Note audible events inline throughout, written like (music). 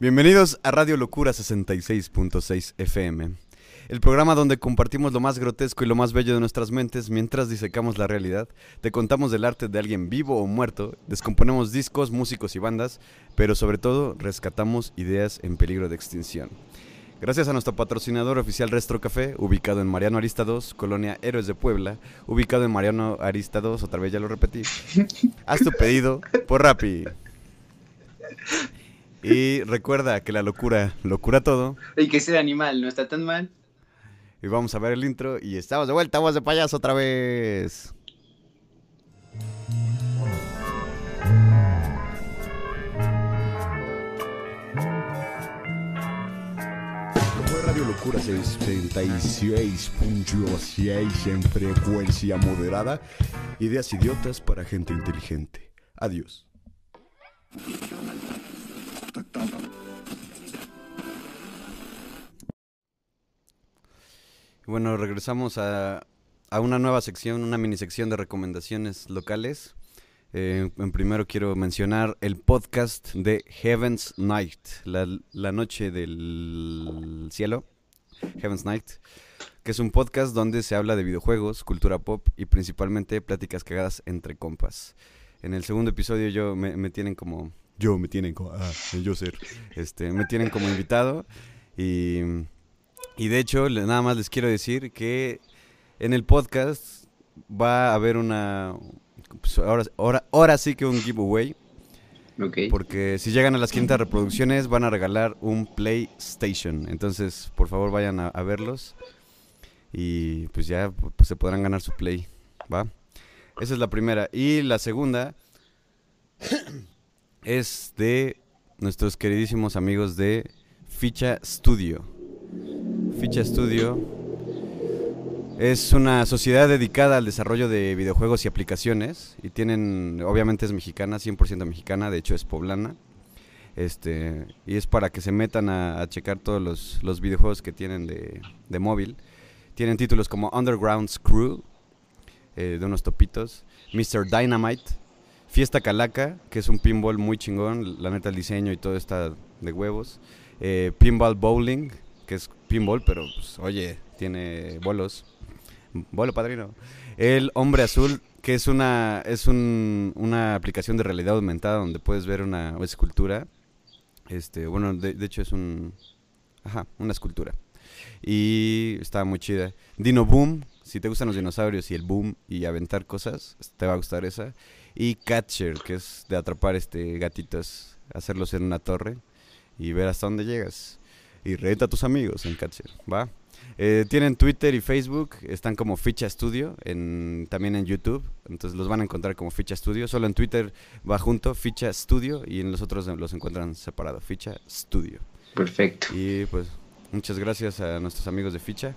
Bienvenidos a Radio Locura 66.6 FM, el programa donde compartimos lo más grotesco y lo más bello de nuestras mentes mientras disecamos la realidad, te contamos del arte de alguien vivo o muerto, descomponemos discos, músicos y bandas, pero sobre todo rescatamos ideas en peligro de extinción. Gracias a nuestro patrocinador oficial Restro Café, ubicado en Mariano Arista 2, Colonia Héroes de Puebla, ubicado en Mariano Arista 2, otra vez ya lo repetí. Haz tu pedido por Rappi. Y recuerda que la locura lo cura todo. Y que ser animal no está tan mal. Y vamos a ver el intro y estamos de vuelta, voz de payaso otra vez. Radio Locura 66.6 en frecuencia moderada, ideas idiotas para gente inteligente. Adiós. Bueno, regresamos a, a una nueva sección, una mini sección de recomendaciones locales. Eh, en primero quiero mencionar el podcast de Heaven's Night, la, la noche del cielo, Heaven's Night, que es un podcast donde se habla de videojuegos, cultura pop y principalmente pláticas cagadas entre compas. En el segundo episodio yo me, me tienen como yo me tienen como ah, yo ser este me tienen como invitado. Y, y de hecho nada más les quiero decir que en el podcast va a haber una pues, ahora, ahora, ahora sí que un giveaway. Porque si llegan a las 500 reproducciones van a regalar un PlayStation. Entonces por favor vayan a, a verlos. Y pues ya pues, se podrán ganar su Play. Va esa es la primera. Y la segunda es de nuestros queridísimos amigos de Ficha Studio. Ficha Studio es una sociedad dedicada al desarrollo de videojuegos y aplicaciones y tienen, obviamente es mexicana, 100% mexicana, de hecho es poblana. Este, y es para que se metan a, checar todos los, los videojuegos que tienen de, de móvil. Tienen títulos como Underground Screw, eh, de unos topitos, Mr. Dynamite, Fiesta Calaca, que es un pinball muy chingón, la neta el diseño y todo está de huevos. Eh, pinball Bowling, que es pinball, pero pues, oye, tiene bolos. Bolo padrino. El Hombre Azul, que es una es un- una aplicación de realidad aumentada donde puedes ver una escultura. Este, bueno, de, de hecho es un ajá, una escultura. Y está muy chida. Dino Boom, si te gustan los dinosaurios y el boom y aventar cosas, te va a gustar esa. Y Catcher, que es de atrapar este gatitos, hacerlos en una torre y ver hasta dónde llegas. Y reta a tus amigos en Catcher, ¿va? Eh, tienen Twitter y Facebook, están como Ficha Studio, en, también en YouTube, entonces los van a encontrar como Ficha Studio. Solo en Twitter va junto Ficha Studio y en los otros los encuentran separado, Ficha Studio. Perfecto. Y pues muchas gracias a nuestros amigos de Ficha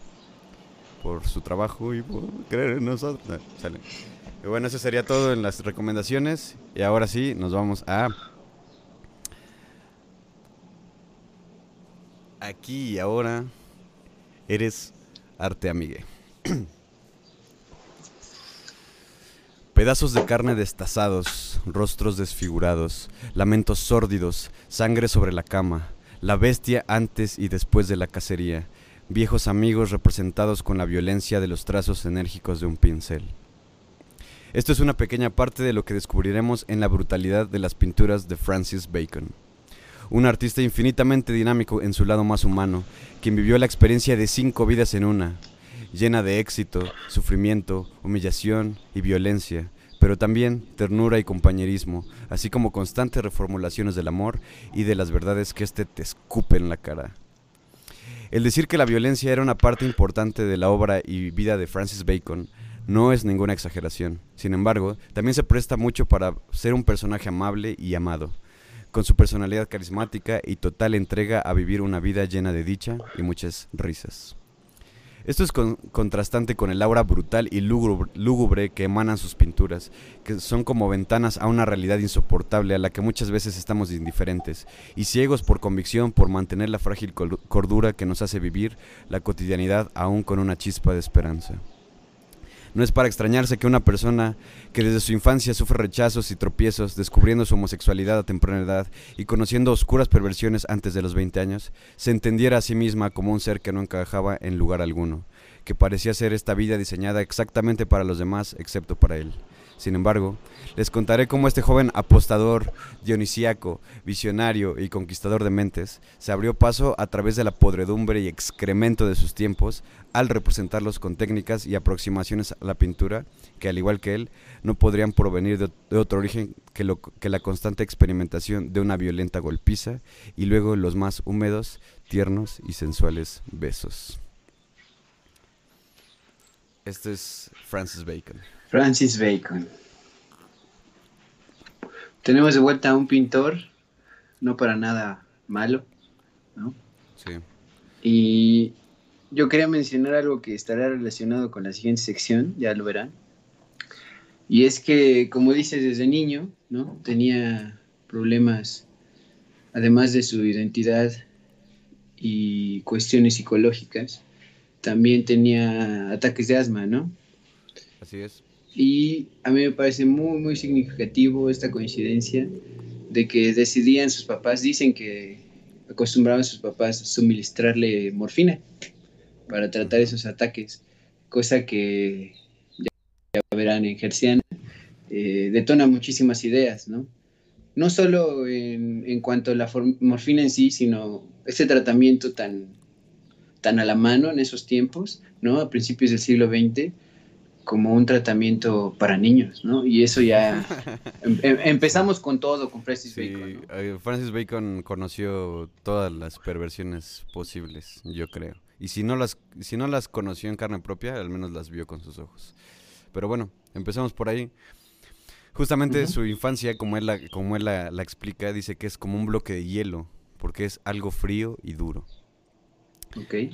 por su trabajo y por creer en nosotros. No, sale. Bueno, eso sería todo en las recomendaciones. Y ahora sí, nos vamos a... Aquí y ahora eres arte amigue. (clears throat) Pedazos de carne destazados, rostros desfigurados, lamentos sórdidos, sangre sobre la cama, la bestia antes y después de la cacería, viejos amigos representados con la violencia de los trazos enérgicos de un pincel. Esto es una pequeña parte de lo que descubriremos en la brutalidad de las pinturas de Francis Bacon. Un artista infinitamente dinámico en su lado más humano, quien vivió la experiencia de cinco vidas en una, llena de éxito, sufrimiento, humillación y violencia, pero también ternura y compañerismo, así como constantes reformulaciones del amor y de las verdades que éste te escupe en la cara. El decir que la violencia era una parte importante de la obra y vida de Francis Bacon no es ninguna exageración. Sin embargo, también se presta mucho para ser un personaje amable y amado, con su personalidad carismática y total entrega a vivir una vida llena de dicha y muchas risas. Esto es con- contrastante con el aura brutal y lúgubre, que emanan sus pinturas, que son como ventanas a una realidad insoportable a la que muchas veces estamos indiferentes y ciegos por convicción por mantener la frágil cordura que nos hace vivir la cotidianidad aún con una chispa de esperanza. No es para extrañarse que una persona que desde su infancia sufre rechazos y tropiezos, descubriendo su homosexualidad a temprana edad y conociendo oscuras perversiones antes de los 20 años, se entendiera a sí misma como un ser que no encajaba en lugar alguno, que parecía ser esta vida diseñada exactamente para los demás excepto para él. Sin embargo, les contaré cómo este joven apostador, dionisíaco, visionario y conquistador de mentes se abrió paso a través de la podredumbre y excremento de sus tiempos al representarlos con técnicas y aproximaciones a la pintura que, al igual que él, no podrían provenir de, otro origen que, la constante experimentación de una violenta golpiza y luego los más húmedos, tiernos y sensuales besos. Este es Francis Bacon. Francis Bacon. Tenemos de vuelta a un pintor, no para nada malo, ¿no? Sí. Y yo quería mencionar algo que estará relacionado con la siguiente sección, ya lo verán. Y es que, como dices, desde niño, ¿no? Tenía problemas, además de su identidad y cuestiones psicológicas, también tenía ataques de asma, ¿no? Así es. Y a mí me parece muy, muy significativo esta coincidencia de que decidían sus papás, dicen que acostumbraban sus papás a suministrarle morfina para tratar esos ataques, cosa que ya, verán en Gerciana, eh, detona muchísimas ideas, ¿no? No solo en, en cuanto a la morfina en sí, sino este tratamiento tan, tan a la mano en esos tiempos, ¿no? A principios del siglo XX, como un tratamiento para niños, ¿no? Y eso ya (laughs) em, em, empezamos con todo con Francis Bacon. Eh, Francis Bacon conoció todas las perversiones posibles, yo creo. Y si no las si no las conoció en carne propia, al menos las vio con sus ojos. Pero bueno, empezamos por ahí. Justamente su infancia, como él, la, como él la explica, dice que es como un bloque de hielo, porque es algo frío y duro.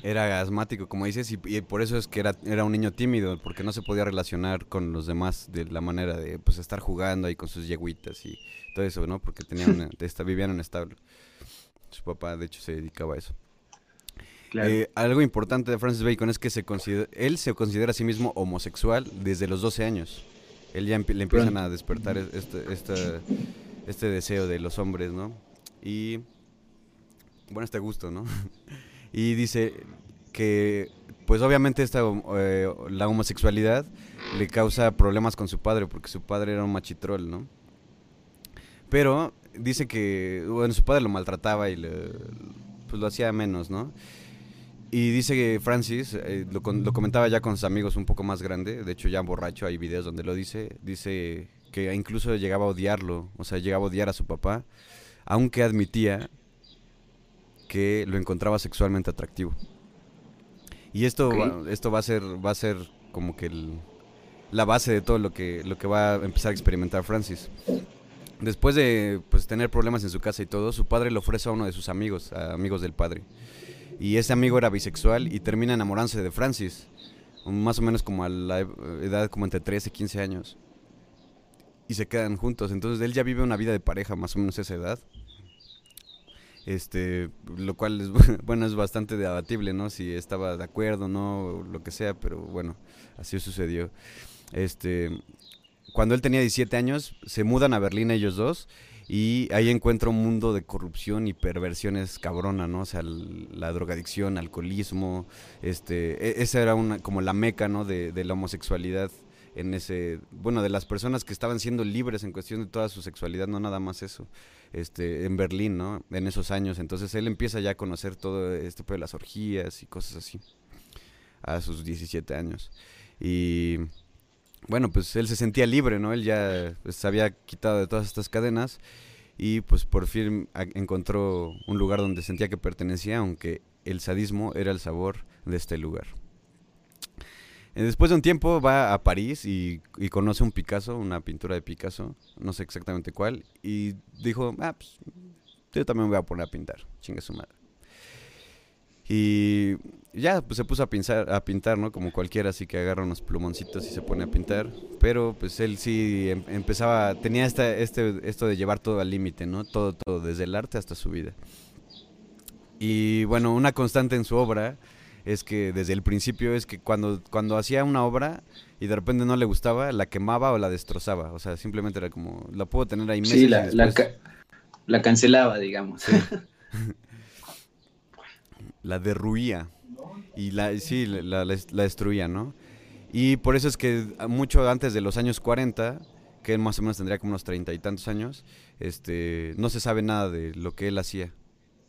Era asmático, como dices, y, por eso es que era, era un niño tímido, porque no se podía relacionar con los demás de la manera de pues estar jugando ahí con sus yeguitas y todo eso, ¿no? Porque tenían (laughs) vivían en establo. Su papá, de hecho, se dedicaba a eso. Eh, algo importante de Francis Bacon es que se considera, él se considera a sí mismo homosexual desde los 12 años. Él ya le empiezan a despertar este, este, este deseo de los hombres, ¿no? Y bueno, este gusto, ¿no? (laughs) Y dice que, pues obviamente esta, eh, la homosexualidad le causa problemas con su padre, porque su padre era un machitrol, ¿no? Pero dice que, bueno, su padre lo maltrataba y le, pues lo hacía menos, ¿no? Y dice que Francis, eh, lo, lo, comentaba ya con sus amigos un poco más grande, de hecho ya borracho hay videos donde lo dice, dice que incluso llegaba a odiarlo, o sea, llegaba a odiar a su papá, aunque admitía que lo encontraba sexualmente atractivo. Y esto, va, esto va a ser, va a ser como que la base de todo lo que, lo que va a empezar a experimentar Francis. Después de pues, tener problemas en su casa y todo, su padre le ofrece a uno de sus amigos, amigos del padre. Y ese amigo era bisexual y termina enamorándose de Francis, más o menos como a la edad como entre 13 y 15 años. Y se quedan juntos. Entonces él ya vive una vida de pareja más o menos a esa edad este lo cual es (laughs) bueno es bastante debatible no si estaba de acuerdo no lo que sea pero bueno así sucedió. Este cuando él tenía 17 años se mudan a Berlín ellos dos y ahí encuentra un mundo de corrupción y perversiones cabrona no o sea la drogadicción alcoholismo este e, esa era una como la meca no de, de la homosexualidad en ese bueno de las personas que estaban siendo libres en cuestión de toda su sexualidad no nada más eso este, en Berlín, ¿no? En esos años. Entonces él empieza ya a conocer todo este de las orgías y cosas así. A sus 17 años. Y bueno, pues él se sentía libre, ¿no? Él ya se había quitado de todas estas cadenas y pues por fin encontró un lugar donde sentía que pertenecía, aunque el sadismo era el sabor de este lugar. Eh, después de un tiempo va a París y, conoce un Picasso, una pintura de Picasso, no sé exactamente cuál, y dijo, ah, pues yo también voy a poner a pintar, chingue su madre. Y ya, pues se puso a pintar, a pintar, ¿no? Como cualquiera, así que agarra unos plumoncitos y se pone a pintar. Pero pues él sí em, empezaba, tenía esta, este, esto de llevar todo al límite, ¿no? Todo, todo, desde el arte hasta su vida. Y bueno, una constante en su obra es que desde el principio es que cuando, cuando hacía una obra y de repente no le gustaba, la quemaba o la destrozaba. O sea, simplemente era como, la puedo tener ahí meses Sí, la, y la, ca- la cancelaba, digamos. (laughs) la derruía y la sí la, la- destruía, ¿no? Y por eso es que mucho antes de los años 40, que él más o menos tendría como unos treinta y tantos años, este, no se sabe nada de lo que él hacía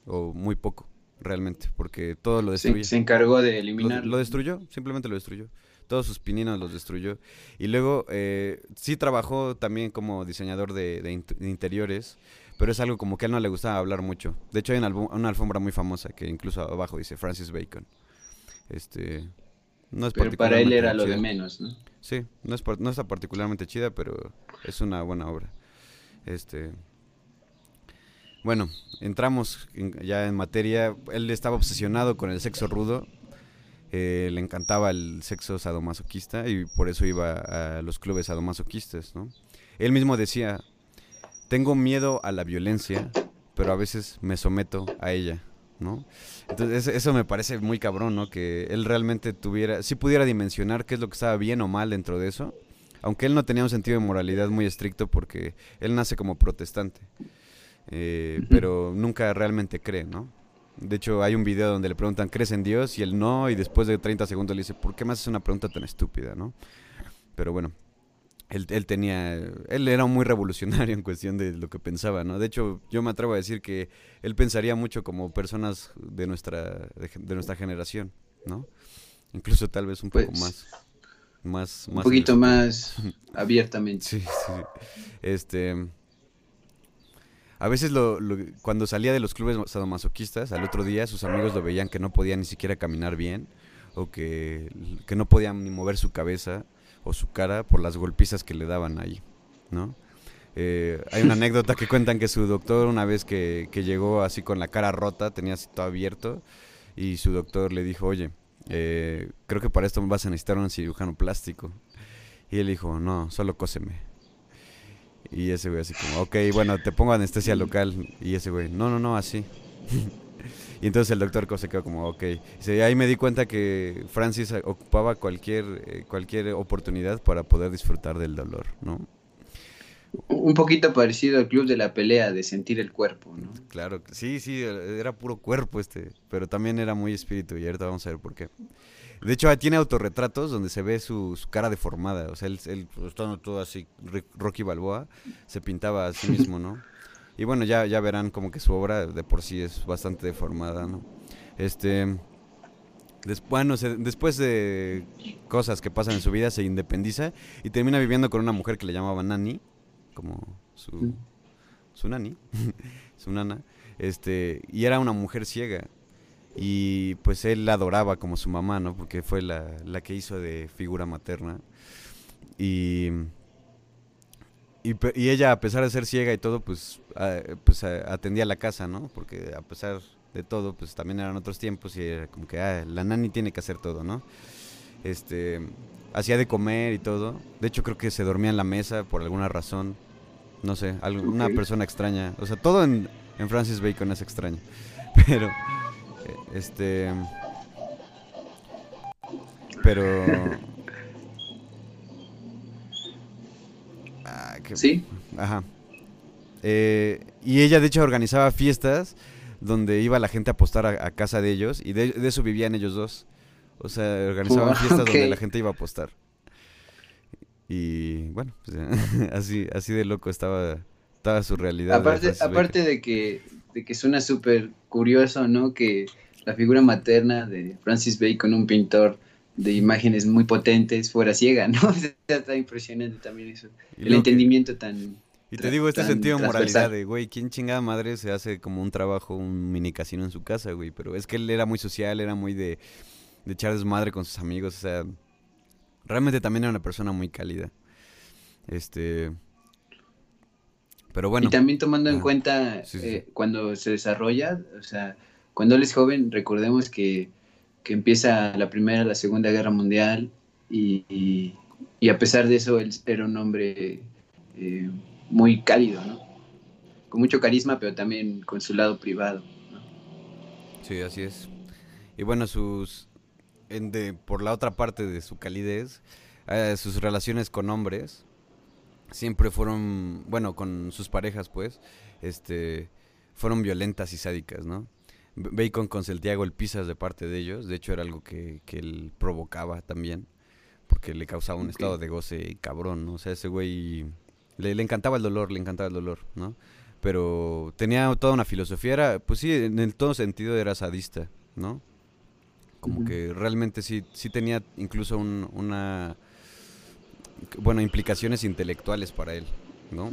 o muy poco realmente, porque todo lo destruía. Se, se encargó de eliminar. lo destruyó, simplemente lo destruyó. Todos sus pininos los destruyó. Y luego eh, sí trabajó también como diseñador de, de int- de interiores, pero es algo como que a él no le gustaba hablar mucho. De hecho hay una, alfombra muy famosa que incluso abajo dice Francis Bacon. Este, no es pero para él era lo de menos, ¿no? Sí, no, es, no está particularmente chida, pero es una buena obra. Este, bueno, entramos en- ya en materia. Él estaba obsesionado con el sexo rudo. eh, le encantaba el sexo sadomasoquista y por eso iba a los clubes sadomasoquistas, ¿no? Él mismo decía, tengo miedo a la violencia, pero a veces me someto a ella, ¿no? Entonces eso me parece muy cabrón, ¿no? Que él realmente tuviera, sí pudiera dimensionar qué es lo que estaba bien o mal dentro de eso, aunque él no tenía un sentido de moralidad muy estricto porque él nace como protestante, eh, pero nunca realmente cree, ¿no? De hecho, hay un video donde le preguntan, ¿crees en Dios? Y él no, y después de 30 segundos le dice, ¿por qué me haces una pregunta tan estúpida, no? Pero bueno, él, él tenía, él era muy revolucionario en cuestión de lo que pensaba, ¿no? De hecho, yo me atrevo a decir que él pensaría mucho como personas de nuestra, de, nuestra generación, ¿no? Incluso tal vez un poco Pues, más, más, Un más poquito más (laughs) abiertamente. Sí, sí. Este. A veces lo, lo- cuando salía de los clubes sadomasoquistas, al otro día sus amigos lo veían que no podía ni siquiera caminar bien, o que, que no podían ni mover su cabeza o su cara por las golpizas que le daban ahí, ¿no? Eh, hay una anécdota que cuentan que su doctor una vez que, que llegó así con la cara rota, tenía así todo abierto, y su doctor le dijo, oye, eh, creo que para esto vas a necesitar un cirujano plástico. Y él dijo, no, solo cóseme. Y ese güey así como, ok, bueno, te pongo anestesia local. Y ese güey, no, no, no, así. (laughs) y entonces el doctor se quedó como, ok. Dice, ahí me di cuenta que Francis ocupaba cualquier, eh, cualquier oportunidad para poder disfrutar del dolor, ¿no? Un poquito parecido al club de la pelea, de sentir el cuerpo, ¿no? Claro, sí, sí, era puro cuerpo este, pero también era muy espíritu y ahorita vamos a ver por qué. De hecho, tiene autorretratos donde se ve su, su cara deformada, o sea, él, él pues, estando todo así, Rocky Balboa, se pintaba a sí mismo, ¿no? (laughs) Y bueno, ya, ya verán como que su obra de por sí es bastante deformada, ¿no? Este, bueno, se- después de cosas que pasan en su vida, se independiza y termina viviendo con una mujer que le llamaba Nani, como su, Mm. su nani, (laughs) su nana, este, y era una mujer ciega. Y pues él la adoraba como su mamá, ¿no? Porque fue la, la que hizo de figura materna. Y, y, ella, a pesar de ser ciega y todo, pues, a- pues a- atendía la casa, ¿no? Porque a pesar de todo, pues también eran otros tiempos y era como que, ah, la nani tiene que hacer todo, ¿no? Este, hacía de comer y todo. De hecho, creo que se dormía en la mesa por alguna razón. No sé, algo- una Ok. persona extraña. O sea, todo en, en Francis Bacon es extraño. (laughs) Pero, este... Pero... Ah, ¿Sí? Ajá. Eh, y ella, de hecho, organizaba fiestas donde iba la gente a apostar a, a casa de ellos y de, de eso vivían ellos dos. O sea, organizaban fiestas donde la gente iba a apostar. Y bueno, pues, (laughs) así, así de loco estaba, estaba su realidad. de Aparte, Bacon. aparte de que, de que suena súper curioso, ¿no? Que la figura materna de Francis Bacon, un pintor de imágenes muy potentes, fuera ciega, ¿no? (laughs) Está impresionante también eso. El que- entendimiento tan... Y te digo, este sentido de moralidad de, güey, ¿quién chingada madre se hace como un trabajo, un mini casino en su casa, güey? Pero es que él era muy social, era muy de, de echar desmadre con sus amigos, o sea, realmente también era una persona muy cálida. Este... Pero bueno, Y también tomando en Ah, cuenta sí, sí, eh, cuando se desarrolla, o sea, cuando él es joven, recordemos que, que empieza la Primera, la Segunda Guerra Mundial y, y- a pesar de eso él era un hombre eh, muy cálido, ¿no? Con mucho carisma, pero también con su lado privado. ¿no? Sí, así es. Y bueno, sus en de, por la otra parte de su calidez, eh, sus relaciones con hombres siempre fueron, bueno, con sus parejas, pues, este, fueron violentas y sádicas, ¿no? Bacon consentía golpizas de parte de ellos, de hecho era algo que, que él provocaba también, porque le causaba un estado de goce cabrón, ¿no? O sea, ese güey le, le, encantaba el dolor, le encantaba el dolor, ¿no? Pero tenía toda una filosofía, era, pues sí, en el todo sentido era sadista, ¿no? Como que realmente sí, sí tenía incluso un, una, bueno, implicaciones intelectuales para él, ¿no?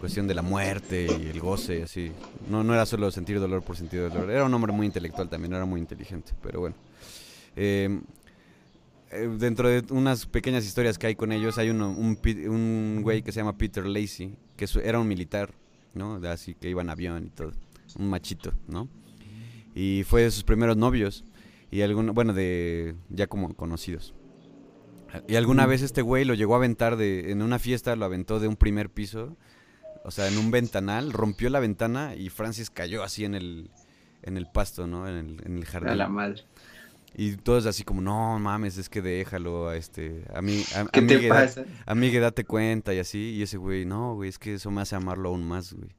Cuestión de la muerte y el goce, así. No, no era solo sentir dolor por sentir dolor, era un hombre muy intelectual también, era muy inteligente, pero bueno. Eh, eh, dentro de unas pequeñas historias que hay con ellos, hay uno, un, un güey que se llama Peter Lacey, que era un militar, ¿no? Así que iba en avión y todo, un machito, ¿no? Y fue de sus primeros novios, y alguno, bueno, de ya como conocidos. Y alguna vez este güey lo llegó a aventar de, en una fiesta, lo aventó de un primer piso, o sea, en un ventanal, rompió la ventana y Francis cayó así en el, en el pasto, ¿no? En el, en el jardín. A la madre. Y todos así como, no mames, es que déjalo a este, a mí, a, ¿Qué te pasa? amigue, date cuenta y así. Y ese güey, no, güey, es que eso me hace amarlo aún más, güey.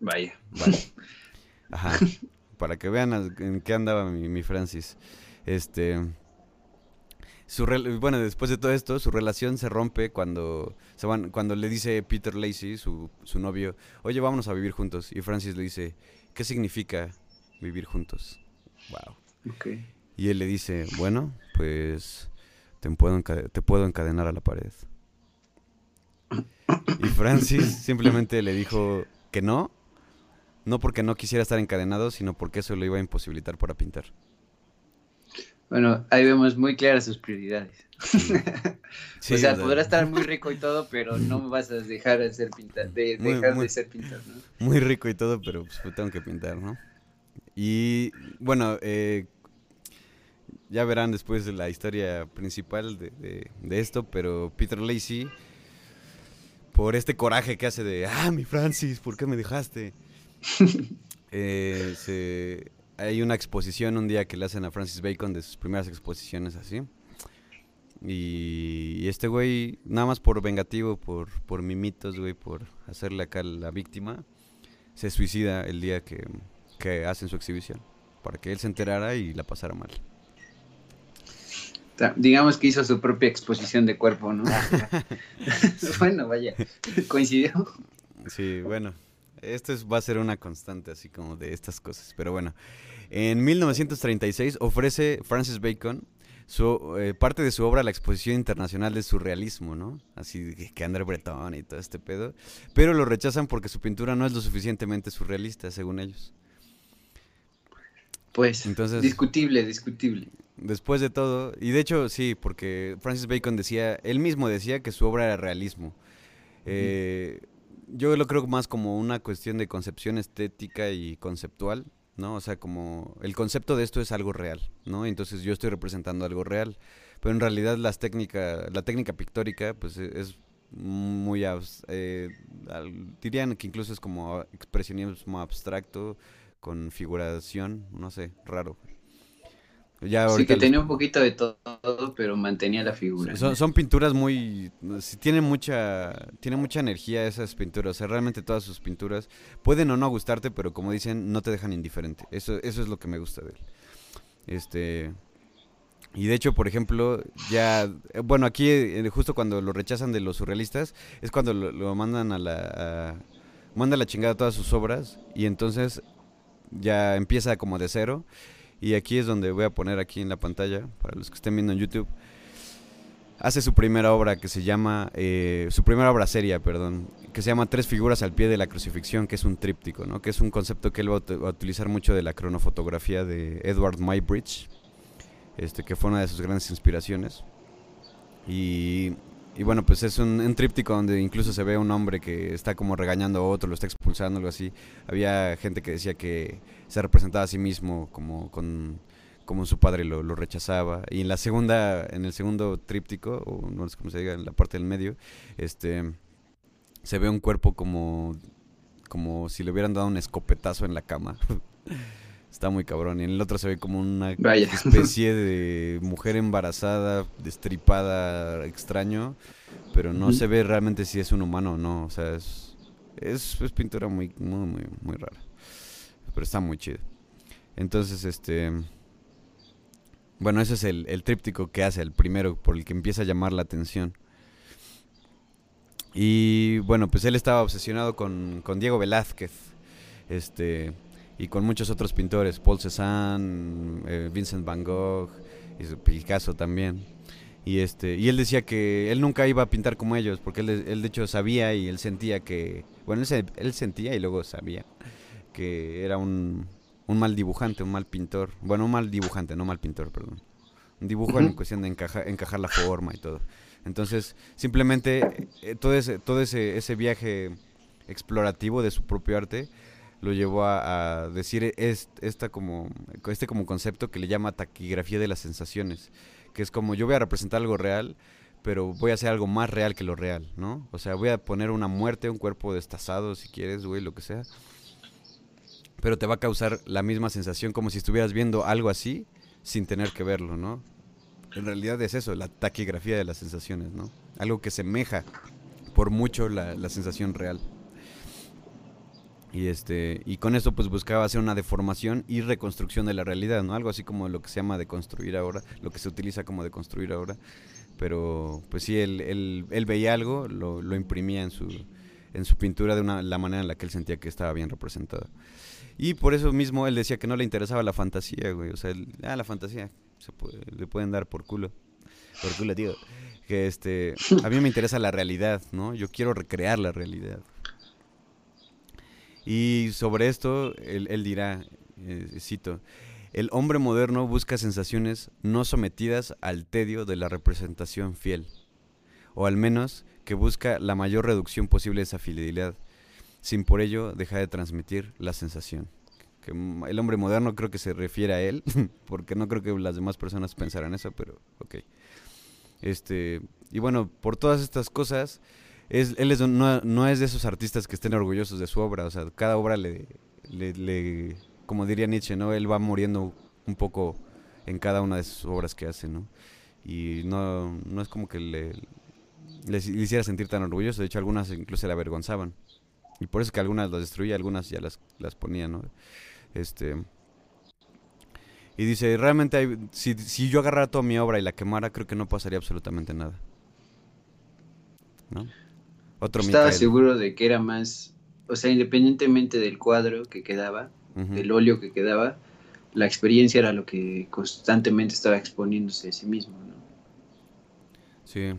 Vaya. Vale. (laughs) Ajá. Para que vean en qué andaba mi, mi Francis. Este, su bueno, después de todo esto, su relación se rompe cuando se van, cuando le dice Peter Lacey, su, su novio, oye, vámonos a vivir juntos. Y Francis le dice, ¿qué significa vivir juntos? Wow. Okay. Y él le dice, bueno, pues te puedo, te puedo encadenar a la pared. Y Francis (coughs) simplemente le dijo que no, no porque no quisiera estar encadenado, sino porque eso lo iba a imposibilitar para pintar. Bueno, ahí vemos muy claras sus prioridades. Sí, (laughs) o sea, podrá estar muy rico y todo, pero no me vas a dejar de ser pintar, de dejar de ser pintor, ¿no? Muy rico y todo, pero pues tengo que pintar, ¿no? Y bueno, eh, ya verán después de la historia principal de, de, esto, pero Peter Lacey, por este coraje que hace de, ah, mi Francis, ¿por qué me dejaste? (laughs) eh, se, hay una exposición un día que le hacen a Francis Bacon de sus primeras exposiciones así. Y, este güey, nada más por vengativo, por, por mimitos, güey, por hacerle acá la víctima, se suicida el día que, que hacen su exhibición. Para que él se enterara y la pasara mal. Digamos que hizo su propia exposición de cuerpo, ¿no? (laughs) (laughs) bueno, vaya, coincidió. Sí, bueno, esto va a ser una constante así como de estas cosas. Pero bueno, en 1936 ofrece Francis Bacon su, eh, parte de su obra la Exposición Internacional de Surrealismo, ¿no? Así que André Breton y todo este pedo. Pero lo rechazan porque su pintura no es lo suficientemente surrealista, según ellos. Pues, Entonces, discutible, discutible. Después de todo, y de hecho sí, porque Francis Bacon decía, él mismo decía que su obra era realismo. Eh, yo lo creo más como una cuestión de concepción estética y conceptual, ¿no? O sea, como el concepto de esto es algo real, ¿no? Entonces yo estoy representando algo real, pero en realidad las técnica, la técnica pictórica, pues e, es muy, eh, dirían que incluso es como expresionismo abstracto con figuración, no sé, raro sí, que tenía un poquito de todo, pero mantenía la figura. Son, pinturas muy... tienen mucha, tiene mucha energía esas pinturas. O sea, realmente todas sus pinturas pueden o no gustarte, pero como dicen, no te dejan indiferente. Eso, eso es lo que me gusta de él. Este... Y de hecho, por ejemplo, ya... Bueno, aquí eh, justo cuando lo rechazan de los surrealistas, es cuando lo, mandan a la... manda la chingada todas sus obras y entonces ya empieza como de cero y aquí es donde voy a poner aquí en la pantalla, para los que estén viendo en YouTube. Hace su primera obra que se llama, eh, su primera obra seria, perdón, que se llama Tres figuras al pie de la crucifixión, que es un tríptico, ¿no? Que es un concepto que él va a, utilizar mucho de la cronofotografía de Edward Muybridge, este, que fue una de sus grandes inspiraciones. Y y bueno, pues es un, tríptico donde incluso se ve un hombre que está como regañando a otro, lo está expulsando, algo así. Había gente que decía que se representaba a sí mismo como con como su padre lo, rechazaba. Y en la segunda, en el segundo tríptico, o no sé cómo se diga, en la parte del medio, este se ve un cuerpo como, como si le hubieran dado un escopetazo en la cama. (laughs) Está muy cabrón. Y en el otro se ve como una especie de mujer embarazada, destripada, extraño. Pero no se ve realmente si es un humano o no. O sea, es, es, pintura muy, muy, muy, muy rara. Pero está muy chido. Entonces, este... Bueno, ese es el, tríptico que hace, el primero, por el que empieza a llamar la atención. Y bueno, pues él estaba obsesionado con, Diego Velázquez. Este y con muchos otros pintores, Paul Cézanne, eh, Vincent Van Gogh y Picasso también. Y este y él decía que él nunca iba a pintar como ellos, porque él, de hecho sabía y él sentía que, bueno, él sentía y luego sabía que era un, un, mal dibujante, un mal pintor. Bueno, un mal dibujante, no mal pintor, perdón. Un dibujo en cuestión de encajar, encajar la forma y todo. Entonces, simplemente eh, todo ese, todo ese, ese viaje explorativo de su propio arte lo llevó a, decir esta como, este como concepto que le llama taquigrafía de las sensaciones, que es como yo voy a representar algo real, pero voy a hacer algo más real que lo real, ¿no? O sea, voy a poner una muerte, un cuerpo destazado, si quieres, güey, lo que sea, pero te va a causar la misma sensación como si estuvieras viendo algo así sin tener que verlo, ¿no? En realidad es eso, la taquigrafía de las sensaciones, ¿no? Algo que semeja por mucho la, la sensación real. Y este y con eso pues buscaba hacer una deformación y reconstrucción de la realidad, ¿no? Algo así como lo que se llama deconstruir ahora, lo que se utiliza como deconstruir ahora. Pero pues sí, él, él, él veía algo, lo, lo, imprimía en su, en su pintura de una, la manera en la que él sentía que estaba bien representado. Y por eso mismo él decía que no le interesaba la fantasía, güey. O sea, ah, la fantasía, se le pueden dar por culo. Por culo, tío. Que este, a mí me interesa la realidad, ¿no? Yo quiero recrear la realidad. Y sobre esto, él, dirá, eh, cito, el hombre moderno busca sensaciones no sometidas al tedio de la representación fiel, o al menos que busca la mayor reducción posible de esa fidelidad, sin por ello dejar de transmitir la sensación. Que el hombre moderno creo que se refiere a él, (laughs) porque no creo que las demás personas pensaran eso, pero ok. Este, y bueno, por todas estas cosas, él no, es de esos artistas que estén orgullosos de su obra, o sea, cada obra le, le, como diría Nietzsche, ¿no? Él va muriendo un poco en cada una de sus obras que hace, ¿no? Y no, no es como que le, le, hiciera sentir tan orgulloso, de hecho algunas incluso le avergonzaban. Y por eso es que algunas las destruía, algunas ya las, las ponía, ¿no? Este... Y dice, realmente si, si yo agarrara toda mi obra y la quemara, creo que no pasaría absolutamente nada. ¿No? Estaba seguro de que era más, o sea, independientemente del cuadro que quedaba, del óleo que quedaba, la experiencia era lo que constantemente estaba exponiéndose a sí mismo, ¿no? Sí.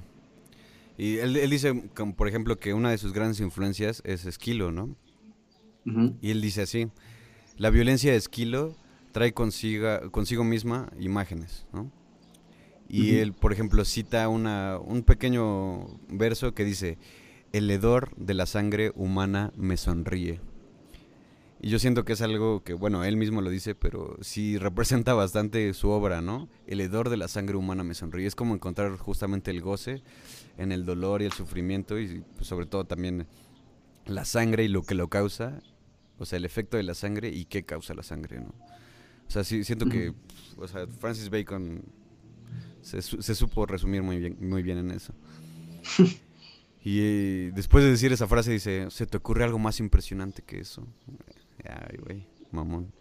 Y él, dice, por ejemplo, que una de sus grandes influencias es Esquilo, ¿no? Y él dice así, la violencia de Esquilo trae consigo, consigo misma imágenes, ¿no? Y él, por ejemplo, cita una, un pequeño verso que dice, el hedor de la sangre humana me sonríe. Y yo siento que es algo que, bueno, él mismo lo dice, pero sí representa bastante su obra, ¿no? El hedor de la sangre humana me sonríe. Es como encontrar justamente el goce en el dolor y el sufrimiento y pues, sobre todo también la sangre y lo que lo causa, o sea, el efecto de la sangre y qué causa la sangre, ¿no? O sea, sí, siento que, o sea, Francis Bacon se, se supo resumir muy bien, muy bien en eso. (laughs) Y eh, después de decir esa frase dice, ¿se te ocurre algo más impresionante que eso? Ay, güey, mamón.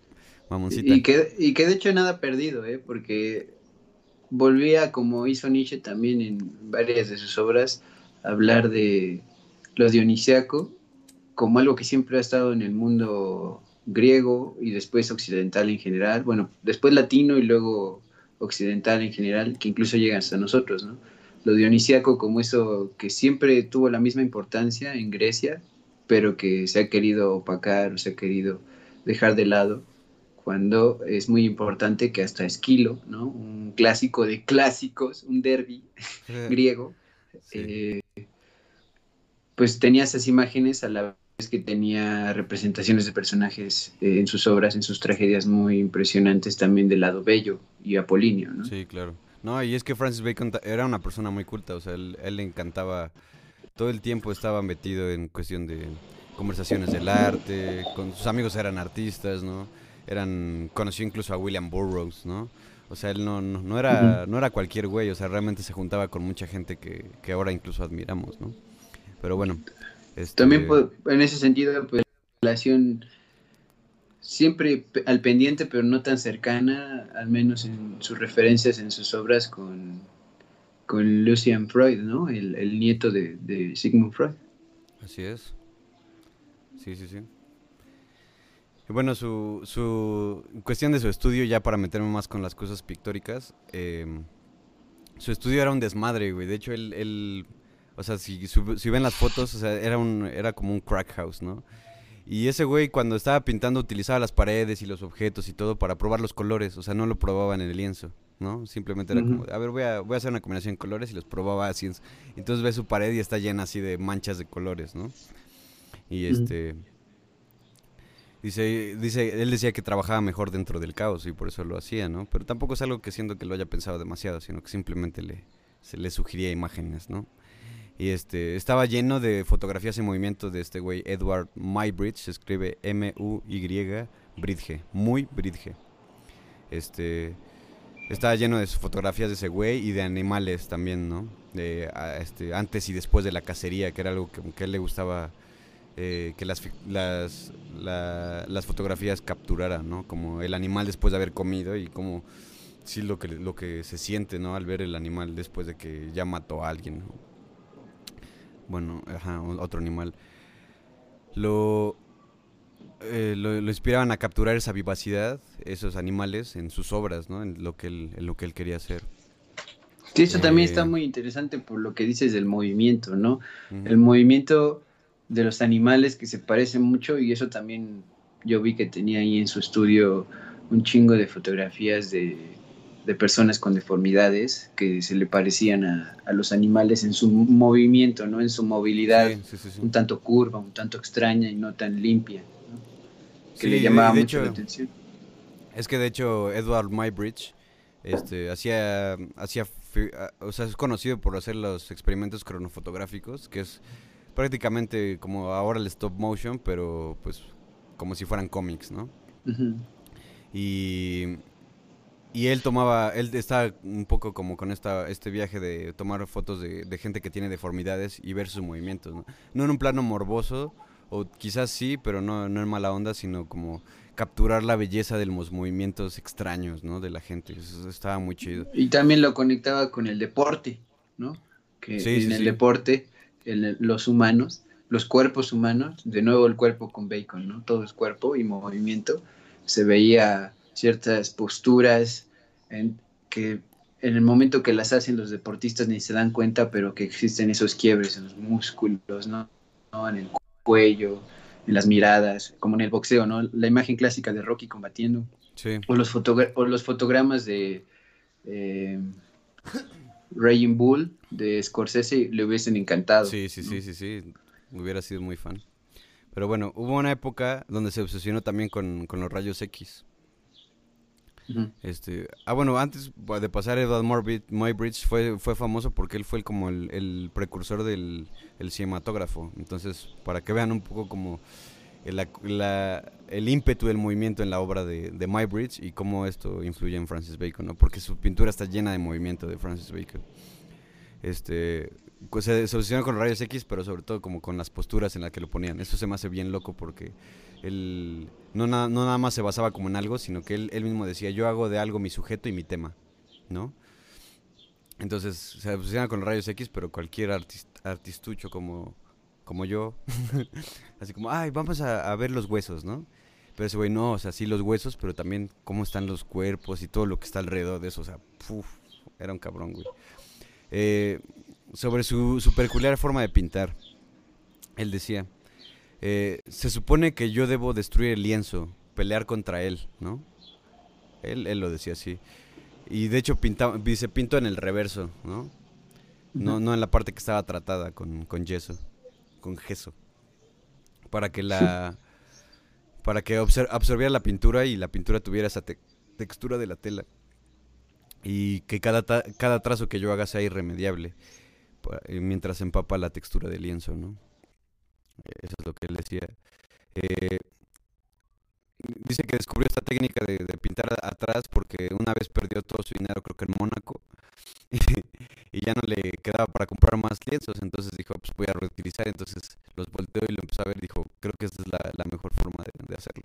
Mamoncita. Y que, y que de hecho nada perdido, ¿eh? Porque volvía, como hizo Nietzsche también en varias de sus obras, a hablar de lo dionisiaco como algo que siempre ha estado en el mundo griego y después occidental en general, bueno, después latino y luego occidental en general, que incluso llega hasta nosotros, ¿no? lo dionisíaco como eso que siempre tuvo la misma importancia en Grecia, pero que se ha querido opacar se ha querido dejar de lado, cuando es muy importante que hasta Esquilo, ¿no? un clásico de clásicos, un derby griego, eh, pues tenía esas imágenes a la vez que tenía representaciones de personajes eh, en sus obras, en sus tragedias muy impresionantes también del lado bello y apolíneo. ¿no? Sí, claro. No, y es que Francis Bacon era una persona muy culta, o sea, él, le encantaba, todo el tiempo estaba metido en cuestión de conversaciones del arte, con sus amigos eran artistas, ¿no? Eran conoció incluso a William Burroughs, ¿no? O sea, él no, no, era, no era cualquier güey, o sea, realmente se juntaba con mucha gente que, que ahora incluso admiramos, ¿no? Pero bueno. Este... También en ese sentido, pues la relación siempre al pendiente, pero no tan cercana, al menos en sus referencias, en sus obras con, con Lucian Freud, ¿no? El, el nieto de, de Sigmund Freud. Así es. Sí, sí, sí. Bueno, su, su cuestión de su estudio, ya para meterme más con las cosas pictóricas, em, su estudio era un desmadre, güey. De hecho, él, él o sea, si, si ven las fotos, o sea, era, un, era como un crack house, ¿no? Y ese güey cuando estaba pintando utilizaba las paredes y los objetos y todo para probar los colores, o sea, no lo probaba en el lienzo, ¿no? Simplemente era como, a ver, voy a, voy a hacer una combinación de colores y los probaba así. Entonces ve su pared y está llena así de manchas de colores, ¿no? Y este... Dice, dice, él decía que trabajaba mejor dentro del caos y por eso lo hacía, ¿no? Pero tampoco es algo que siento que lo haya pensado demasiado, sino que simplemente le, se le sugería imágenes, ¿no? Y este, estaba lleno de fotografías en movimiento de este güey, Edward Mybridge, se escribe M-U-Y, Bridge, muy Bridge. Este, estaba lleno de fotografías de ese güey y de animales también, ¿no? De, este, antes y después de la cacería, que era algo que, que a él le gustaba eh, que las, las, las fotografías capturaran, ¿no? Como el animal después de haber comido y como sí lo que, lo que se siente, ¿no? Al ver el animal después de que ya mató a alguien, ¿no? bueno, ajá, otro animal, lo, eh, lo, inspiraban a capturar esa vivacidad, esos animales, en sus obras, ¿no? En lo que él, en lo que él quería hacer. Sí, eso también está eh, muy interesante por lo que dices del movimiento, ¿no? El movimiento de los animales que se parecen mucho y eso también yo vi que tenía ahí en su estudio un chingo de fotografías de de personas con deformidades que se le parecían a, los animales en su movimiento, ¿no? En su movilidad, un tanto curva, un tanto extraña y no tan limpia, que le llamaba mucho la atención. Es que de hecho Edward Mybridge este, hacía, hacía, o sea, es conocido por hacer los experimentos cronofotográficos, que es prácticamente como ahora el stop motion, pero pues como si fueran cómics, ¿no? Y y él tomaba, él estaba un poco como con esta, este viaje de tomar fotos de, gente que tiene deformidades y ver sus movimientos, ¿no? No en un plano morboso, o quizás sí, pero no, no en mala onda, sino como capturar la belleza de los movimientos extraños, ¿no? De la gente. Eso estaba muy chido. Y también lo conectaba con el deporte, ¿no? Que en el deporte, en los humanos, los cuerpos humanos, de nuevo el cuerpo con bacon, ¿no? Todo es cuerpo y movimiento. Se veía ciertas posturas en que en el momento que las hacen los deportistas ni se dan cuenta, pero que existen esos quiebres en los músculos, ¿no? En el cuello, en las miradas, como en el boxeo, ¿no? La imagen clásica de Rocky combatiendo. Sí. O, los o los fotogramas de eh, Raging Bull de Scorsese le hubiesen encantado. Sí, sí, sí, sí, sí. Hubiera sido muy fan. Pero bueno, hubo una época donde se obsesionó también con, con los rayos X este, ah, bueno, antes de pasar Edward Muybridge fue, fue famoso porque él fue como el, precursor del el cinematógrafo. Entonces, para que vean un poco como el, ímpetu del movimiento en la obra de, de Muybridge y cómo esto influye en Francis Bacon, ¿no? Porque su pintura está llena de movimiento de Francis Bacon. Este, pues se solucionó con rayos X, pero sobre todo como con las posturas en las que lo ponían. Eso se me hace bien loco porque él no, nada más se basaba como en algo, sino que él, él, mismo decía, yo hago de algo mi sujeto y mi tema, ¿no? Entonces se obsesiona con rayos X, pero cualquier artistucho como, como yo, (laughs) así como, ay, vamos a, ver los huesos, ¿no? Pero ese güey no, o sea, sí los huesos, pero también cómo están los cuerpos y todo lo que está alrededor de eso, o sea, era un cabrón, güey. Eh, sobre su, su peculiar forma de pintar, él decía, eh, se supone que yo debo destruir el lienzo, pelear contra él, ¿no? Él, él lo decía así. Y de hecho pinta, se pintó en el reverso, ¿no? No, no en la parte que estaba tratada con, con yeso, con gesso. Para que la... para que absorbiera la pintura y la pintura tuviera esa textura de la tela. Y que cada, cada trazo que yo haga sea irremediable. Mientras empapa la textura del lienzo, ¿no? Eso es lo que él decía. Eh, dice que descubrió esta técnica de, de pintar atrás porque una vez perdió todo su dinero, creo que en Mónaco, (laughs) y ya no le quedaba para comprar más lienzos, entonces dijo, pues voy a reutilizar, entonces los volteó y lo empezó a ver, dijo, creo que esa es la, la mejor forma de, de hacerlo.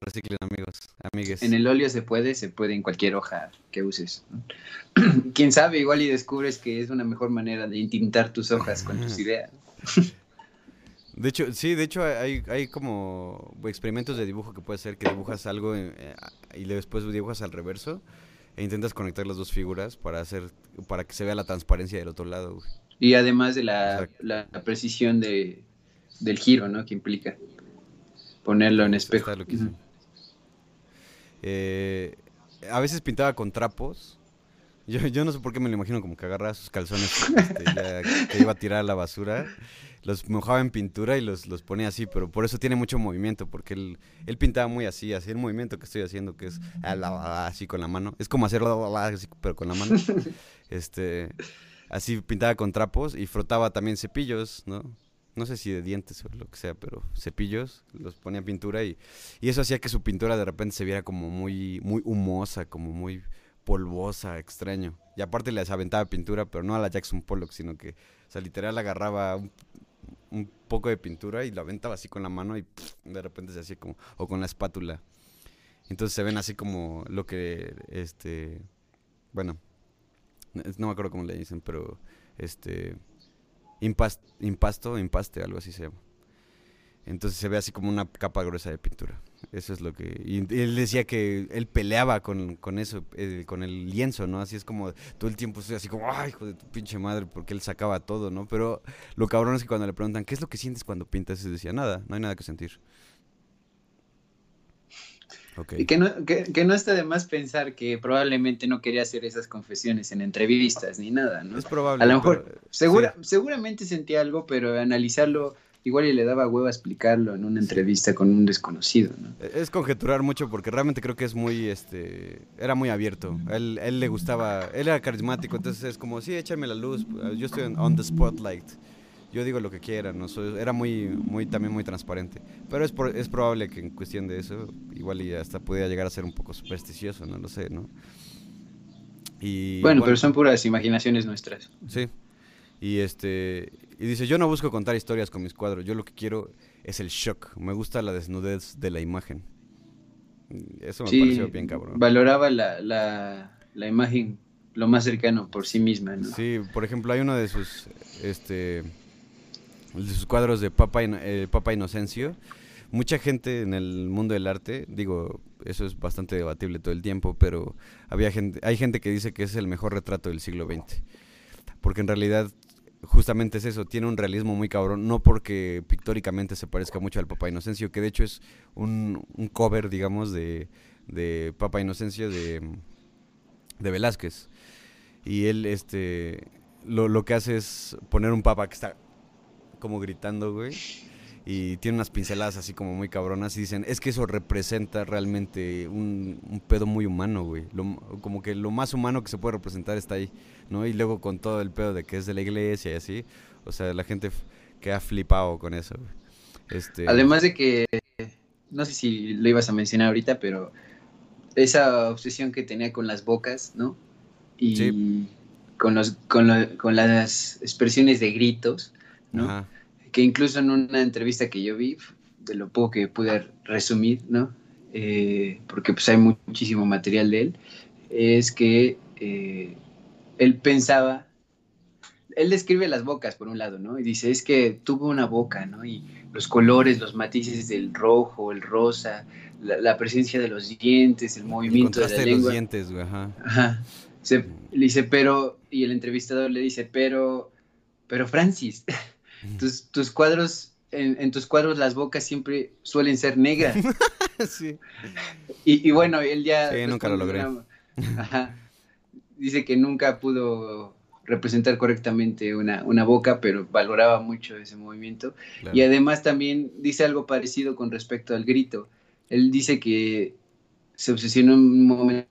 Reciclen amigos, amigues. En el óleo se puede, se puede en cualquier hoja que uses. ¿no? (clears throat) Quién sabe, igual y descubres que es una mejor manera de intintar tus hojas con tus (laughs) ideas. De hecho, sí, de hecho hay, hay como experimentos de dibujo que puede ser que dibujas algo eh, y después dibujas al reverso e intentas conectar las dos figuras para hacer para que se vea la transparencia del otro lado. güey. Y además de la, la precisión de, del giro, ¿no? Que implica ponerlo en espejo. Está. Eh, a veces pintaba con trapos. Yo, yo no sé por qué me lo imagino como que agarraba sus calzones este, ya iba a tirar a la basura, los mojaba en pintura y los, los ponía así, pero por eso tiene mucho movimiento, porque él, él pintaba muy así, así el movimiento que estoy haciendo, que es así con la mano. Es como hacerlo así, pero con la mano. Este, así pintaba con trapos y frotaba también cepillos, ¿no? No sé si de dientes o lo que sea, pero cepillos, los ponía pintura y, y eso hacía que su pintura de repente se viera como muy, muy humosa, como muy polvosa, extraño. Y aparte les aventaba pintura, pero no a la Jackson Pollock, sino que, sea, literal agarraba un, poco de pintura y la aventaba así con la mano y de repente se hacía como, o con la espátula. Entonces se ven así como lo que, este, bueno, no me acuerdo cómo le dicen, pero, este, impas- impasto, impaste, algo así se llama. Entonces se ve así como una capa gruesa de pintura. Eso es lo que... Y él decía que él peleaba con, con eso, eh, con el lienzo, ¿no? Así es como todo el tiempo estoy así como, ay, hijo de tu pinche madre, porque él sacaba todo, ¿no? Pero lo cabrón es que cuando le preguntan, ¿qué es lo que sientes cuando pintas? Y decía, nada, no hay nada que sentir. Y que no, que, que no está de más pensar que probablemente no quería hacer esas confesiones en entrevistas ni nada, ¿no? Es probable. A lo mejor, pero- segura, sí. seguramente sentía algo, pero analizarlo igual y le daba hueva explicarlo en una entrevista con un desconocido, ¿no? Es conjeturar mucho porque realmente creo que es muy, este, era muy abierto. Él, él le gustaba, él era carismático, entonces es como, sí, échame la luz, yo estoy on, on the spotlight. Yo digo lo que quiera, ¿no? Soy- era muy, muy, también muy transparente. Pero es, por- es probable que en cuestión de eso, igual y hasta pudiera llegar a ser un poco supersticioso, no lo sé, ¿no? Y, Bueno, pero son puras imaginaciones nuestras. Sí. Y este y dice, "Yo no busco contar historias con mis cuadros, yo lo que quiero es el shock. Me gusta la desnudez de la imagen." Eso me Sí, pareció bien cabrón. valoraba la, la, la imagen lo más cercano por sí misma, ¿no? Sí, por ejemplo, hay uno de sus este de sus cuadros de Papa, eh, Papa Inocencio. Mucha gente en el mundo del arte, digo, eso es bastante debatible todo el tiempo, pero había gente, hay gente que dice que es el mejor retrato del siglo XX. Porque en realidad justamente es eso, tiene un realismo muy cabrón, no porque pictóricamente se parezca mucho al Papa Inocencio, que de hecho es un, un cover, digamos, de, de Papa Inocencio de, de Velázquez. Y él, este, lo, lo que hace es poner un papa que está como gritando, güey. Y tiene unas pinceladas así como muy cabronas y dicen, es que eso representa realmente un, un pedo muy humano, güey. Lo- como que lo más humano que se puede representar está ahí, ¿no? Y luego con todo el pedo de que es de la iglesia y así. O sea, la gente que ha flipado con eso. Este, Además de que, no sé si lo ibas a mencionar ahorita, pero esa obsesión que tenía con las bocas, ¿no? Y Sí. con, los, con, lo- con las expresiones de gritos, ¿no? ajá. Que incluso en una entrevista que yo vi, de lo poco que pude resumir, ¿no? Eh, porque pues hay muchísimo material de él, es que eh, él pensaba, él describe las bocas por un lado, ¿no? Y dice, es que tuvo una boca, ¿no? Y los colores, los matices del rojo, el rosa, la, la presencia de los dientes, el El movimiento de contraste la de los dientes, güey, ajá. Ajá. Se- le dice, pero, y el entrevistador le dice, pero, pero Francis, (laughs) tus, tus cuadros, en, en tus cuadros las bocas siempre suelen ser negras. (laughs) sí. Y, y bueno, él ya... Sí, nunca lo logré. una- Ajá. Dice que nunca pudo representar correctamente una, una boca, pero valoraba mucho ese movimiento. claro. Y además también dice algo parecido con respecto al grito. Él dice que se obsesionó en un momento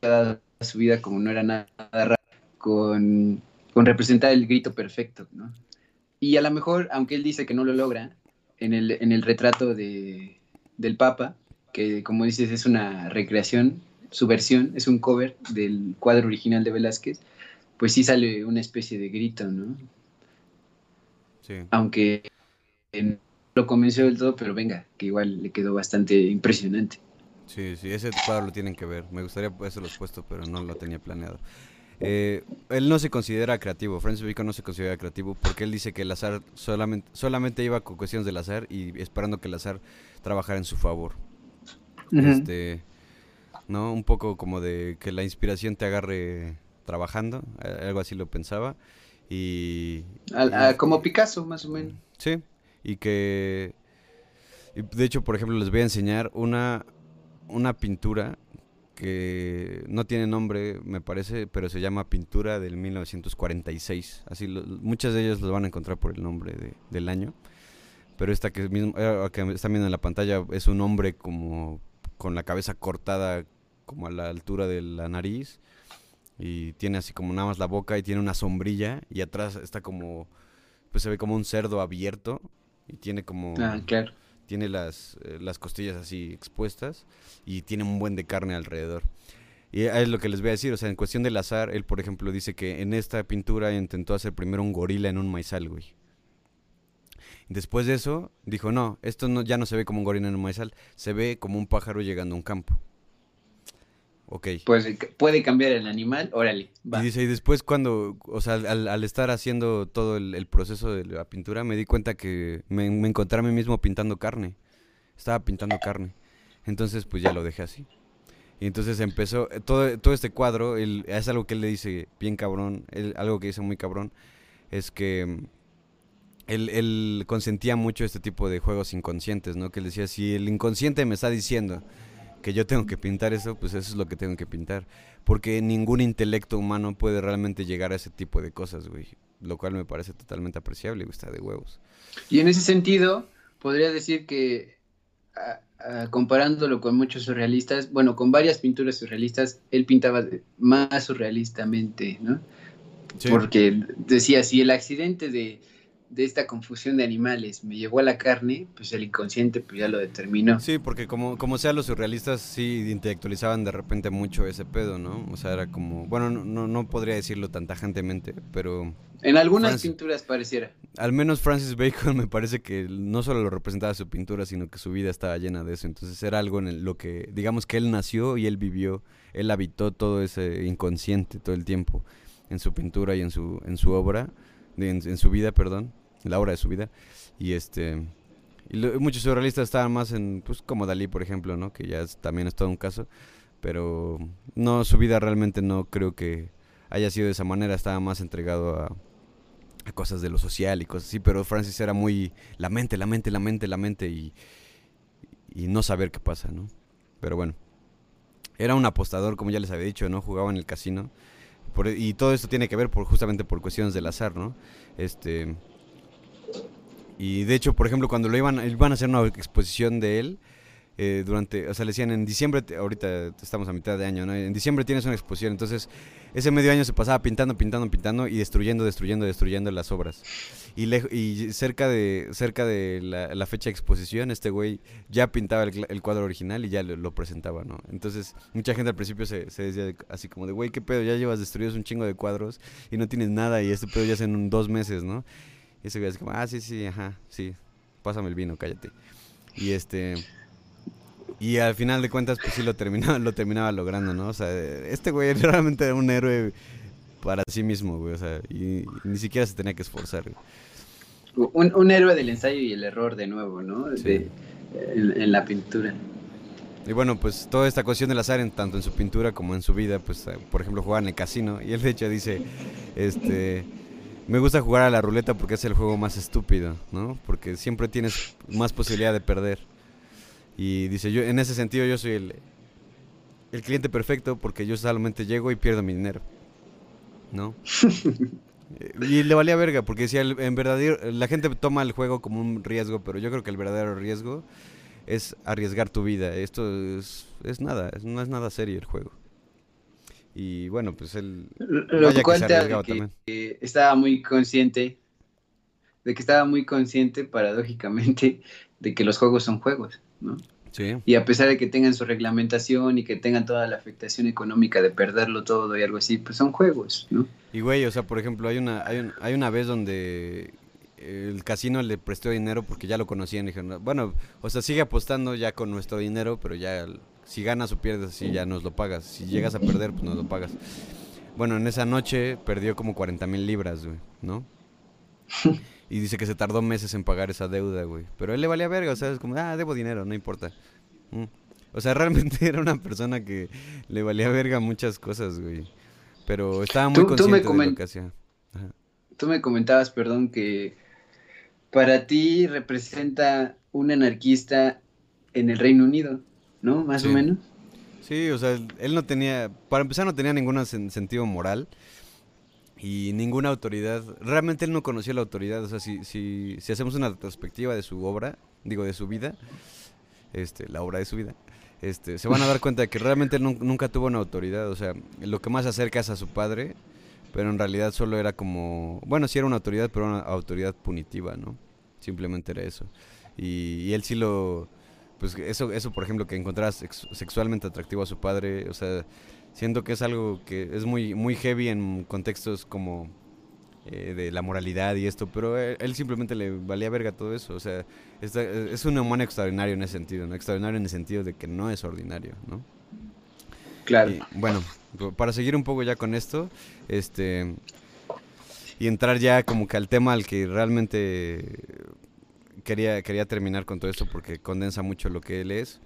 dado de su vida, como no era nada raro, con, con representar el grito perfecto, ¿no? Y a lo mejor, aunque él dice que no lo logra, en el, en el retrato de, del Papa, que como dices es una recreación, su versión es un cover del cuadro original de Velázquez, pues sí sale una especie de grito, ¿no? Sí. Aunque no lo convenció del todo, pero venga, que igual le quedó bastante impresionante. Sí, sí, ese cuadro lo tienen que ver. Me gustaría haberlo puesto, pero no lo tenía planeado. Eh, él no se considera creativo, Francis Bacon no se considera creativo porque él dice que el azar solamente, solamente iba con cuestiones del azar y esperando que el azar trabajara en su favor. Este, ¿no? Un poco como de que la inspiración te agarre trabajando, algo así lo pensaba. Y, como Picasso, más o menos. Sí, y que, de hecho, por ejemplo, les voy a enseñar una, una pintura que no tiene nombre, me parece, pero se llama Pintura del 1946. Así, muchas de ellas las van a encontrar por el nombre del año. Pero esta que, mismo, eh, que están viendo en la pantalla es un hombre como con la cabeza cortada como a la altura de la nariz y tiene así como nada más la boca y tiene una sombrilla y atrás está como pues se ve como un cerdo abierto y tiene como ah, claro tiene las, eh, las costillas así expuestas y tiene un buen de carne alrededor. Y es lo que les voy a decir, o sea, en cuestión del azar, él por ejemplo dice que en esta pintura intentó hacer primero un gorila en un maizal, güey. Después de eso, dijo, no, esto no, ya no se ve como un gorila en un maizal, se ve como un pájaro llegando a un campo. Ok. Pues puede cambiar el animal, órale. Y dice, y después cuando, o sea, al, estar haciendo todo el, proceso de la pintura, me di cuenta que me, encontré a mí mismo pintando carne. Estaba pintando carne. Entonces, pues ya lo dejé así. Y entonces empezó, eh, todo, todo este cuadro, es algo que él le dice bien cabrón, algo que dice muy cabrón, es que mm, él, él consentía mucho este tipo de juegos inconscientes, ¿no? Que él decía, si el inconsciente me está diciendo que yo tengo que pintar eso, pues eso es lo que tengo que pintar. Porque ningún intelecto humano puede realmente llegar a ese tipo de cosas, güey. Lo cual me parece totalmente apreciable, güey, está de huevos. Y en ese sentido, podría decir que, comparándolo con muchos surrealistas, bueno, con varias pinturas surrealistas, él pintaba más surrealistamente, ¿no? Porque decía, si el accidente de de esta confusión de animales me llevó a la carne, pues el inconsciente pues ya lo determinó. Sí, porque como, como sea los surrealistas sí intelectualizaban de repente mucho ese pedo, ¿no? O sea, era como, bueno, no, no podría decirlo tan tajantemente, pero... En algunas pinturas pareciera. Al menos Francis Bacon (laughs) me parece que no solo lo representaba su pintura, sino que su vida estaba llena de eso. Entonces era algo en lo que, digamos que él nació y él vivió, él habitó todo ese inconsciente todo el tiempo en su pintura y en su, en su obra, en su vida, perdón la obra de su vida. Y este y muchos surrealistas estaban más en, pues como Dalí, por ejemplo, ¿no? Que ya también es todo un caso. Pero no, su vida realmente no creo que haya sido de esa manera. Estaba más entregado a, a cosas de lo social y cosas así. Pero Francis era muy la mente, la mente, la mente, la mente y, y no saber qué pasa, ¿no? Pero bueno. Era un apostador, como ya les había dicho, ¿no? Jugaba en el casino. y todo esto tiene que ver justamente por cuestiones del azar, ¿no? Este y de hecho, por ejemplo, cuando lo iban, iban a hacer una exposición de él, eh, durante, o sea, le decían en diciembre, ahorita estamos a mitad de año, ¿no? En diciembre tienes una exposición, entonces ese medio año se pasaba pintando, pintando, pintando y destruyendo, destruyendo, destruyendo las obras. Y, y cerca de cerca de la, fecha de exposición, este güey ya pintaba el, cuadro original y ya lo, presentaba, ¿no? Entonces, mucha gente al principio se, se decía así como de, güey, ¿qué pedo? Ya llevas destruidos un chingo de cuadros y no tienes nada y este pedo ya es en dos meses, ¿no? Y ese güey así como, ah, sí, sí, ajá, sí, pásame el vino, cállate. Y este... Y al final de cuentas, pues sí lo terminaba, lo terminaba logrando, ¿no? O sea, este güey realmente era un héroe para sí mismo, güey. O sea, y, ni siquiera se tenía que esforzar, Un, un, héroe del ensayo y el error de nuevo, ¿no? De, en, la pintura. Y bueno, pues toda esta cuestión del azar, en, tanto en su pintura como en su vida, pues, por ejemplo, jugaba en el casino. Y él, de hecho, dice, este me gusta jugar a la ruleta porque es el juego más estúpido, ¿no? Porque siempre tienes más posibilidad de perder. Y dice, yo en ese sentido yo soy el, el cliente perfecto porque yo solamente llego y pierdo mi dinero, ¿no? (laughs) y le valía verga porque decía, en verdad, la gente toma el juego como un riesgo, pero yo creo que el verdadero riesgo es arriesgar tu vida. Esto es, es nada, no es nada serio el juego. Y bueno, pues él lo cuenta que, estaba muy consciente de que estaba muy consciente, paradójicamente, de que los juegos son juegos, ¿no? Sí. Y a pesar de que tengan su reglamentación y que tengan toda la afectación económica de perderlo todo y algo así, pues son juegos, ¿no? Y güey, o sea, por ejemplo, hay una, hay, un- hay una vez donde el casino le prestó dinero porque ya lo conocían y dijeron, bueno, o sea, sigue apostando ya con nuestro dinero, pero ya si ganas o pierdes, sí, ya nos lo pagas. Si llegas a perder, pues nos lo pagas. Bueno, en esa noche perdió como 40 mil libras, güey, ¿no? (laughs) Y dice que se tardó meses en pagar esa deuda, güey. Pero a él le valía verga, o sea, es como, ah, debo dinero, no importa. Mm. O sea, (laughs) realmente era una persona que le valía verga muchas cosas, güey. Pero estaba muy Tú- tú me consciente de lo que hacía. Ajá. Tú me comentabas, perdón, que para ti representa un anarquista en el Reino Unido, ¿no? Más Sí. o menos. Sí, o sea, él no tenía, para empezar no tenía ningún sen- sentido moral y ninguna autoridad. Realmente él no conocía la autoridad, o sea, si, si, si hacemos una retrospectiva de su obra, digo, de su vida, este, la obra de su vida, este, se van a dar (laughs) cuenta de que realmente él nun- nunca tuvo una autoridad, o sea, lo que más acerca es a su padre, pero en realidad solo era como, bueno, sí era una autoridad, pero una autoridad punitiva, ¿no? Simplemente era eso. Y, y él sí lo, pues eso, eso por ejemplo, que encontrara sex- sexualmente atractivo a su padre, o sea, siento que es algo que es muy, muy heavy en contextos como eh, de la moralidad y esto, pero él, él simplemente le valía verga todo eso, o sea, está- es un humano extraordinario en ese sentido, ¿no? Extraordinario en el sentido de que no es ordinario, ¿no? Claro. Y, bueno, para seguir un poco ya con esto, este y entrar ya como que al tema al que realmente quería quería terminar con todo esto porque condensa mucho lo que él es.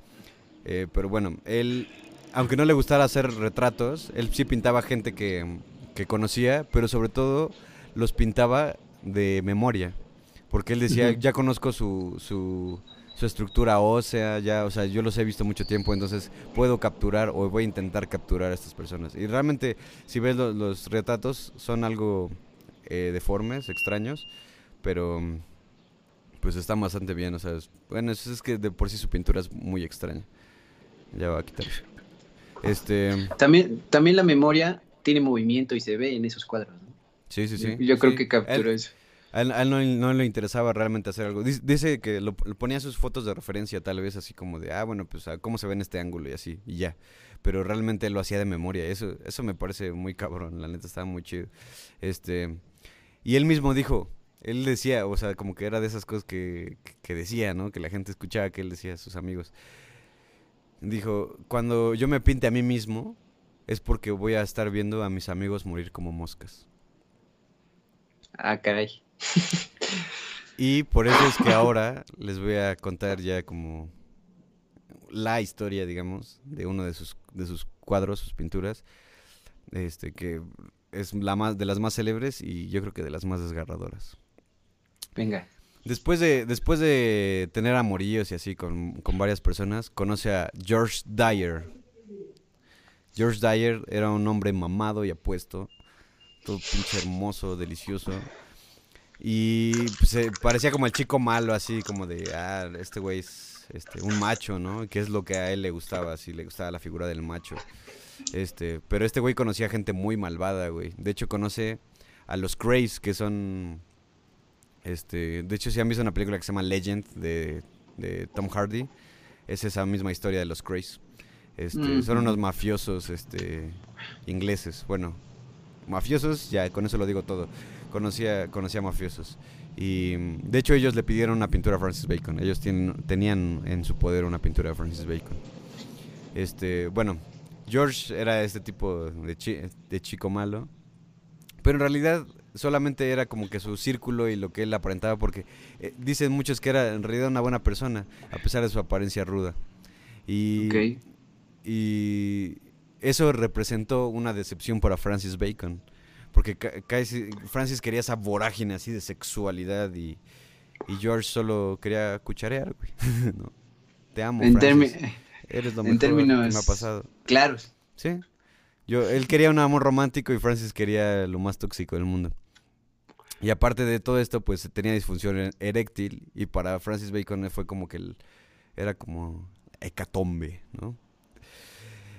Eh, pero bueno, él, aunque no le gustara hacer retratos, él sí pintaba gente que, que conocía, pero sobre todo los pintaba de memoria. Porque él decía, ya conozco su, su, su estructura ósea, ya, o sea, yo los he visto mucho tiempo, entonces puedo capturar o voy a intentar capturar a estas personas. Y realmente, si ves lo- los retratos, son algo eh, deformes, extraños, pero pues están bastante bien, o sea, es- bueno, es, es que de por sí su pintura es muy extraña. Ya va a quitar eso. Este, También, también la memoria tiene movimiento y se ve en esos cuadros, ¿no? sí, sí, sí. Yo creo sí. que capturó Él- eso. A él, a él no, no le interesaba realmente hacer algo. Dice, dice que lo, lo ponía sus fotos de referencia, tal vez así como de, ah, bueno, pues ah, cómo se ve en este ángulo y así, y ya. Pero realmente él lo hacía de memoria. Eso, eso me parece muy cabrón, la neta estaba muy chido. Este, y él mismo dijo, él decía, o sea, como que era de esas cosas que, que- decía, ¿no? Que la gente escuchaba que él decía a sus amigos. Dijo, cuando yo me pinte a mí mismo, es porque voy a estar viendo a mis amigos morir como moscas. Ah, caray. Y por eso es que ahora les voy a contar ya como la historia, digamos, de uno de sus, de sus cuadros, sus pinturas, este, que es la más, de las más célebres y yo creo que de las más desgarradoras. Venga. Después de, después de tener amorillos y así con, con varias personas, conoce a George Dyer. George Dyer era un hombre mamado y apuesto, todo pinche hermoso, delicioso. Y parecía como el chico malo, así como de, ah, este güey es este, un macho, ¿no? Que es lo que a él le gustaba, así le gustaba la figura del macho. Este, pero este güey conocía gente muy malvada, güey. De hecho, conoce a los Greys, que son este, de hecho, si han visto una película que se llama Legend de, de Tom Hardy, es esa misma historia de los Greys. Este, Son Ujú. unos mafiosos este, ingleses. Bueno, mafiosos, ya con eso lo digo todo. Conocía, conocía mafiosos. Y mm, de hecho, ellos le pidieron una pintura a Francis Bacon. Ellos tienen, tenían en su poder una pintura de Francis Bacon. Este, bueno, George era este tipo de, chi- de chico malo. Pero en realidad solamente era como que su círculo y lo que él aparentaba, porque eh, dicen muchos que era en realidad una buena persona, a pesar de su apariencia ruda. Y, y eso representó una decepción para Francis Bacon, porque Francis quería esa vorágine así de sexualidad y, y George solo quería cucharear, güey. (laughs) No. Te amo, En, Francis. termi- Eres lo en mejor que me ha términos pasado. claros. Sí. Yo, él quería un amor romántico y Francis quería lo más tóxico del mundo. Y aparte de todo esto, pues tenía disfunción e- eréctil y para Francis Bacon fue como que el- era como hecatombe, ¿no?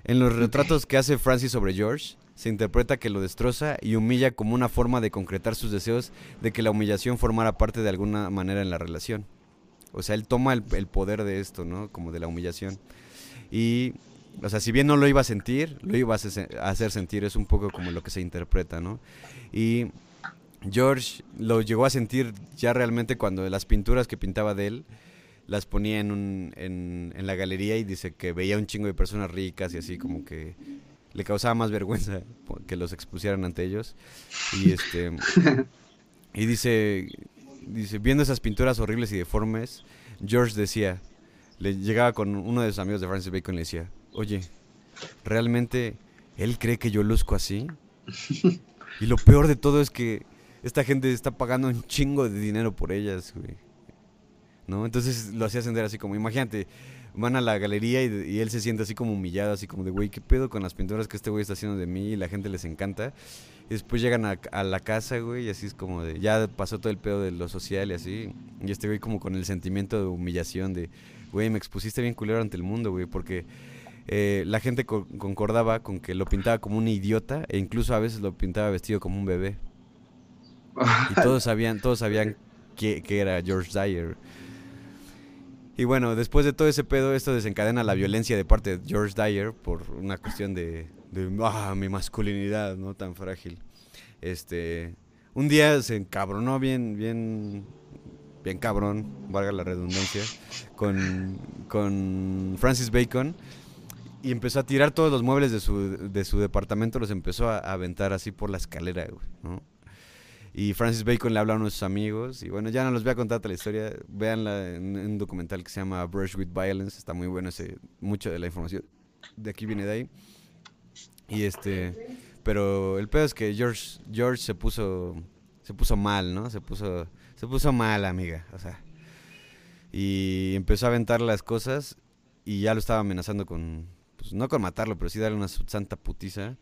En los retratos que hace Francis sobre George, se interpreta que lo destroza y humilla como una forma de concretar sus deseos de que la humillación formara parte de alguna manera en la relación. O sea, él toma el, poder de esto, ¿no? Como de la humillación. Y, o sea, si bien no lo iba a sentir, lo iba a hacer sentir, es un poco como lo que se interpreta, ¿no? Y George lo llegó a sentir ya realmente cuando las pinturas que pintaba de él las ponía en, un, en, en la galería y dice que veía un chingo de personas ricas y así como que le causaba más vergüenza (laughs) que los expusieran ante ellos. Y este y dice dice viendo esas pinturas horribles y deformes, George decía, le llegaba con uno de sus amigos de Francis Bacon y le decía, "Oye, ¿realmente él cree que yo luzco así?" (laughs) Y lo peor de todo es que esta gente está pagando un chingo de dinero por ellas, güey. ¿No? Entonces lo hacía ascender así como, imagínate, van a la galería y, él se siente así como humillado, así como de, güey, ¿qué pedo con las pinturas que este güey está haciendo de mí? Y la gente les encanta. Y después llegan a, la casa, güey, y así es como de, ya pasó todo el pedo de lo social y así. Y este güey como con el sentimiento de humillación de, güey, me expusiste bien culero ante el mundo, güey, porque eh, la gente concordaba con que lo pintaba como un idiota e incluso a veces lo pintaba vestido como un bebé. (laughs) y todos sabían, todos sabían que, que era George Dyer. Y bueno, después de todo ese pedo, esto desencadena la violencia de parte de George Dyer por una cuestión de, ah, mi masculinidad, ¿no? Tan frágil. Este, un día se encabronó bien, bien, bien cabrón, valga la redundancia, con, con Francis Bacon y empezó a tirar todos los muebles de su, de su departamento, los empezó a, aventar así por la escalera, ¿no? Y Francis Bacon le habla a uno de sus amigos. Y bueno, ya no les voy a contar toda la historia. Véanla en, un documental que se llama Brush with Violence. Está muy bueno ese, mucho de la información de aquí viene de ahí. Y este, pero el pedo es que George, George se puso, se puso mal, ¿no? Se puso, se puso mal, amiga. O sea, y empezó a aventar las cosas y ya lo estaba amenazando con, pues no con matarlo, pero sí darle una santa putiza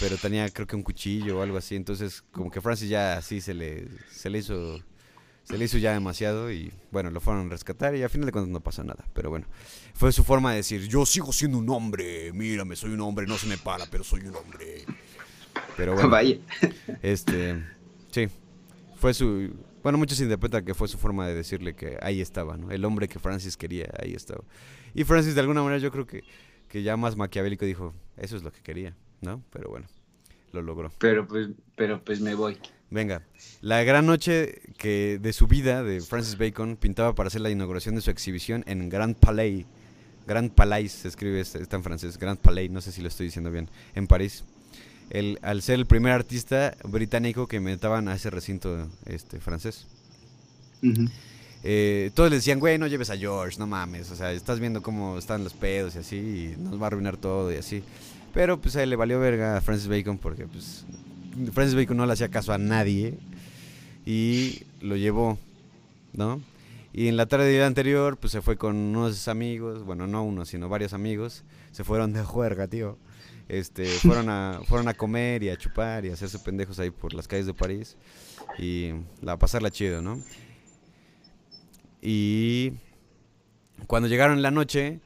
pero tenía creo que un cuchillo o algo así, entonces como que Francis ya así se le, se le hizo se le hizo ya demasiado y bueno, lo fueron a rescatar y al final de cuentas no pasa nada, pero bueno, fue su forma de decir, yo sigo siendo un hombre, mírame, soy un hombre, no se me para, pero soy un hombre. Pero bueno, Vaya. este, sí, fue su, bueno, muchos interpretan que fue su forma de decirle que ahí estaba, ¿no? El hombre que Francis quería, ahí estaba. Y Francis de alguna manera yo creo que, que ya más maquiavélico dijo, eso es lo que quería. ¿No? Pero bueno, lo logró. Pero pues, pero pues me voy. Venga, la gran noche que de su vida de Francis Bacon pintaba para hacer la inauguración de su exhibición en Grand Palais. Grand Palais se escribe, está en francés, Grand Palais, no sé si lo estoy diciendo bien, en París. El, al ser el primer artista británico que inventaban a ese recinto este, francés. Eh, todos le decían, güey, no lleves a George, no mames, o sea, estás viendo cómo están los pedos y así, y nos va a arruinar todo y así. Pero pues a él le valió verga a Francis Bacon porque pues Francis Bacon no le hacía caso a nadie y lo llevó, ¿no? Y en la tarde del día anterior pues se fue con unos amigos, bueno, no uno, sino varios amigos, se fueron de juerga, tío. Este, (laughs) fueron a fueron a comer y a chupar y a hacerse pendejos ahí por las calles de París y a pasarla chido, ¿no? Y cuando llegaron en la noche,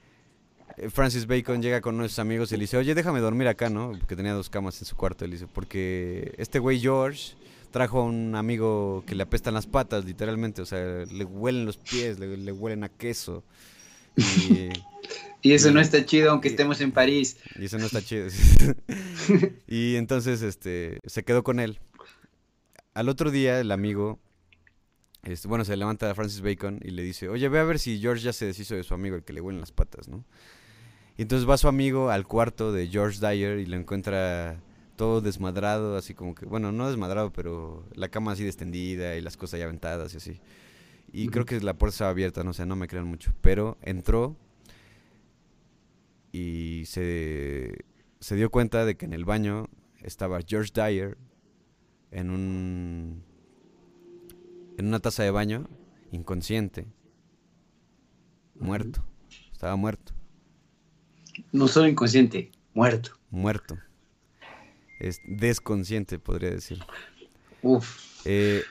Francis Bacon llega con unos amigos y le dice, oye, déjame dormir acá, ¿no? Porque tenía dos camas en su cuarto. Dice, porque este güey George trajo a un amigo que le apestan las patas, literalmente. O sea, le huelen los pies, le, huelen a queso. (laughs) Y, (laughs) y eso no está chido aunque estemos (laughs) en París. Y eso no está chido. y entonces este, se quedó con él. Al otro día el amigo, este, bueno, se levanta Francis Bacon y le dice, oye, ve a ver si George ya se deshizo de su amigo, el que le huelen las patas, ¿no? Y entonces va su amigo al cuarto de George Dyer y lo encuentra todo desmadrado, así como que, bueno, no desmadrado, pero la cama así extendida y las cosas ya aventadas y así. Y creo que la puerta estaba abierta, no sé, no me crean mucho. Pero entró y se, se dio cuenta de que en el baño estaba George Dyer en un en una taza de baño, inconsciente, muerto, estaba muerto. No solo inconsciente, muerto. Muerto. Es desconsciente, podría decir. Uf. Eh,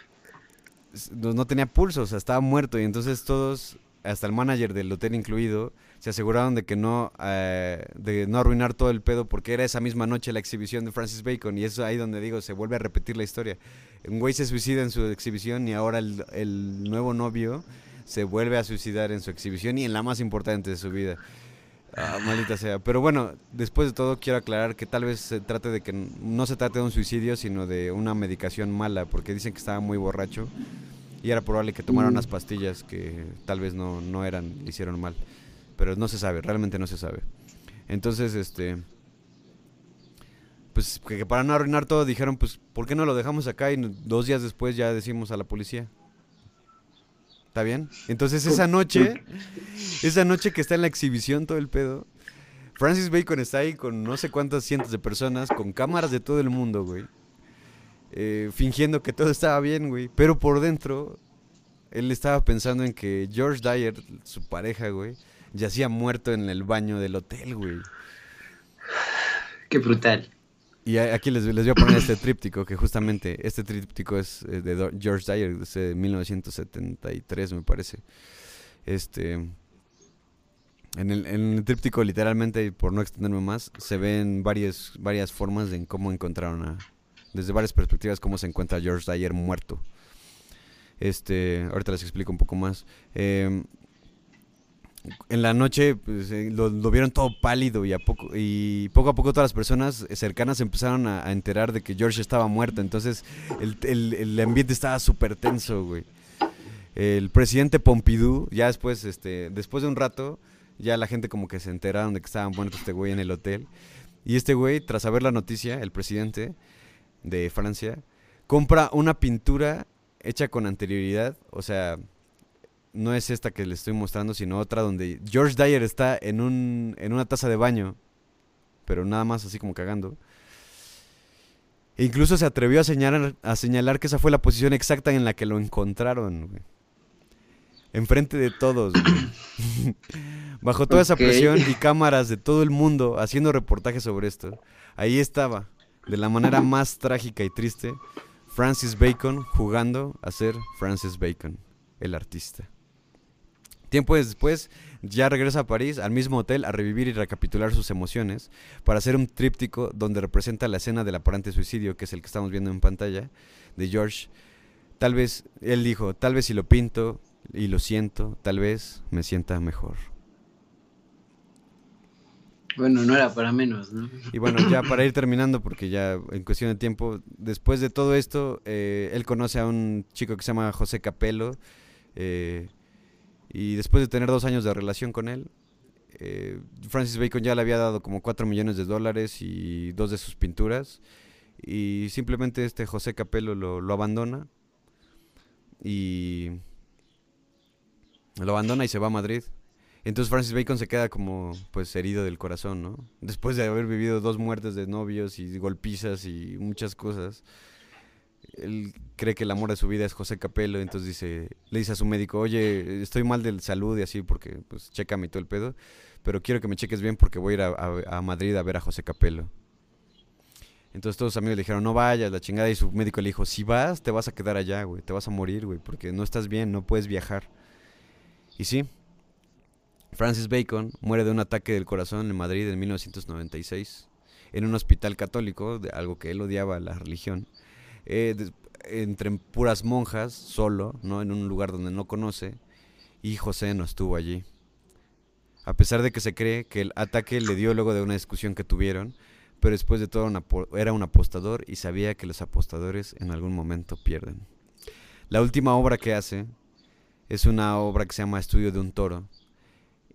no, tenía pulso, o sea, estaba muerto. Y entonces todos hasta el manager del hotel incluido, se aseguraron de que no, eh, de no arruinar todo el pedo porque era esa misma noche la exhibición de Francis Bacon y es ahí donde digo, se vuelve a repetir la historia. Un güey se suicida en su exhibición y ahora el, el nuevo novio se vuelve a suicidar en su exhibición y en la más importante de su vida. Ah, maldita sea. Pero bueno, después de todo quiero aclarar que tal vez se trate de que no se trate de un suicidio, sino de una medicación mala, porque dicen que estaba muy borracho y era probable que tomara unas pastillas que tal vez no, no eran, le hicieron mal. Pero no se sabe, realmente no se sabe. Entonces, este... Pues que para no arruinar todo dijeron, pues, ¿por qué no lo dejamos acá y dos días después ya decimos a la policía? ¿Está bien? Entonces esa noche, esa noche que está en la exhibición todo el pedo, Francis Bacon está ahí con no sé cuántas cientos de personas, con cámaras de todo el mundo, güey. Eh, fingiendo que todo estaba bien, güey. Pero por dentro, él estaba pensando en que George Dyer, su pareja, güey, yacía muerto en el baño del hotel, güey. Qué brutal. Y aquí les, les voy a poner este tríptico, que justamente este tríptico es eh, de George Dyer, de 1973 me parece. Este, en el, tríptico literalmente, por no extenderme más, se ven varias, varias formas de cómo encontraron a, desde varias perspectivas, cómo se encuentra George Dyer muerto. Este, ahorita les explico un poco más. Eh, en la noche pues, eh, lo, vieron todo pálido y a poco y poco a poco todas las personas cercanas empezaron a, enterar de que George estaba muerto. Entonces el, el, ambiente estaba súper tenso, güey. El presidente Pompidou, ya después, este, después de un rato, ya la gente como que se enteraron de que estaba muerto este güey en el hotel. Y este güey, tras saber la noticia, el presidente de Francia, compra una pintura hecha con anterioridad, o sea, no es esta que le estoy mostrando, sino otra donde George Dyer está en, un, en una taza de baño, pero nada más así como cagando. E incluso se atrevió a señalar, a señalar que esa fue la posición exacta en la que lo encontraron, Enfrente de todos, (coughs) Bajo toda esa presión y cámaras de todo el mundo haciendo reportajes sobre esto, ahí estaba, de la manera más trágica y triste, Francis Bacon jugando a ser Francis Bacon, el artista. Tiempo después, ya regresa a París, al mismo hotel, a revivir y recapitular sus emociones, para hacer un tríptico donde representa la escena del aparente suicidio, que es el que estamos viendo en pantalla, de George. Tal vez, él dijo, tal vez si lo pinto y lo siento, tal vez me sienta mejor. Bueno, no era para menos, ¿no? Y bueno, ya (clears throat) para ir terminando, porque ya en cuestión de tiempo, después de todo esto, eh, él conoce a un chico que se llama José Capello, eh, y después de tener dos años de relación con él, eh, Francis Bacon ya le había dado como 4 millones de dólares y dos de sus pinturas. Y simplemente este José Capello lo, abandona. Y lo abandona y se va a Madrid. Entonces Francis Bacon se queda como pues herido del corazón, ¿no? Después de haber vivido dos muertes de novios y golpizas y muchas cosas él cree que el amor de su vida es José Capello, entonces dice, le dice a su médico, oye, estoy mal de salud y así porque, pues, chécame todo el pedo, pero quiero que me cheques bien porque voy a ir a, Madrid a ver a José Capello. Entonces todos los amigos le dijeron, no vayas, la chingada, y su médico le dijo, si vas, te vas a quedar allá, güey, te vas a morir, güey, porque no estás bien, no puedes viajar. Y sí, Francis Bacon muere de un ataque del corazón en Madrid en 1996, en un hospital católico, de algo que él odiaba, la religión. Eh, entre puras monjas, solo, ¿no? En un lugar donde no conoce, y José no estuvo allí. A pesar de que se cree que el ataque le dio luego de una discusión que tuvieron, pero después de todo era un apostador y sabía que los apostadores en algún momento pierden. La última obra que hace es una obra que se llama Estudio de un toro,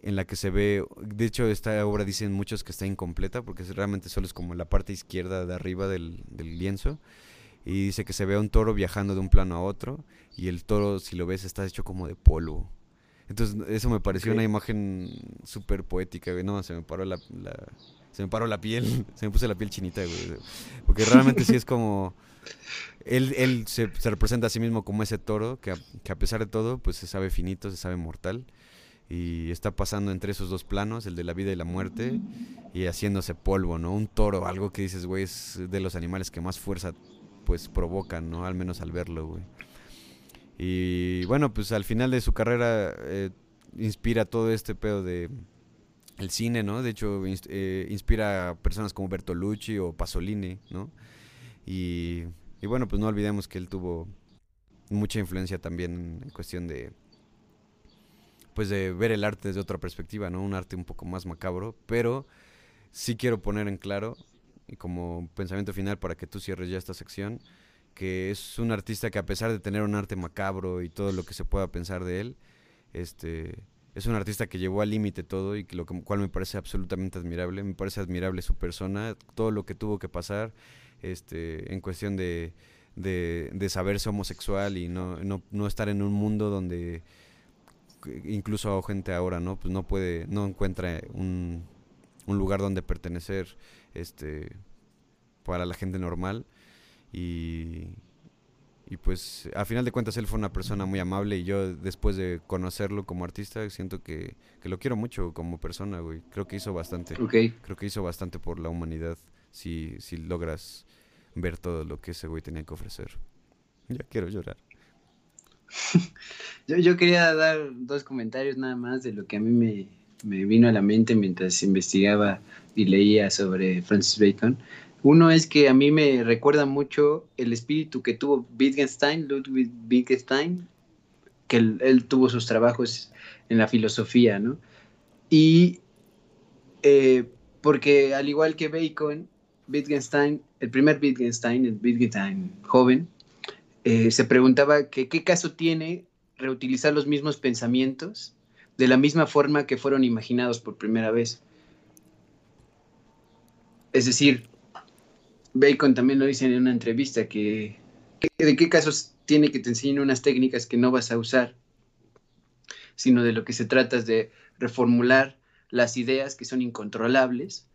en la que se ve, de hecho esta obra dicen muchos que está incompleta porque realmente solo es como la parte izquierda de arriba del, del lienzo y dice que se ve a un toro viajando de un plano a otro y el toro, si lo ves, está hecho como de polvo. Entonces eso me pareció una imagen súper poética, güey. No, se me paró la, se me paró la piel, (laughs) se me puse la piel chinita, güey. Porque realmente sí es como... Él, él se, se, representa a sí mismo como ese toro que a, que a, pesar de todo, pues se sabe finito, se sabe mortal. Y está pasando entre esos dos planos, el de la vida y la muerte, y haciéndose polvo, ¿no? Un toro, algo que dices, güey, es de los animales que más fuerza pues provocan, ¿no? Al menos al verlo, güey. Y bueno, pues al final de su carrera, eh, inspira todo este pedo de el cine, ¿no? De hecho, eh, inspira a personas como Bertolucci o Pasolini, ¿no? Y, y, bueno, pues no olvidemos que él tuvo mucha influencia también en cuestión de pues de ver el arte desde otra perspectiva, ¿no? Un arte un poco más macabro, pero sí quiero poner en claro y como pensamiento final para que tú cierres ya esta sección, que es un artista que a pesar de tener un arte macabro y todo lo que se pueda pensar de él, este es un artista que llevó al límite todo y que lo cual me parece absolutamente admirable. Me parece admirable su persona, todo lo que tuvo que pasar este, en cuestión de, de, saberse homosexual y no, no, no, estar en un mundo donde incluso gente ahora no pues no puede no encuentra un, un lugar donde pertenecer este para la gente normal y, y pues a final de cuentas él fue una persona muy amable y yo después de conocerlo como artista siento que, lo quiero mucho como persona, güey. Creo que hizo bastante. Creo que hizo bastante por la humanidad si, si logras ver todo lo que ese güey tenía que ofrecer. Ya quiero llorar. (laughs) yo, yo quería dar dos comentarios nada más de lo que a mí me, me vino a la mente mientras investigaba y leía sobre Francis Bacon. Uno es que a mí me recuerda mucho el espíritu que tuvo Wittgenstein, Ludwig Wittgenstein, que él, tuvo sus trabajos en la filosofía, ¿no? Y eh, porque al igual que Bacon, Wittgenstein, el primer Wittgenstein, el Wittgenstein joven, eh, se preguntaba que qué caso tiene reutilizar los mismos pensamientos de la misma forma que fueron imaginados por primera vez. Es decir, Bacon también lo dice en una entrevista, que, de qué casos tiene que te enseñen unas técnicas que no vas a usar, sino de lo que se trata es de reformular las ideas que son incontrolables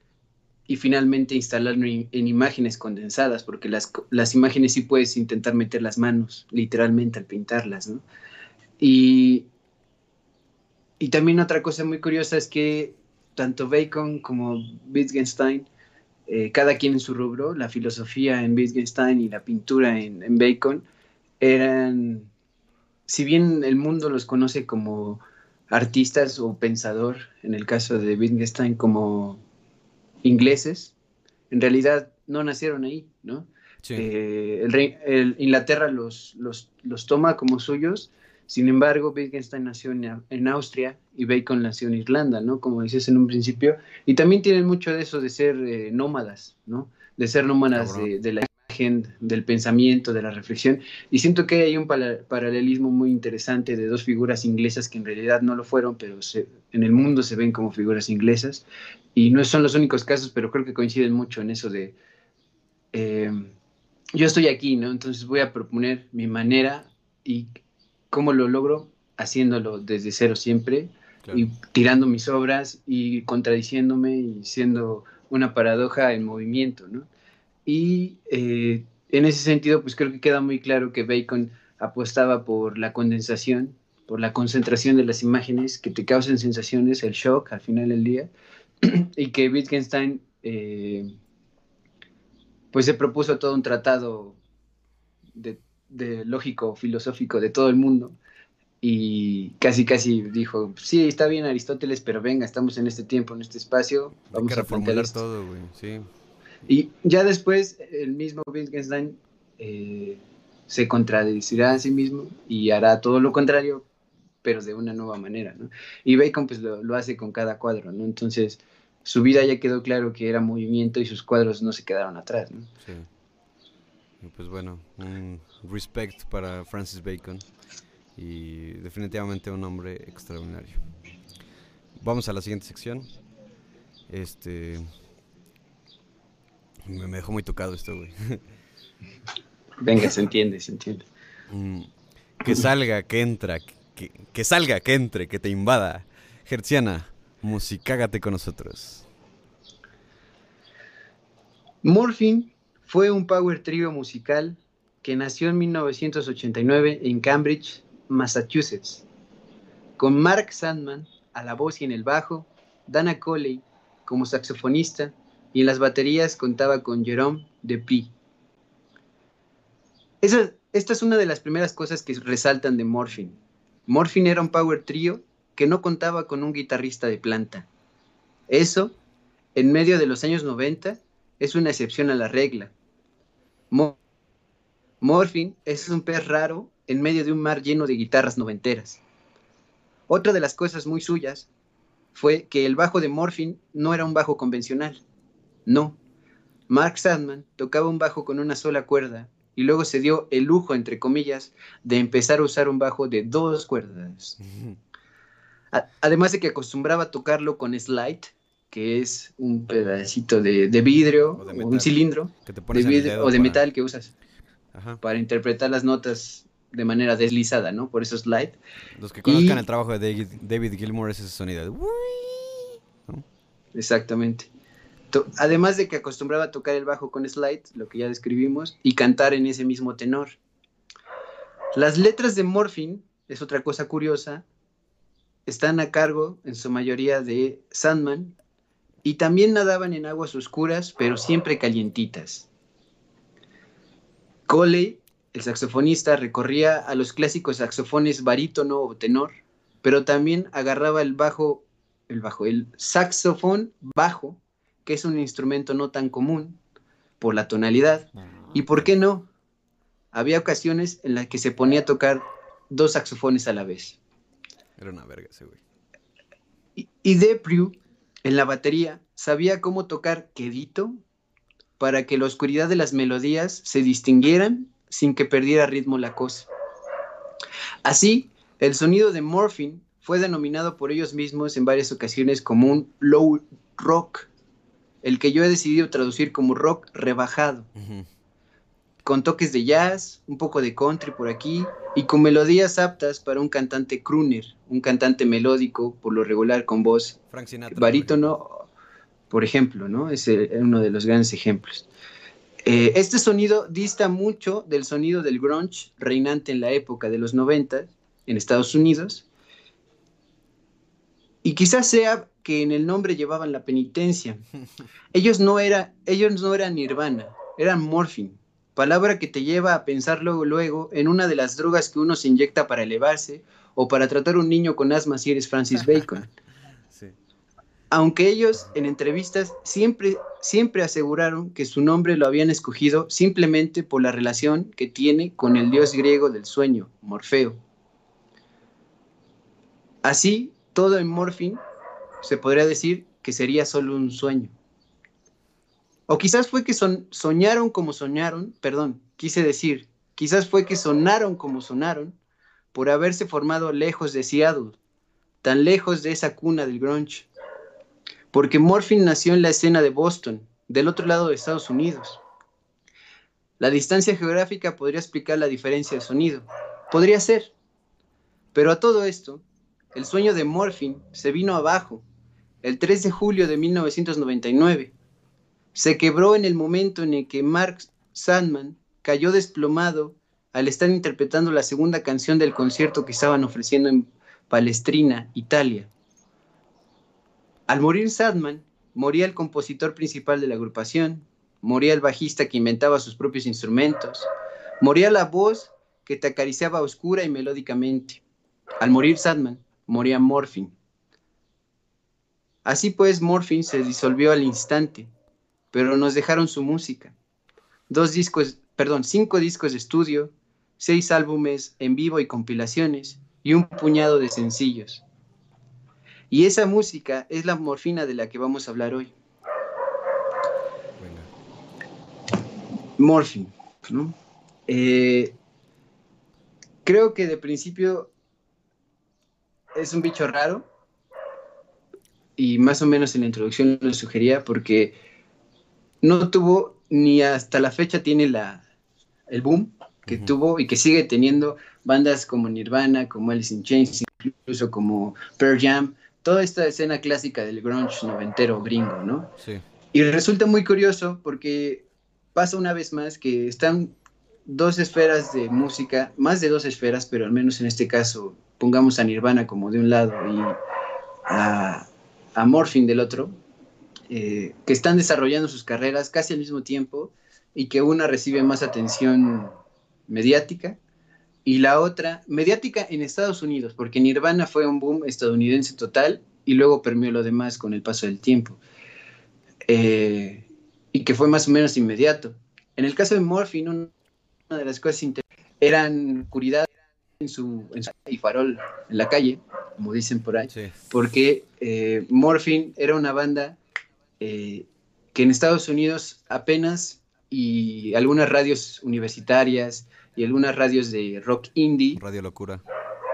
y finalmente instalarlo en, imágenes condensadas, porque las, las, imágenes sí puedes intentar meter las manos literalmente al pintarlas, ¿no? Y, y también otra cosa muy curiosa es que tanto Bacon como Wittgenstein eh, cada quien en su rubro, la filosofía en Wittgenstein y la pintura en, Bacon, eran, si bien el mundo los conoce como artistas o pensador, en el caso de Wittgenstein como ingleses, en realidad no nacieron ahí, ¿no? Eh, el, Inglaterra los, los, los, toma como suyos sin embargo, Wittgenstein nació en, Austria y Bacon nació en Irlanda, ¿no? Como dices en un principio. Y también tienen mucho de eso de ser eh, nómadas, ¿no? De ser nómadas de, la imagen, del pensamiento, de la reflexión. Y siento que hay un paralelismo muy interesante de dos figuras inglesas que en realidad no lo fueron, pero en el mundo se ven como figuras inglesas. Y no son los únicos casos, pero creo que coinciden mucho en eso de... Eh, yo estoy aquí, ¿no? Entonces voy a proponer mi manera y ¿Cómo lo logro? Haciéndolo desde cero siempre y tirando mis obras y contradiciéndome y siendo una paradoja en movimiento, ¿no? Y eh, en ese sentido, pues creo que queda muy claro que Bacon apostaba por la condensación, por la concentración de las imágenes que te causen sensaciones, el shock al final del día, (clears throat) y que Wittgenstein eh, pues se propuso todo un tratado de de lógico filosófico de todo el mundo y casi casi dijo, sí, está bien Aristóteles, pero venga, estamos en este tiempo, en este espacio, vamos a reformular todo, güey, sí. Y ya después el mismo Wittgenstein eh, se contradecirá a sí mismo y hará todo lo contrario, pero de una nueva manera, ¿no? Y Bacon pues lo, lo hace con cada cuadro, ¿no? Entonces su vida ya quedó claro que era movimiento y sus cuadros no se quedaron atrás, ¿no? Sí. Pues bueno, un respect para Francis Bacon y definitivamente un hombre extraordinario. Vamos a la siguiente sección. Este me, dejó muy tocado esto, güey. (laughs) Venga, se entiende, se entiende. Mm, que salga, que entra, que, que salga, que entre, que te invada. Gerciana, musicágate con nosotros. Morphine fue un power trio musical que nació en 1989 en Cambridge, Massachusetts, con Mark Sandman a la voz y en el bajo, Dana Coley como saxofonista y en las baterías contaba con Jerome Depri. Esta es una de las primeras cosas que resaltan de Morphine. Morphine era un power trio que no contaba con un guitarrista de planta. Eso, en medio de los años 90, es una excepción a la regla. Morphin es un pez raro en medio de un mar lleno de guitarras noventeras. Otra de las cosas muy suyas fue que el bajo de Morphin no era un bajo convencional. No. Mark Sandman tocaba un bajo con una sola cuerda y luego se dio el lujo, entre comillas, de empezar a usar un bajo de dos cuerdas. Además de que acostumbraba a tocarlo con slide, que es un pedacito de, vidrio, o un cilindro de o de metal que usas para interpretar las notas de manera deslizada, ¿no? Por eso slide. Los que conozcan el trabajo de David, Gilmour es ese sonido. Exactamente. Además de que acostumbraba a tocar el bajo con slide, lo que ya describimos, y cantar en ese mismo tenor. Las letras de Morphine, es otra cosa curiosa, están a cargo en su mayoría de Sandman y también nadaban en aguas oscuras, pero siempre calientitas. Coley, el saxofonista, recorría a los clásicos saxofones barítono o tenor, pero también agarraba el bajo, el bajo, el saxofón bajo que es un instrumento no tan común por la tonalidad. ¿Y por qué no? Había ocasiones en las que se ponía a tocar dos saxofones a la vez. Era una verga ese güey. Y, y Depriu, en la batería, sabía cómo tocar quedito para que la oscuridad de las melodías se distinguieran sin que perdiera ritmo la cosa. Así, el sonido de Morphine fue denominado por ellos mismos en varias ocasiones como un low rock el que yo he decidido traducir como rock rebajado, con toques de jazz, un poco de country por aquí, y con melodías aptas para un cantante crooner, un cantante melódico, por lo regular con voz barítono, por ejemplo, ¿no? Es uno de los grandes ejemplos. Eh, este sonido dista mucho del sonido del grunge reinante en la época de los 90 en Estados Unidos, y quizás sea que en el nombre llevaban la penitencia. (laughs) Ellos no, era, ellos no eran nirvana, eran morphine, palabra que te lleva a pensar luego, luego en una de las drogas que uno se inyecta para elevarse o para tratar un niño con asma si eres Francis (laughs) Bacon. Aunque ellos en entrevistas siempre, siempre aseguraron que su nombre lo habían escogido simplemente por la relación que tiene con el dios griego del sueño, Morfeo. Así, todo en Morphine se podría decir que sería solo un sueño. O quizás fue que son, soñaron como soñaron, perdón, quise decir, quizás fue que sonaron como sonaron por haberse formado lejos de Seattle, tan lejos de esa cuna del grunge. Porque Morphine nació en la escena de Boston, del otro lado de Estados Unidos. La distancia geográfica podría explicar la diferencia de sonido. Podría ser. Pero a todo esto, el sueño de Morphine se vino abajo el 3 de julio de 1999. Se quebró en el momento en el que Mark Sandman cayó desplomado al estar interpretando la segunda canción del concierto que estaban ofreciendo en Palestrina, Italia. Al morir Sandman, moría el compositor principal de la agrupación, moría el bajista que inventaba sus propios instrumentos, moría la voz que te acariciaba oscura y melódicamente. Al morir Sandman, moría Morphine. Así pues, Morphine se disolvió al instante, pero nos dejaron su música. Dos discos, perdón, cinco discos de estudio, seis álbumes en vivo y compilaciones, y un puñado de sencillos. Y esa música es la morfina de la que vamos a hablar hoy. Morphine, ¿no? Eh, creo que de principio es un bicho raro y más o menos en la introducción lo sugería porque no tuvo ni hasta la fecha tiene la, el boom que tuvo y que sigue teniendo bandas como Nirvana, como Alice in Chains, incluso como Pearl Jam, toda esta escena clásica del grunge noventero gringo, ¿no? Sí. Y resulta muy curioso porque pasa una vez más que están dos esferas de música, más de dos esferas, pero al menos en este caso pongamos a Nirvana como de un lado y a, a Morphine del otro, eh, que están desarrollando sus carreras casi al mismo tiempo y que una recibe más atención mediática y la otra, mediática en Estados Unidos, porque Nirvana fue un boom estadounidense total y luego permeó lo demás con el paso del tiempo. Eh, y que fue más o menos inmediato. En el caso de Morphine, una de las cosas eran oscuridad en su, en y farol en la calle, como dicen por ahí, porque eh, Morphine era una banda eh, que en Estados Unidos apenas y algunas radios universitarias y algunas radios de rock indie. Radio Locura.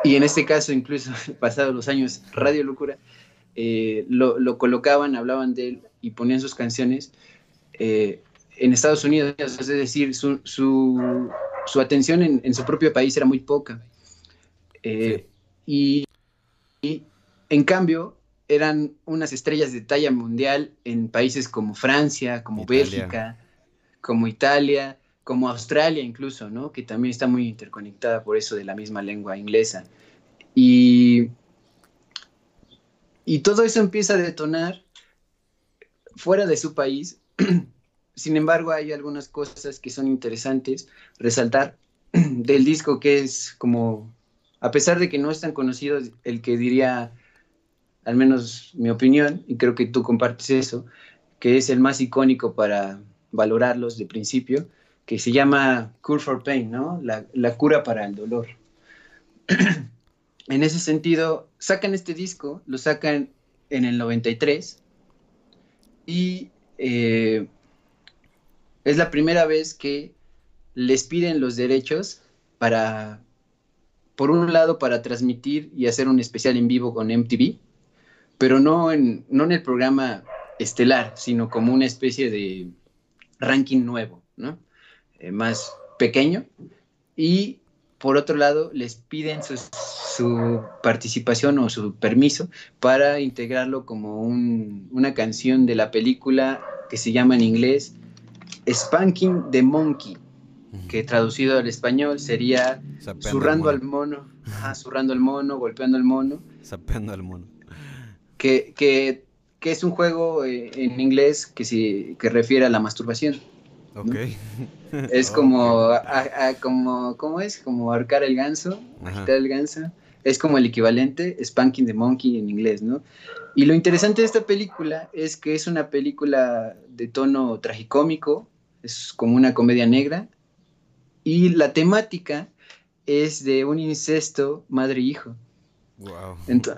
Y en este caso, incluso (laughs) pasados los años, Radio Locura, eh, lo, colocaban, hablaban de él y ponían sus canciones eh, en Estados Unidos, es decir, su, su, atención en, su propio país era muy poca. Eh, y, en cambio, eran unas estrellas de talla mundial en países como Francia, como Bélgica, como Italia, como Australia incluso, ¿no? Que también está muy interconectada por eso de la misma lengua inglesa. Y, y todo eso empieza a detonar fuera de su país. (clears throat) Sin embargo, hay algunas cosas que son interesantes resaltar (clears throat) del disco que es como, a pesar de que no es tan conocido, el que diría, al menos mi opinión, y creo que tú compartes eso, que es el más icónico para valorarlos de principio, que se llama Cure for Pain, ¿no? La, cura para el dolor. (clears throat) en ese sentido, sacan este disco, lo sacan en el 93 y eh, es la primera vez que les piden los derechos para, por un lado, para transmitir y hacer un especial en vivo con MTV, pero no en, no en el programa estelar, sino como una especie de ranking nuevo, ¿no? Eh, más pequeño y por otro lado les piden su, participación o su permiso para integrarlo como una canción de la película que se llama en inglés Spanking the Monkey, que traducido al español sería zurrando al mono, zurrando al mono, golpeando al mono. Sapeando al mono. Que, que, es un juego eh, en inglés que, se, que refiere a la masturbación. Ok. Es (laughs) como, como, ¿cómo es? Como ahorcar el ganso, agitar el ganso. Es como el equivalente, spanking the monkey en inglés, ¿no? Y lo interesante de esta película es que es una película de tono tragicómico, es como una comedia negra, y la temática es de un incesto madre-hijo. Wow.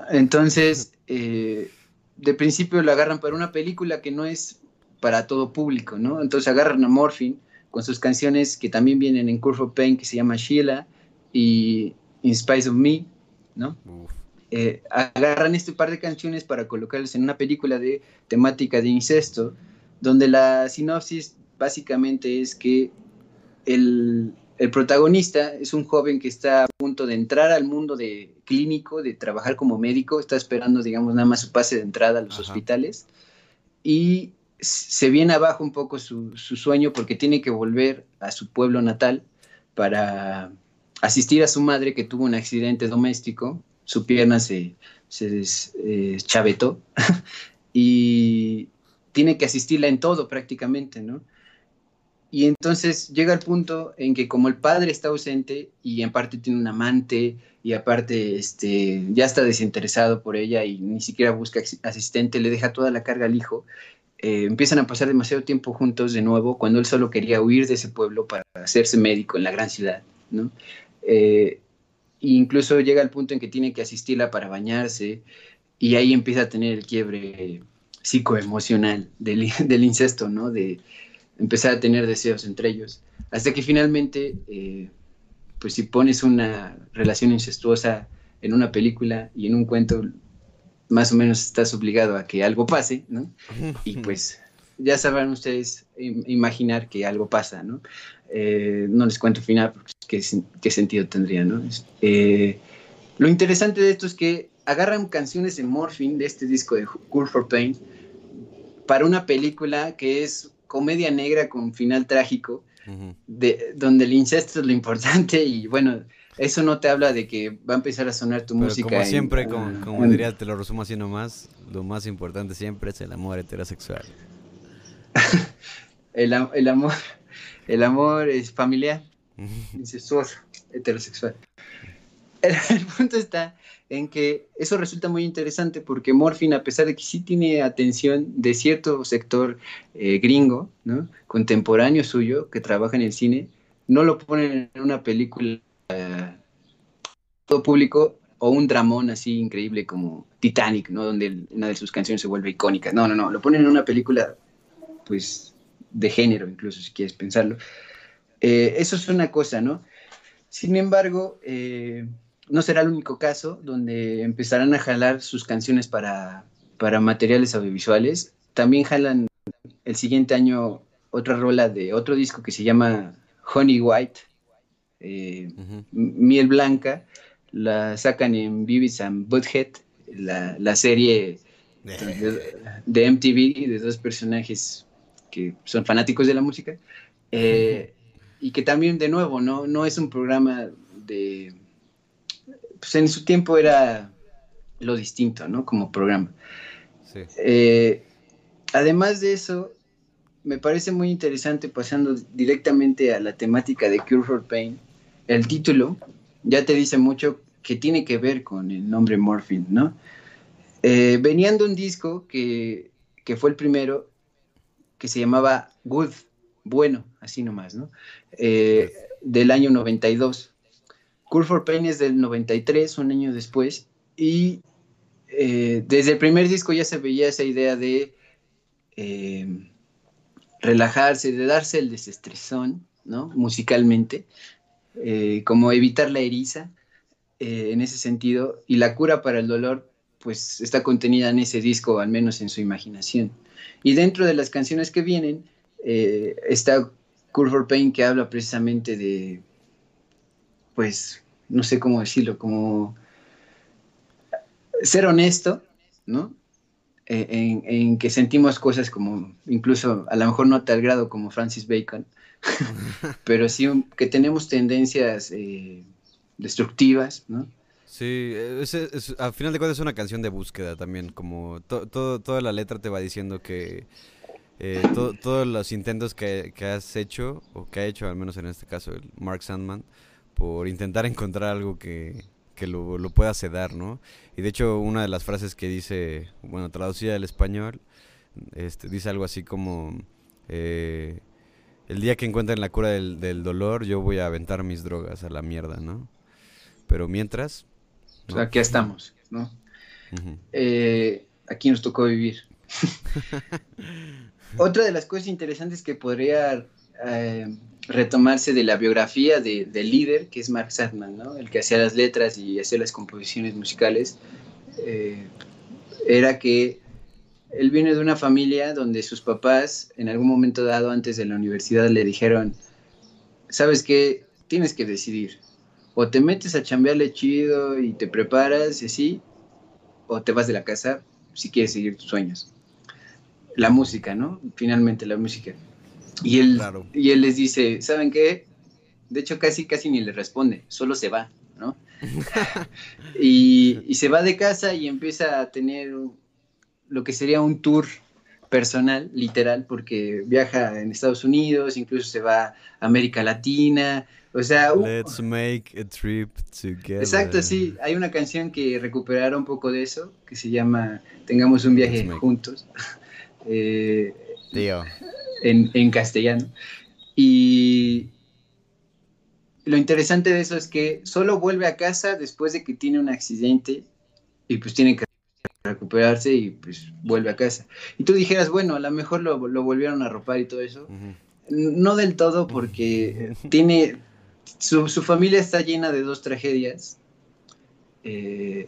entonces, eh, de principio lo agarran para una película que no es para todo público, ¿no? Entonces agarran a Morphine con sus canciones que también vienen en Curve of Pain, que se llama Sheila y In Spite of Me, ¿no? Eh, agarran este par de canciones para colocarlas en una película de temática de incesto, donde la sinopsis básicamente es que el, el, protagonista es un joven que está a punto de entrar al mundo de clínico, de trabajar como médico, está esperando, digamos, nada más su pase de entrada a los hospitales, y se viene abajo un poco su, sueño porque tiene que volver a su pueblo natal para asistir a su madre que tuvo un accidente doméstico, su pierna se, se eh, chavetó (laughs) y tiene que asistirla en todo prácticamente, ¿no? Y entonces llega el punto en que como el padre está ausente y en parte tiene un amante y aparte este, ya está desinteresado por ella y ni siquiera busca asistente, le deja toda la carga al hijo, eh, empiezan a pasar demasiado tiempo juntos de nuevo cuando él solo quería huir de ese pueblo para hacerse médico en la gran ciudad, ¿no? Eh, incluso llega al punto en que tiene que asistirla para bañarse y ahí empieza a tener el quiebre psicoemocional del, del incesto, ¿no? De empezar a tener deseos entre ellos. Hasta que finalmente, eh, pues si pones una relación incestuosa en una película y en un cuento, más o menos estás obligado a que algo pase, ¿no? Y pues ya sabrán ustedes imaginar que algo pasa, ¿no? Eh, no les cuento final porque qué, qué sentido tendría, ¿no? Eh, lo interesante de esto es que agarran canciones de Morphine, de este disco de Cool for Pain, para una película que es comedia negra con final trágico, de, donde el incesto es lo importante y bueno, eso no te habla de que va a empezar a sonar tu música. Como siempre, como, diría, te lo resumo así nomás, lo más importante siempre es el amor heterosexual. (laughs) el, amor el amor es familiar, incestuoso, heterosexual. El, punto está en que eso resulta muy interesante porque Morphin, a pesar de que sí tiene atención de cierto sector eh, gringo, contemporáneo suyo, que trabaja en el cine, no lo ponen en una película eh, todo público o un dramón así increíble como Titanic, ¿no? Donde una de sus canciones se vuelve icónica. No, no, no, lo ponen en una película, pues, de género, incluso, si quieres pensarlo. Eh, eso es una cosa, ¿no? Sin embargo, eh, no será el único caso donde empezarán a jalar sus canciones para, para materiales audiovisuales. También jalan el siguiente año otra rola de otro disco que se llama Honey White, eh, Miel Blanca, la sacan en Beavis and Butthead, la, la serie de, (laughs) MTV de dos personajes que son fanáticos de la música. Eh, (laughs) y que también, de nuevo, ¿no? no es un programa de... Pues en su tiempo era lo distinto, ¿no? Como programa. Eh, además de eso, me parece muy interesante, pasando directamente a la temática de Cure for Pain, el título ya te dice mucho que tiene que ver con el nombre Morphine, ¿no? Eh, venían de un disco que, que, fue el primero, que se llamaba Good, bueno, así nomás, ¿no? Eh, del año 92. Cool for Pain es del 93, un año después, y eh, desde el primer disco ya se veía esa idea de relajarse, de darse el desestresón, ¿no? Musicalmente, como evitar la eriza, en ese sentido, y la cura para el dolor pues está contenida en ese disco, al menos en su imaginación. Y dentro de las canciones que vienen eh, está Curve for Pain que habla precisamente de, pues, no sé cómo decirlo, como ser honesto, ¿no? E, en, que sentimos cosas como, incluso a lo mejor no tal grado como Francis Bacon, (laughs) pero sí que tenemos tendencias eh, destructivas, ¿no? Sí, es, al final de cuentas es una canción de búsqueda también, como todo, toda la letra te va diciendo que eh, todos los intentos que, has hecho, o que ha hecho al menos en este caso el Mark Sandman, por intentar encontrar algo que, lo, lo, pueda sedar, ¿no? Y de hecho una de las frases que dice, bueno, traducida al español, este, dice algo así como, eh, el día que encuentren la cura del, del dolor, yo voy a aventar mis drogas a la mierda, ¿no? Pero mientras, aquí estamos, ¿no? Eh, aquí nos tocó vivir. (laughs) Otra de las cosas interesantes que podría eh, retomarse de la biografía del líder, que es Mark Sadman, ¿no? el que hacía las letras y hacía las composiciones musicales, eh, era que él viene de una familia donde sus papás, en algún momento dado antes de la universidad, le dijeron, sabes qué, tienes que decidir, o te metes a chambearle chido y te preparas y así, o te vas de la casa si quieres seguir tus sueños. La música, ¿no? Finalmente la música. Y él, y él les dice, ¿saben qué? De hecho, casi, casi ni le responde, solo se va, ¿no? (laughs) y, y, se va de casa y empieza a tener lo que sería un tour personal, literal, porque viaja en Estados Unidos, incluso se va a América Latina, o sea, Let's make a trip together. Exacto, sí. Hay una canción que recuperaron un poco de eso, que se llama Tengamos un viaje juntos. (laughs) eh, en, en, castellano. Y lo interesante de eso es que solo vuelve a casa después de que tiene un accidente y pues tiene que recuperarse y pues vuelve a casa. Y tú dijeras, bueno, a lo mejor lo, lo volvieron a ropar y todo eso. No del todo porque (laughs) tiene su, familia está llena de dos tragedias eh,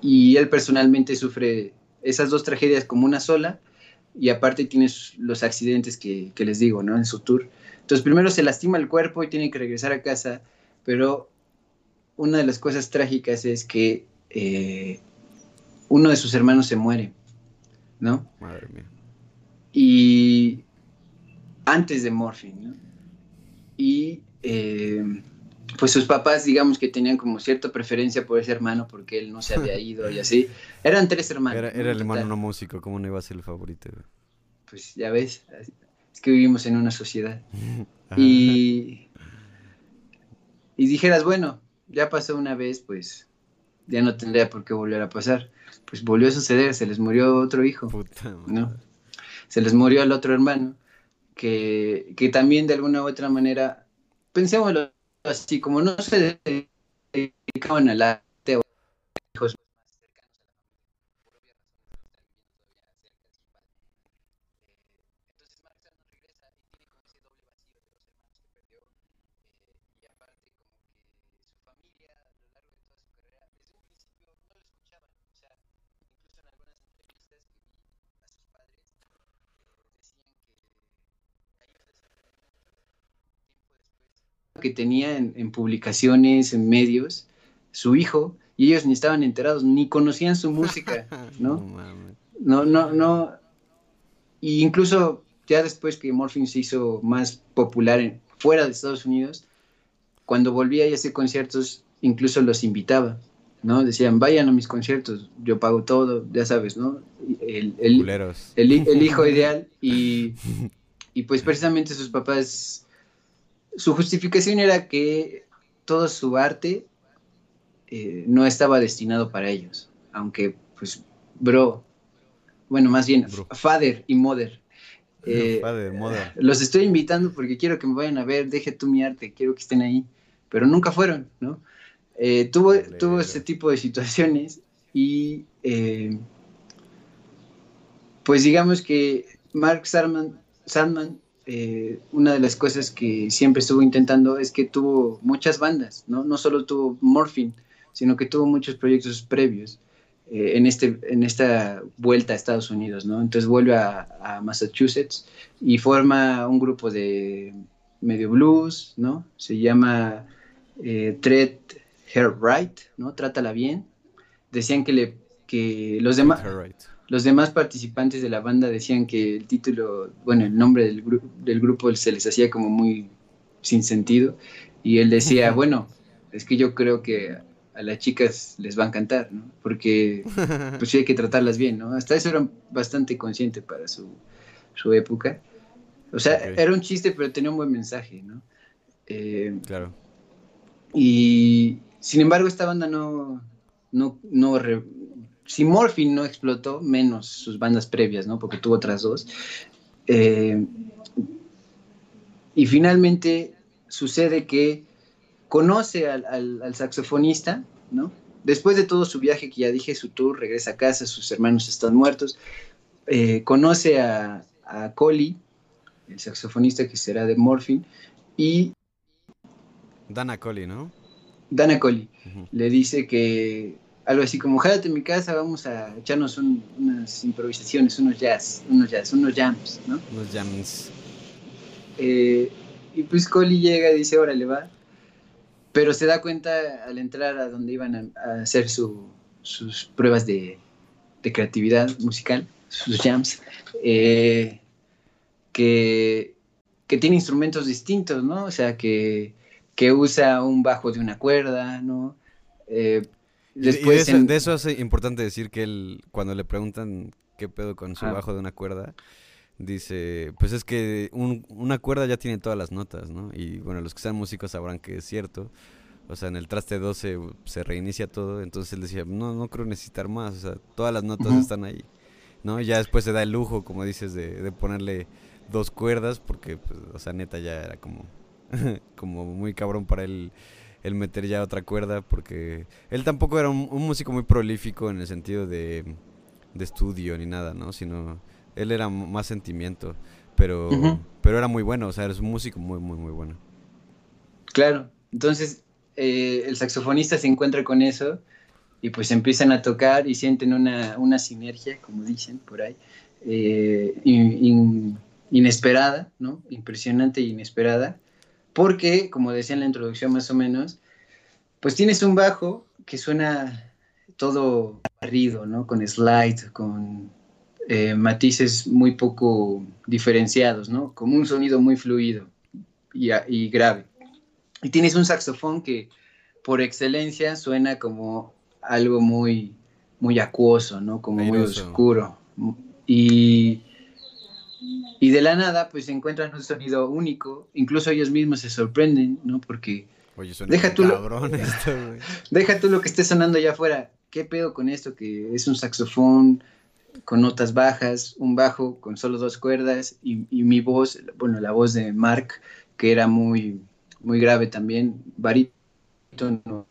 y él personalmente sufre esas dos tragedias como una sola y aparte tiene los accidentes que, les digo, ¿no? En su tour. Entonces primero se lastima el cuerpo y tiene que regresar a casa, pero una de las cosas trágicas es que eh, uno de sus hermanos se muere, ¿no? Madre mía. Y antes de Morphine, ¿no? Y eh, pues sus papás, digamos que tenían como cierta preferencia por ese hermano porque él no se había (laughs) ido y así. Eran tres hermanos. Era, el hermano no músico, ¿cómo no iba a ser el favorito? Pues ya ves, es que vivimos en una sociedad. (laughs) y, y dijeras, bueno, ya pasó una vez, pues ya no tendría por qué volver a pasar. Pues volvió a suceder, se les murió otro hijo, ¿no? Se les murió el otro hermano, que, que también de alguna u otra manera, pensémoslo así, como no se dedicaban al arte o hijos que tenía en, publicaciones, en medios, su hijo, y ellos ni estaban enterados, ni conocían su música, (laughs) ¿no? no, no, no. Y incluso ya después que Morphine se hizo más popular fuera de Estados Unidos, cuando volvía a hacer conciertos, incluso los invitaba, ¿no? Decían, vayan a mis conciertos, yo pago todo, ya sabes, ¿no? El, el, hijo (laughs) ideal y, (laughs) y pues precisamente sus papás su justificación era que todo su arte eh, no estaba destinado para ellos, aunque pues bro, bueno, más bien father y mother. Eh, father, mother. Los estoy invitando porque quiero que me vayan a ver, deje tú mi arte, quiero que estén ahí, pero nunca fueron, ¿no? Eh, tuvo, tuvo ese tipo de situaciones y pues digamos que Mark Sandman, Sandman eh, una de las cosas que siempre estuvo intentando es que tuvo muchas bandas, ¿no? No solo tuvo Morphine, sino que tuvo muchos proyectos previos eh, en, este, en esta vuelta a Estados Unidos, ¿no? Entonces vuelve a, Massachusetts y forma un grupo de medio blues, ¿no? Se llama eh, Tread Her Right, ¿no? Trátala bien. Decían que, le, que los demás los demás participantes de la banda decían que el título, bueno, el nombre del, del grupo se les hacía como muy sin sentido. Y él decía, (laughs) bueno, es que yo creo que a las chicas les va a encantar, ¿no? Porque (laughs) pues sí hay que tratarlas bien, ¿no? Hasta eso era bastante consciente para su, su época. O sea, era un chiste, pero tenía un buen mensaje, ¿no? Eh, claro. Y sin embargo, esta banda no, no, no, si Morphine no explotó, menos sus bandas previas, ¿no? Porque tuvo otras dos. Eh, y finalmente sucede que conoce al, saxofonista, ¿no? Después de todo su viaje, que ya dije, su tour, regresa a casa, sus hermanos están muertos, eh, conoce a, a Collie, el saxofonista que será de Morphine, y... Dana Collie, ¿no? Dana Collie. Le dice que algo así como, jálate en mi casa, vamos a echarnos unas improvisaciones, unos jazz, unos jazz, unos jams, ¿no? Unos jams. Eh, y pues Coli llega y dice, órale, va. Pero se da cuenta al entrar a donde iban a, hacer sus pruebas de, creatividad musical, sus jams, eh, que, que tiene instrumentos distintos, ¿no? O sea, que, que usa un bajo de una cuerda, ¿no? Eh, Después de, eso, es importante decir que él, cuando le preguntan qué pedo con su bajo de una cuerda, dice, pues es que una cuerda ya tiene todas las notas, ¿no? Y bueno, los que sean músicos sabrán que es cierto. O sea, en el traste 12 se reinicia todo, entonces él decía, no, no creo necesitar más, o sea, todas las notas están ahí, ¿no? Y ya después se da el lujo, como dices, de, de ponerle dos cuerdas, porque, pues, o sea, neta ya era como, (laughs) como muy cabrón para él el meter ya otra cuerda, porque él tampoco era un, músico muy prolífico en el sentido de, estudio ni nada, ¿no? Sino él era más sentimiento, pero, pero era muy bueno, o sea, era un músico muy, muy, muy bueno. Claro, entonces eh, el saxofonista se encuentra con eso y pues empiezan a tocar y sienten una, una sinergia, como dicen por ahí, eh, inesperada, ¿no? Impresionante e inesperada porque, como decía en la introducción más o menos, pues tienes un bajo que suena todo barrido, ¿no? Con slide, con eh, matices muy poco diferenciados, ¿no? Como un sonido muy fluido y, grave. Y tienes un saxofón que por excelencia suena como algo muy, muy acuoso, ¿no? Como muy oscuro. Y y de la nada, pues encuentran un sonido único, incluso ellos mismos se sorprenden, ¿no? Porque Oye, suena Deja tú lo- cabrón (laughs) esto, güey. Deja tú lo que esté sonando allá afuera. ¿Qué pedo con esto? Que es un saxofón con notas bajas, un bajo con solo dos cuerdas y, y mi voz, bueno, la voz de Mark, que era muy, muy grave también, barítono.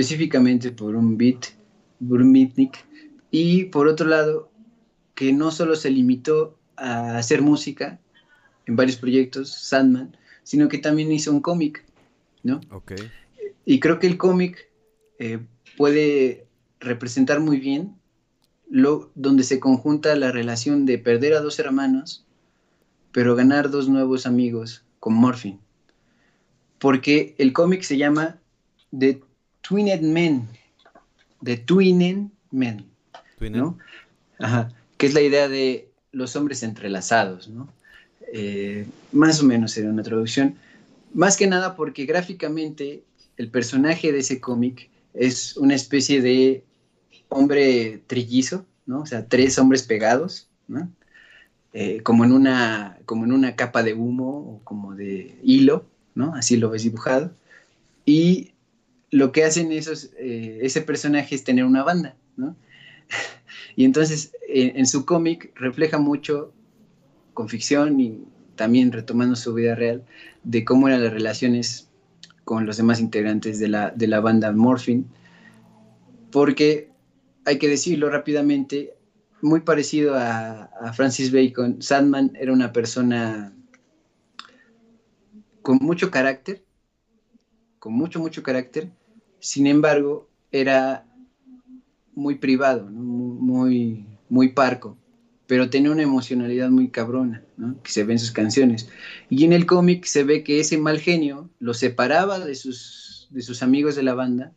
Específicamente por un beat, por un beatnik, y por otro lado, que no solo se limitó a hacer música en varios proyectos, Sandman, sino que también hizo un cómic, ¿no? Ok. Y creo que el cómic eh, puede representar muy bien lo, donde se conjunta la relación de perder a dos hermanos, pero ganar dos nuevos amigos con Morphin. Porque el cómic se llama The Twinned Men. The Twinned Men. Twinen. ¿no? Ajá, que es la idea de los hombres entrelazados, ¿no? Eh, más o menos sería una traducción. Más que nada porque gráficamente el personaje de ese cómic es una especie de hombre trillizo, ¿no? O sea, tres hombres pegados, ¿no? Eh, como, en una, como en una capa de humo o como de hilo, ¿no? Así lo ves dibujado. Y lo que hacen esos, eh, ese personaje es tener una banda, ¿no? (laughs) Y entonces en, su cómic refleja mucho con ficción y también retomando su vida real de cómo eran las relaciones con los demás integrantes de la, de la banda Morphin, porque hay que decirlo rápidamente, muy parecido a, a Francis Bacon, Sandman era una persona con mucho carácter, con mucho, mucho carácter, sin embargo, era muy privado, muy, muy parco, pero tenía una emocionalidad muy cabrona, ¿no? que se ve en sus canciones. Y en el cómic se ve que ese mal genio lo separaba de sus, de sus amigos de la banda,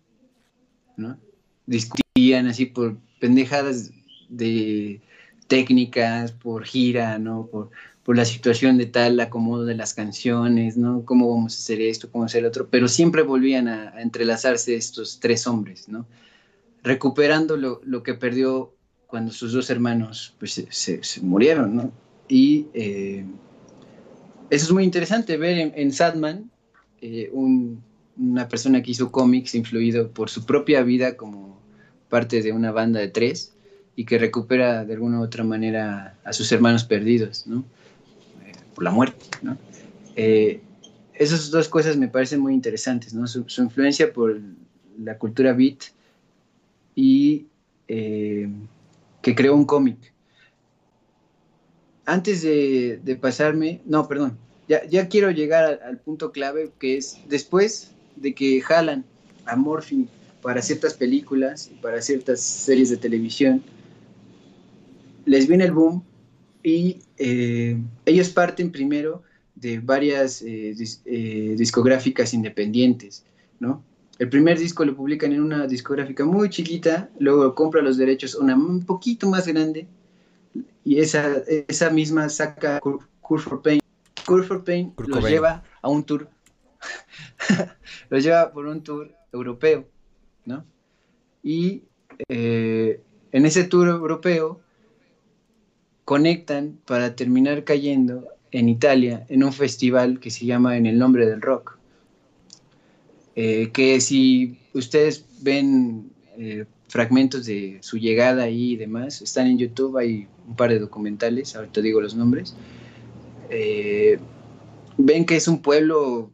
¿no? discutían así por pendejadas de técnicas, por gira, ¿no? por, por la situación de tal acomodo de las canciones, ¿no? Cómo vamos a hacer esto, cómo hacer el otro, pero siempre volvían a, a entrelazarse estos tres hombres, ¿no? Recuperando lo, lo, que perdió cuando sus dos hermanos pues, se, se, se murieron, ¿no? Y eh, eso es muy interesante ver en, en Sadman eh, un, una persona que hizo cómics influido por su propia vida como parte de una banda de tres y que recupera de alguna u otra manera a sus hermanos perdidos, ¿no? Por la muerte, ¿no? Eh, esas dos cosas me parecen muy interesantes, ¿no? Su, influencia por la cultura beat y eh, que creó un cómic. Antes de, pasarme, no, perdón, ya, quiero llegar al, al, punto clave que es después de que jalan a Morphin para ciertas películas y para ciertas series de televisión, les viene el boom y eh, ellos parten primero de varias eh, eh, discográficas independientes, ¿no? El primer disco lo publican en una discográfica muy chiquita, luego compra los derechos una un poquito más grande y esa, esa misma saca Curve for Pain. Curve for Pain los lleva a un tour, (laughs) los lleva por un tour europeo, ¿no? Y en ese tour europeo conectan para terminar cayendo en Italia en un festival que se llama En el nombre del rock. Eh, que si ustedes ven eh, fragmentos de su llegada ahí y demás, están en YouTube, hay un par de documentales, ahorita digo los nombres, eh, ven que es un pueblo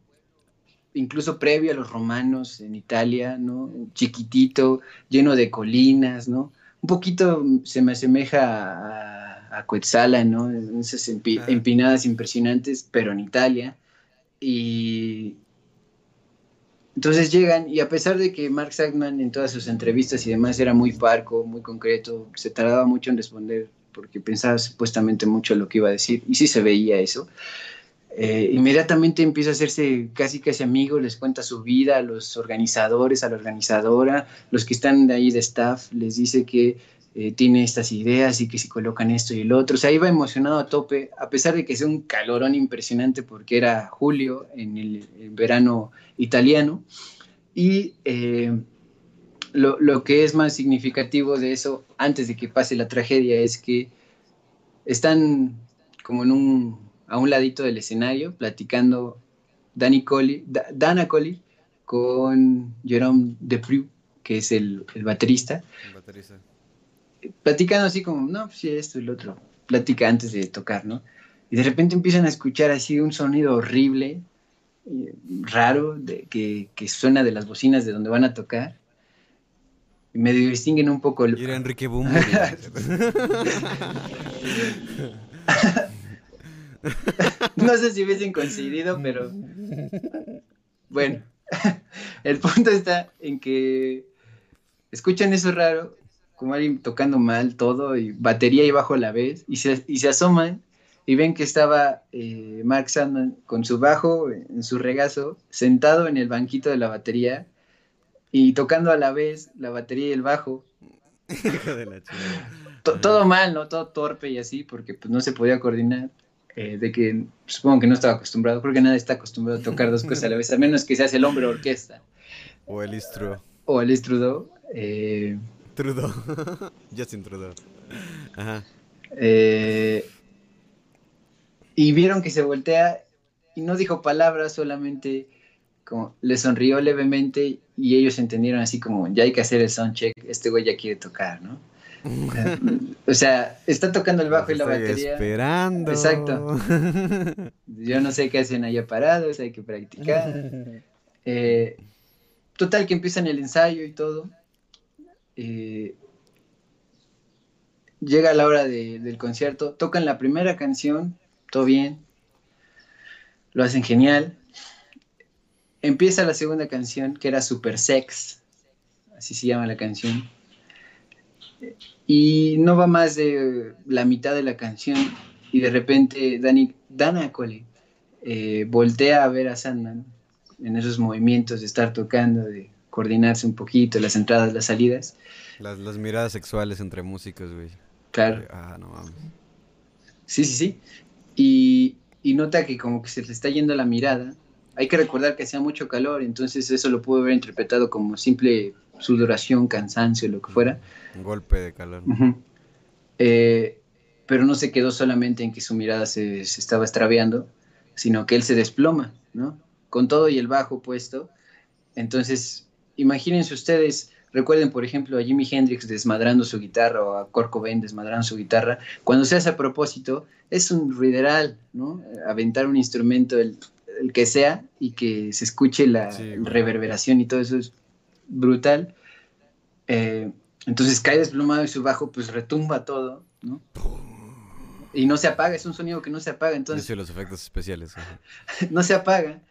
incluso previo a los romanos en Italia, ¿no? Chiquitito, lleno de colinas, ¿no? Un poquito se me asemeja a a Coetzala, ¿no? Esas empinadas impresionantes, pero en Italia. Y entonces llegan, y a pesar de que Mark Sackman en todas sus entrevistas y demás era muy parco, muy concreto, se tardaba mucho en responder porque pensaba supuestamente mucho lo que iba a decir, y sí se veía eso. Eh, inmediatamente empieza a hacerse casi casi amigo, les cuenta su vida a los organizadores, a la organizadora, los que están de ahí de staff, les dice que eh, tiene estas ideas y que se colocan esto y el otro. O sea, iba emocionado a tope, a pesar de que sea un calorón impresionante porque era julio en el, verano italiano. Y eh, lo, que es más significativo de eso, antes de que pase la tragedia, es que están como en un, a un ladito del escenario platicando Danny Colli, Dana Colli con Jerome Deprieux, que es el, el baterista. El baterista platicando así como, no, pues sí, esto y lo otro, platica antes de tocar, ¿no? Y de repente empiezan a escuchar así un sonido horrible, raro, de, que, suena de las bocinas de donde van a tocar. Y medio distinguen un poco. Y era Enrique Boom. (laughs) no sé si hubiesen coincidido, pero bueno, (laughs) el punto está en que escuchan eso raro como alguien tocando mal todo y batería y bajo a la vez y se, y se asoman y ven que estaba eh, Mark Sandman con su bajo en su regazo, sentado en el banquito de la batería y tocando a la vez la batería y el bajo. todo mal, ¿no? Todo torpe y así, porque pues no se podía coordinar. Eh, de que supongo que no estaba acostumbrado, porque nadie está acostumbrado a tocar dos cosas a la vez, a menos que seas el hombre orquesta. O el instrudo. O el instrudo. Eh, Trudeau. (laughs) Justin Trudeau. Ajá. Eh, y vieron que se voltea y no dijo palabras, solamente como le sonrió levemente y ellos entendieron así como, ya hay que hacer el soundcheck, este güey ya quiere tocar, ¿no? (laughs) o sea, está tocando el bajo y la batería. Esperando. Exacto. (laughs) Yo no sé qué hacen allá parados, hay que practicar. Eh, total que empiezan el ensayo y todo. Eh, llega la hora del concierto, tocan la primera canción, todo bien, lo hacen genial. Empieza la segunda canción, que era Super Sex, así se llama la canción. Y no va más de la mitad de la canción y de repente Dani, Dana Cole eh, voltea a ver a Sandman en esos movimientos de estar tocando, de coordinarse un poquito, las entradas, las salidas. Las, miradas sexuales entre músicos, güey. Claro. Ah, no mames. Sí, sí, sí. Y, y, nota que como que se le está yendo la mirada. Hay que recordar que hacía mucho calor, entonces eso lo pudo haber interpretado como simple sudoración, cansancio, lo que fuera. Un golpe de calor. Eh, pero no se quedó solamente en que su mirada se, se estaba extraviando, sino que él se desploma, ¿no? Con todo y el bajo puesto. Entonces imagínense ustedes, recuerden por ejemplo a Jimi Hendrix desmadrando su guitarra o a Kurt Cobain desmadrando su guitarra, cuando se hace a propósito, es un ruideral, ¿no? Aventar un instrumento, el, que sea, y que se escuche la reverberación y todo eso es brutal. Eh, entonces cae desplomado y su bajo pues retumba todo, ¿no? Y no se apaga, es un sonido que no se apaga, entonces... los efectos especiales. (laughs) no se apaga.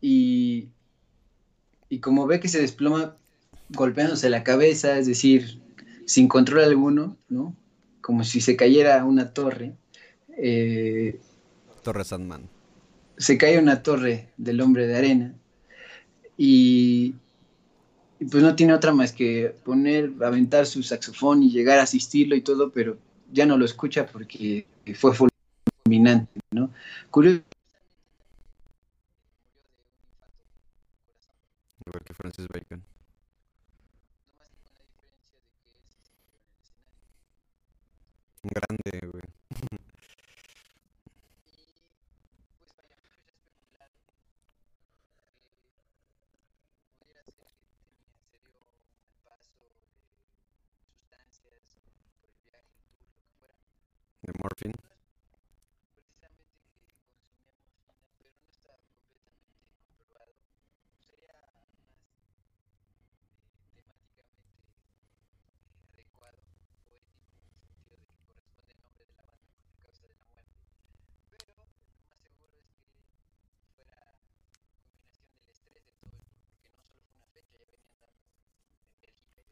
Y, y como ve que se desploma golpeándose la cabeza, es decir, sin control alguno, ¿no? como si se cayera una torre. Eh, torre Sandman. Se cae una torre del hombre de arena y, pues no tiene otra más que poner, aventar su saxofón y llegar a asistirlo y todo, pero ya no lo escucha porque fue fulminante, ¿no? Curioso. Igual que Francis Bacon. Grande, güey. de morphine.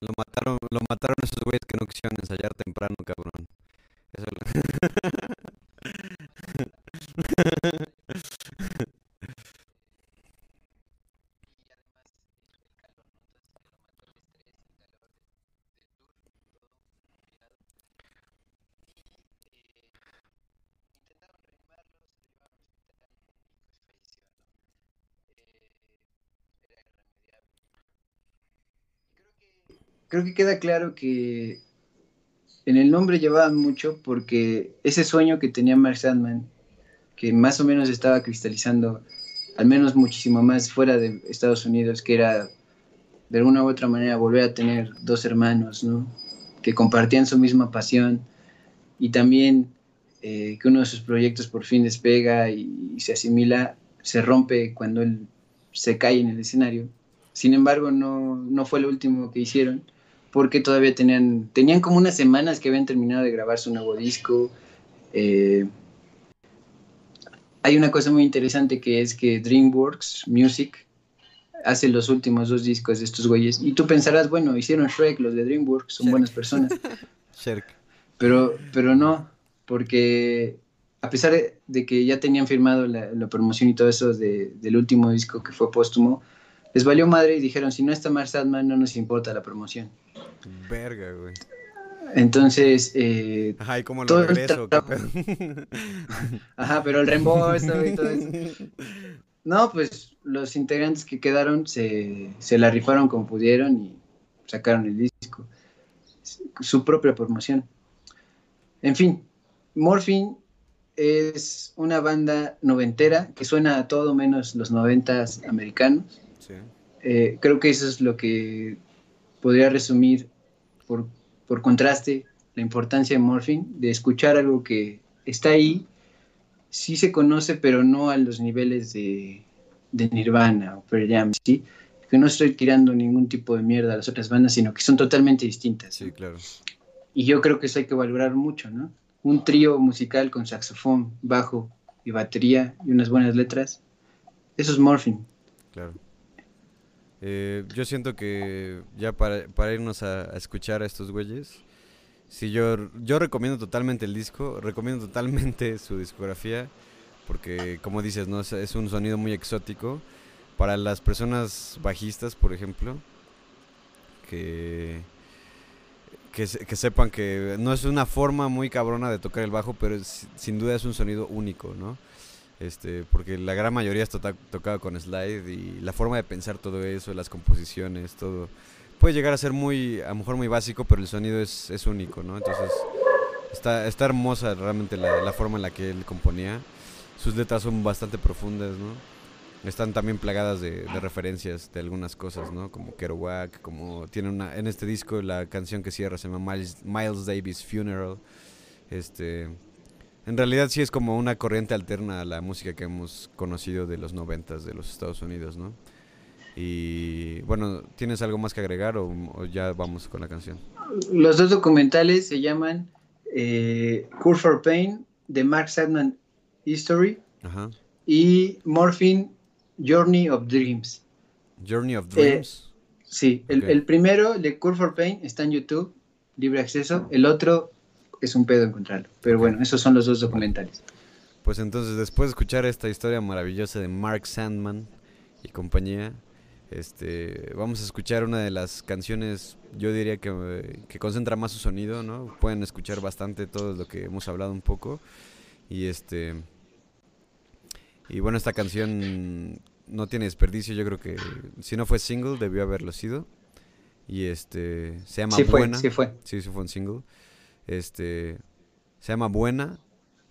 Lo mataron, lo mataron esos güeyes que no quisieron ensayar temprano, cabrón. Eso creo que queda claro que en el nombre llevaban mucho porque ese sueño que tenía Mark Sandman, que más o menos estaba cristalizando, al menos muchísimo más fuera de Estados Unidos, que era de alguna u otra manera volver a tener dos hermanos, ¿no? Que compartían su misma pasión y también eh, que uno de sus proyectos por fin despega y, y se asimila, se rompe cuando él se cae en el escenario. Sin embargo, no, no fue lo último que hicieron porque todavía tenían, tenían como unas semanas que habían terminado de grabar su nuevo disco. Eh, hay una cosa muy interesante que es que DreamWorks Music hace los últimos dos discos de estos güeyes. Y tú pensarás, bueno, hicieron Shrek, los de DreamWorks, son buenas personas. (laughs) Pero, pero no, porque a pesar de que ya tenían firmado la, promoción y todo eso del último disco que fue póstumo, les valió madre y dijeron, si no está Mark Sadman, no nos importa la promoción. Verga, güey. Entonces, eh, Ajá, ¿y cómo lo regreso? Ajá, pero el reembolso y todo eso. (laughs) No, pues los integrantes que quedaron se, se la rifaron como pudieron y sacaron el disco. Su propia promoción. En fin, Morphine es una banda noventera que suena a todo menos los noventas americanos. Sí. Eh, creo que eso es lo que podría resumir por, por contraste la importancia de Morphine, de escuchar algo que está ahí, sí se conoce, pero no a los niveles de, de Nirvana o Pearl Jam, ¿sí? Que no estoy tirando ningún tipo de mierda a las otras bandas, sino que son totalmente distintas. Sí, claro. Y yo creo que eso hay que valorar mucho, ¿no? Un trío musical con saxofón, bajo y batería y unas buenas letras, eso es Morphine. Claro. Eh, yo siento que ya para, para irnos a, escuchar a estos güeyes, si yo, yo recomiendo totalmente el disco, recomiendo totalmente (laughs) su discografía, porque como dices, ¿no? es, un sonido muy exótico. Para las personas bajistas, por ejemplo, que, que, que, sepan que no es una forma muy cabrona de tocar el bajo, pero sin duda es un sonido único, ¿no? Este, porque la gran mayoría está tocado con slide y la forma de pensar todo eso, las composiciones, todo, puede llegar a ser muy, a lo mejor muy básico, pero el sonido es, es único, ¿no? Entonces, está, está hermosa realmente la, la, forma en la que él componía. Sus letras son bastante profundas, ¿no? Están también plagadas de, de referencias de algunas cosas, ¿no? Como Kerouac, como tiene una, en este disco la canción que cierra se llama Miles, Miles Davis Funeral, este en realidad sí es como una corriente alterna a la música que hemos conocido de los noventas de los Estados Unidos, ¿no? Y bueno, ¿tienes algo más que agregar o, ya vamos con la canción? Los dos documentales se llaman eh, Cure for Pain, de Mark Sadman History, y Morphine, Journey of Dreams. Journey of Dreams. sí, el, el, primero, de Cure for Pain, está en YouTube, libre acceso. El otro es un pedo encontrarlo. Pero bueno, esos son los dos documentales. Pues entonces, después de escuchar esta historia maravillosa de Mark Sandman y compañía, este, vamos a escuchar una de las canciones, yo diría que, que concentra más su sonido, ¿no? Pueden escuchar bastante todo lo que hemos hablado un poco. Y este. Y bueno, esta canción no tiene desperdicio, yo creo que si no fue single, debió haberlo sido. Y este. Se llama Buena. sí fue. Sí, sí fue un single. Este. Se llama Buena.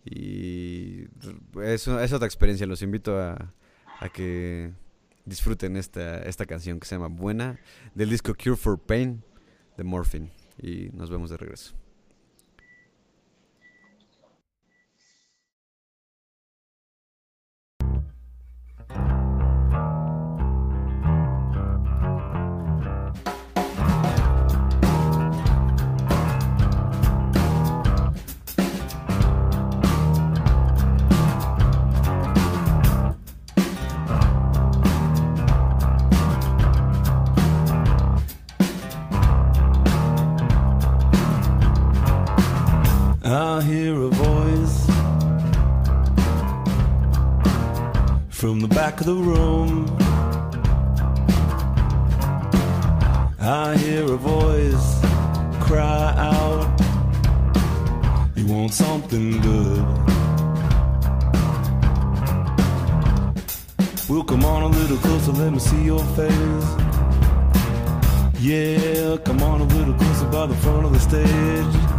Y es, otra experiencia. Los invito a, a que disfruten esta, esta canción que se llama Buena del disco Cure for Pain de Morphine. Y nos vemos de regreso. I hear a voice from the back of the room. I hear a voice cry out, You want something good? We'll come on a little closer, let me see your face. Yeah, come on a little closer by the front of the stage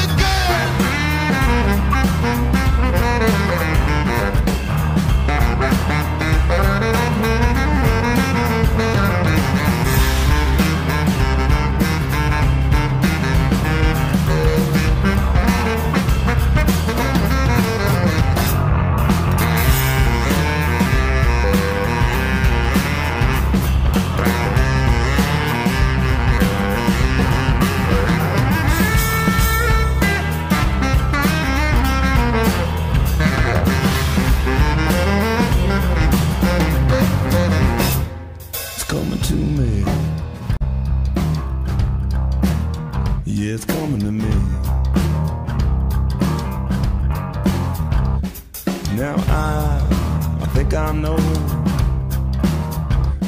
think I know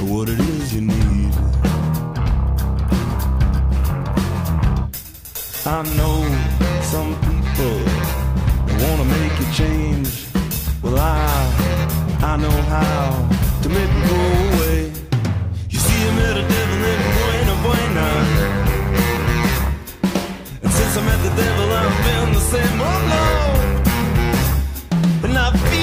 what it is you need. I know some people wanna make you change. Well, I I know how to make it go away. You see, I met a devil in Buena Buena, and since I met the devil, I've been the same. Oh no, and I feel.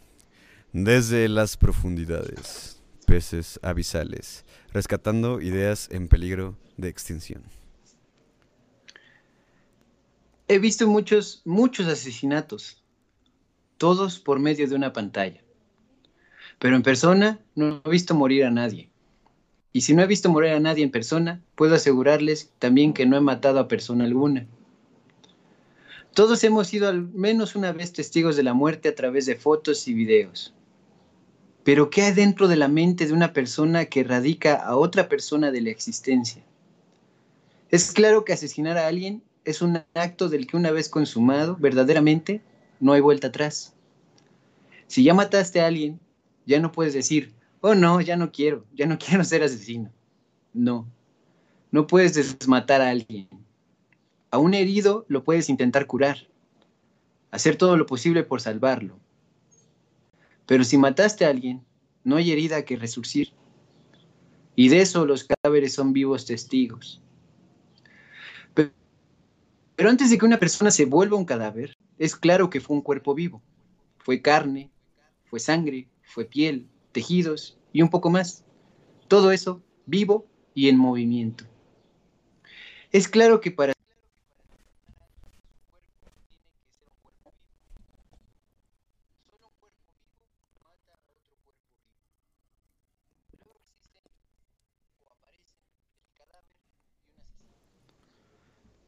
Desde las profundidades, peces abisales, rescatando ideas en peligro de extinción. He visto muchos, muchos asesinatos, todos por medio de una pantalla. Pero en persona no he visto morir a nadie. Y si no he visto morir a nadie en persona, puedo asegurarles también que no he matado a persona alguna. Todos hemos sido al menos una vez testigos de la muerte a través de fotos y videos. Pero ¿qué hay dentro de la mente de una persona que radica a otra persona de la existencia? Es claro que asesinar a alguien es un acto del que una vez consumado, verdaderamente, no hay vuelta atrás. Si ya mataste a alguien, ya no puedes decir, oh no, ya no quiero, ya no (laughs) quiero ser asesino. No, no puedes desmatar a alguien. A un herido lo puedes intentar curar, hacer todo lo posible por salvarlo. Pero si mataste a alguien, no hay herida que resurcir. Y de eso los cadáveres son vivos testigos. Pero antes de que una persona se vuelva un cadáver, es claro que fue un cuerpo vivo. Fue carne, fue sangre, fue piel, tejidos y un poco más. Todo eso vivo y en movimiento. Es claro que para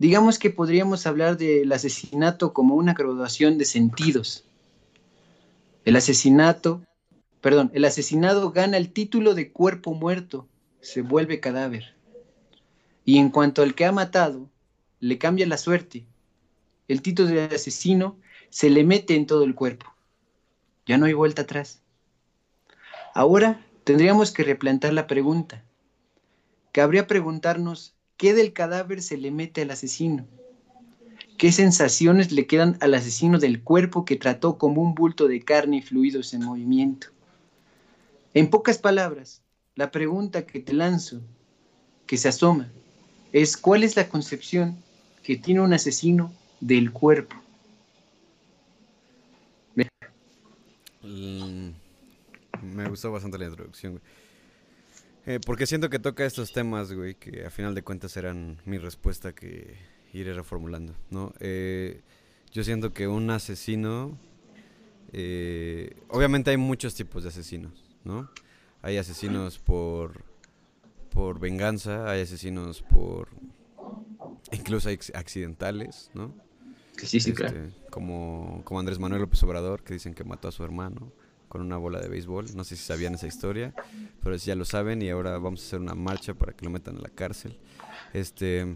Digamos que podríamos hablar del asesinato como una graduación de sentidos. El asesinato, perdón, el asesinado gana el título de cuerpo muerto, se vuelve cadáver. Y en cuanto al que ha matado, le cambia la suerte. El título de asesino se le mete en todo el cuerpo. Ya no hay vuelta atrás. Ahora tendríamos que replantar la pregunta. Cabría preguntarnos ¿Qué del cadáver se le mete al asesino? ¿Qué sensaciones le quedan al asesino del cuerpo que trató como un bulto de carne y fluidos en movimiento? En pocas palabras, la pregunta que te lanzo, que se asoma, es ¿cuál es la concepción que tiene un asesino del cuerpo? Mm, me gustó bastante la introducción, eh, porque siento que toca estos temas, güey, que a final de cuentas eran mi respuesta que iré reformulando, ¿no? Eh, yo siento que un asesino... Eh, obviamente hay muchos tipos de asesinos, ¿no? Hay asesinos por, por venganza, hay asesinos por... Incluso hay accidentales, ¿no? Que sí, sí, claro. Este, como, como Andrés Manuel López Obrador, que dicen que mató a su hermano con una bola de béisbol. No sé si sabían esa historia, pero ya lo saben y ahora vamos a hacer una marcha para que lo metan a la cárcel. Este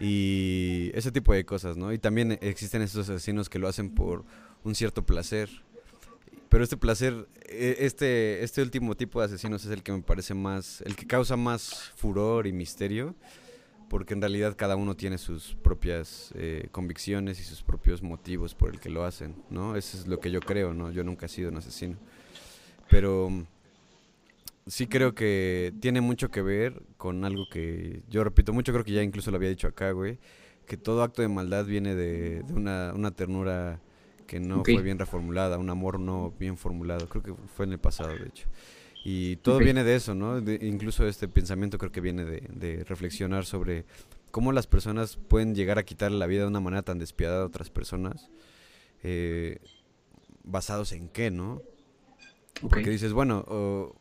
y ese tipo de cosas, ¿no? Y también existen estos asesinos que lo hacen por un cierto placer. Pero este placer, e, este, este último tipo de asesinos es el que me parece más, el que causa más furor y misterio porque en realidad cada uno tiene sus propias eh, convicciones y sus propios motivos por el que lo hacen, ¿no? Eso es lo que yo creo, ¿no? Yo nunca he sido un asesino. Pero mm, sí creo que tiene mucho que ver con algo que yo repito mucho, creo que ya incluso lo había dicho acá, güey, que todo acto de maldad viene de, una, ternura que no fue bien reformulada, un amor no bien formulado, creo que fue en el pasado, de hecho. Y todo viene de eso, ¿no? incluso este pensamiento creo que viene de, reflexionar sobre cómo las personas pueden llegar a quitar la vida de una manera tan despiadada a otras personas, eh, basados en qué, ¿no? Porque dices, bueno,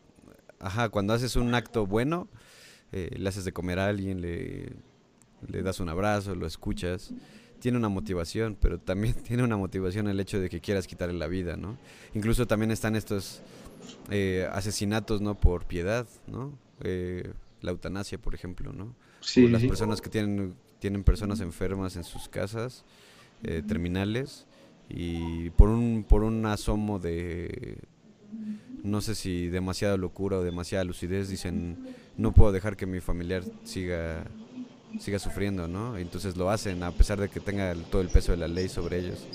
ajá, cuando haces un acto bueno, eh, le haces de comer a alguien, le, le das un abrazo, lo escuchas, tiene una motivación, pero también (laughs) tiene una motivación el hecho de que quieras quitarle la vida, ¿no? Incluso también están estos eh, asesinatos no por piedad, ¿no? Eh, la eutanasia, por ejemplo, ¿no? Sí, las personas que tienen, tienen personas enfermas en sus casas, eh, terminales, y por un, por un asomo de, no sé si demasiada locura o demasiada lucidez, dicen, no puedo dejar que mi familiar siga siga sufriendo, ¿no? Entonces lo hacen a pesar de que tenga todo el peso de la ley sobre ellos.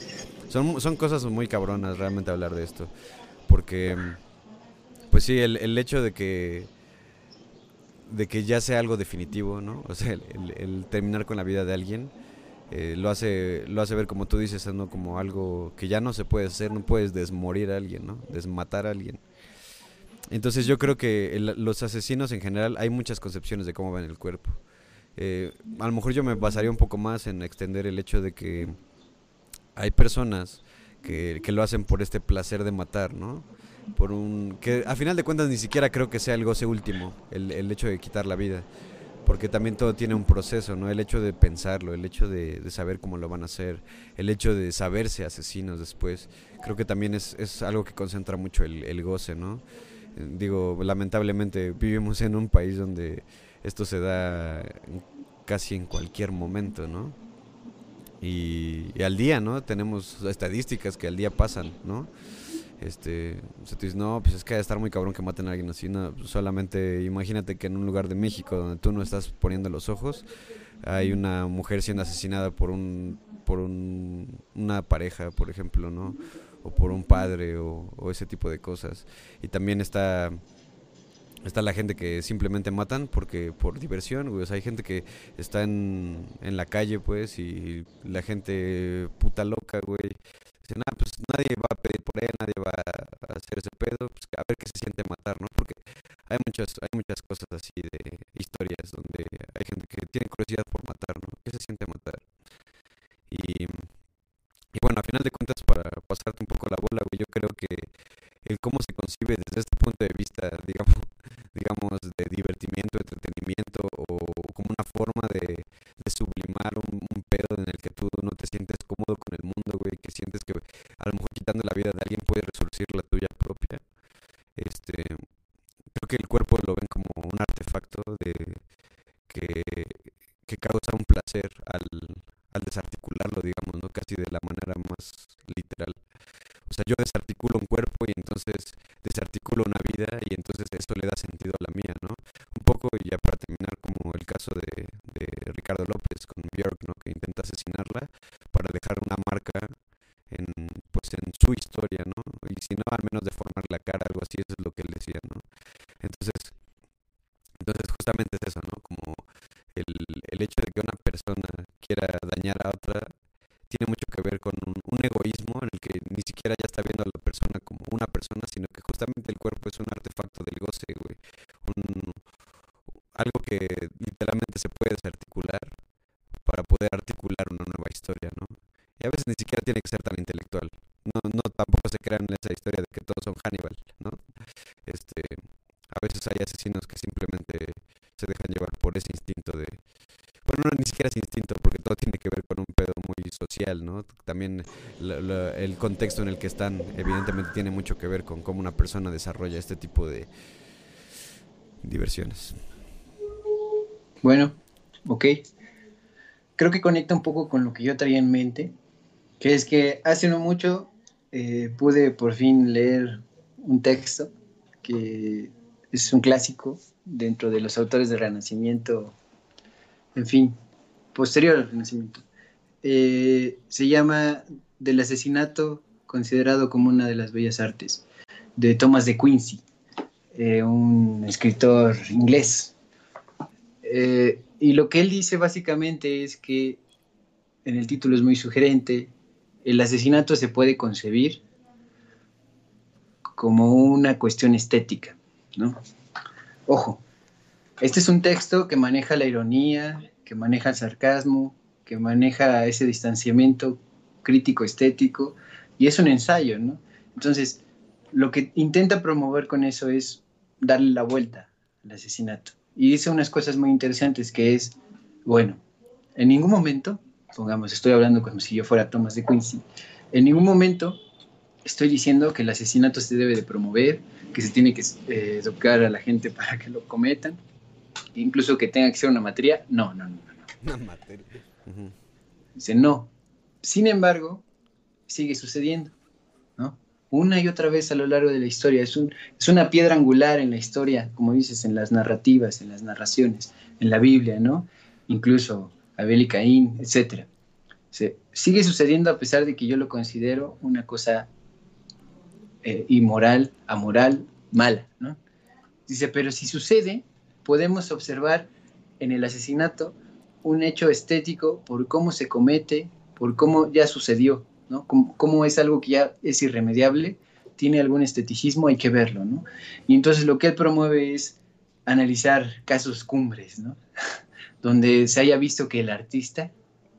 Son, son cosas muy cabronas realmente hablar de esto, porque pues sí, el, hecho de que de que ya sea algo definitivo, ¿no? O sea, el, terminar con la vida de alguien eh, lo hace lo hace ver como tú dices, ¿no? Como algo que ya no se puede hacer, no puedes desmorir a alguien, ¿no? Desmatar a alguien. Entonces yo creo que los asesinos en general hay muchas concepciones de cómo ven el cuerpo. Eh, a lo mejor yo me basaría un poco más en extender el hecho de que hay personas que, que lo hacen por este placer de matar, ¿no? Por un que a final de cuentas ni siquiera creo que sea el goce último el, el hecho de quitar la vida porque también todo tiene un proceso no el hecho de pensarlo el hecho de, de saber cómo lo van a hacer el hecho de saberse asesinos después creo que también es, es algo que concentra mucho el, el goce no digo lamentablemente vivimos en un país donde esto se da casi en cualquier momento no y, y al día no tenemos estadísticas que al día pasan no Este, o sea, tú dices, no, pues es que debe estar muy cabrón que maten a alguien así. No, solamente imagínate que en un lugar de México donde tú no estás poniendo los ojos, hay una mujer siendo asesinada por un por un, una pareja, por ejemplo, ¿no? O por un padre o, o ese tipo de cosas. Y también está Está la gente que simplemente matan porque por diversión, güey. O sea, hay gente que está en, en la calle, pues, y la gente puta loca, güey. Dicen, ah, pues nadie va a pedir por ella, nadie va a hacer ese pedo, pues a ver qué se siente matar, ¿no? Porque hay muchas, hay muchas cosas así de historias donde hay gente que tiene curiosidad por matar, ¿no? ¿Qué se siente matar? Y, y bueno, a final de cuentas, para pasarte un poco la bola, güey, yo creo que el cómo se concibe desde este punto de vista, (laughs) digamos, digamos, de divertimiento, entretenimiento o como una forma de, sublimar un, pedo en el que tú no te sientes cómodo con el mundo, güey, que sientes que a lo mejor quitando la vida de alguien puede resurgir la tuya propia. Este, creo que el cuerpo lo ven como un artefacto de que, que causa un placer al, al desarticularlo, digamos, ¿no? Casi de la manera más literal. O sea, yo desarticulo un cuerpo y entonces desarticulo una vida y entonces eso le da sentido a la mía, ¿no? Un poco, y ya para terminar, como el caso de, de Ricardo López con Björk, ¿no? Que intenta asesinarla para dejar una marca en, pues, en su historia, ¿no? Y si no, al menos deformar la cara, algo así, eso es lo que él decía, ¿no? Entonces, entonces justamente es eso, ¿no? Como el, el hecho de que una persona quiera dañar a otra tiene mucho que ver con un, egoísmo en el que ni siquiera ya está viendo a la persona como una persona, sino que justamente el cuerpo es un artefacto del goce, güey. algo que literalmente se puede desarticular para poder articular una nueva historia, ¿no? Y a veces ni siquiera tiene que ser tan intelectual. No, no tampoco se crean en esa historia de que todos son Hannibal, ¿no? Este, a veces hay asesinos que simplemente se dejan llevar por ese instinto de bueno, no, ni siquiera es instinto, porque todo tiene que ver con un pedo muy social, ¿no? También el contexto en el que están, evidentemente, tiene mucho que ver con cómo una persona desarrolla este tipo de diversiones. Bueno, ok. Creo que conecta un poco con lo que yo traía en mente, que es que hace no mucho eh, pude por fin leer un texto que es un clásico dentro de los autores del Renacimiento en fin, posterior al Renacimiento. Eh, se llama Del asesinato considerado como una de las bellas artes, de Thomas de Quincy, eh, un escritor inglés. Y lo que él dice básicamente es que, en el título es muy sugerente, el asesinato se puede concebir como una cuestión estética, ¿no? Ojo, este es un texto que maneja la ironía, que maneja el sarcasmo, que maneja ese distanciamiento crítico estético y es un ensayo, ¿no? Entonces, lo que intenta promover con eso es darle la vuelta al asesinato. Y dice unas cosas muy interesantes que es, bueno, en ningún momento, pongamos, estoy hablando como si yo fuera Thomas de Quincy, en ningún momento estoy diciendo que el asesinato se debe de promover, que se tiene que eh, educar a la gente (laughs) para que lo cometan, incluso que tenga que ser una materia. No, no, no. no. (laughs) Una materia. Dice, no. Sin embargo, sigue sucediendo, ¿no? Una y otra vez a lo largo de la historia. Es, un, es una piedra angular en la historia, como dices, en las narrativas, en las narraciones, en la Biblia, ¿no? Incluso Abel y Caín, etc. sigue sucediendo a pesar de que yo lo considero una cosa eh, inmoral, amoral, mala, ¿no? Dice, pero si sucede, podemos observar en el asesinato un hecho estético por cómo se comete, por cómo ya sucedió, ¿no? Cómo, es algo que ya es irremediable, tiene algún esteticismo, hay que verlo, ¿no? Y entonces lo que él promueve es analizar casos cumbres, ¿no? (laughs) Donde se haya visto que el artista,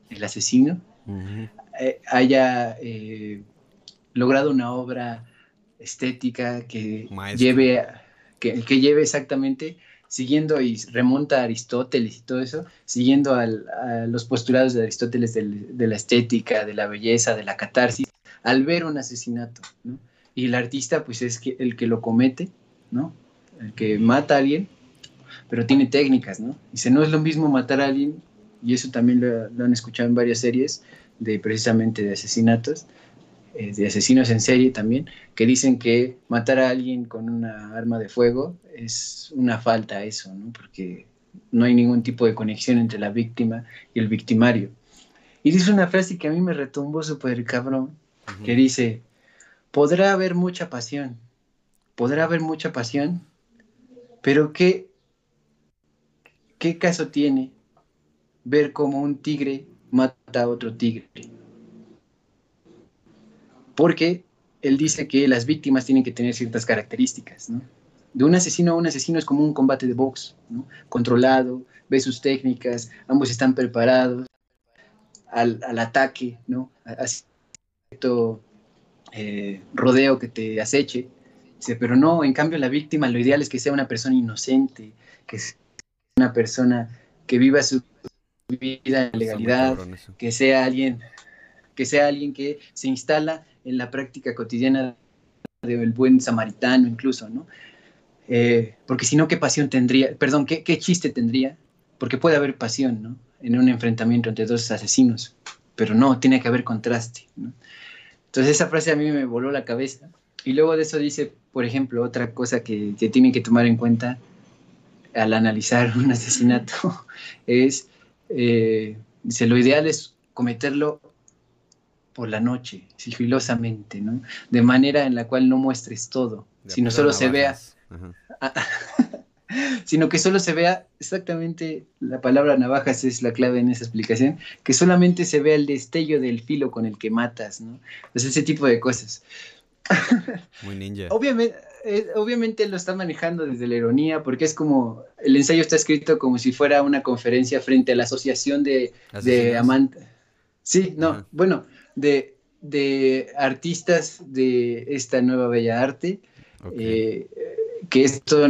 el asesino, eh, haya eh, logrado una obra estética que lleve, que, que lleve exactamente siguiendo y remonta a Aristóteles y todo eso, siguiendo a los postulados de Aristóteles de la estética, de la belleza, de la catarsis, al ver un asesinato, ¿no? Y el artista, pues es que, el que lo comete, ¿no? El que mata a alguien, pero tiene técnicas, ¿no? Dice, no es lo mismo matar a alguien, y eso también lo, han escuchado en varias series, de precisamente de asesinatos, eh, de asesinos en serie también, que dicen que matar a alguien con una arma de fuego es una falta eso, ¿no? porque no hay ningún tipo de conexión entre la víctima y el victimario. Y dice una frase que a mí me retumbó súper cabrón, que dice, podrá haber mucha pasión, podrá haber mucha pasión, pero ¿qué, qué caso tiene ver cómo un tigre mata a otro tigre? Porque él dice que las víctimas tienen que tener ciertas características, ¿no? De un asesino a un asesino es como un combate de box, ¿no? Controlado, ve sus técnicas, ambos están preparados al, ataque, ¿no? A, cierto eh, rodeo que te aceche. Dice, pero no, en cambio la víctima lo ideal es que sea una persona inocente, que una persona que viva su vida en legalidad, que sea alguien que sea alguien que se instala en la práctica cotidiana del buen samaritano incluso, ¿no? Eh, porque si no, ¿qué pasión tendría? Perdón, ¿qué, ¿qué, chiste tendría? Porque puede haber pasión, ¿no? En un enfrentamiento entre dos asesinos, pero no, tiene que haber contraste, ¿no? Entonces esa frase a mí me voló la cabeza. Y luego de eso dice, por ejemplo, otra cosa que, que tienen que tomar en cuenta al analizar un asesinato (laughs) es, eh, dice, lo ideal es cometerlo por la noche, sigilosamente, ¿no? De manera en la cual no muestres todo, sino solo se vea... (laughs) sino que solo se vea exactamente, la palabra navajas es la clave en esa explicación, que solamente se vea el destello del filo con el que matas, ¿no? Pues ese tipo de cosas. Muy ninja. (laughs) Obviamente, eh, obviamente lo está manejando desde la ironía, porque es como, el ensayo está escrito como si fuera una conferencia frente a la asociación de, de amantes. Sí, no, bueno, de, artistas de esta nueva bella arte, eh, que es todo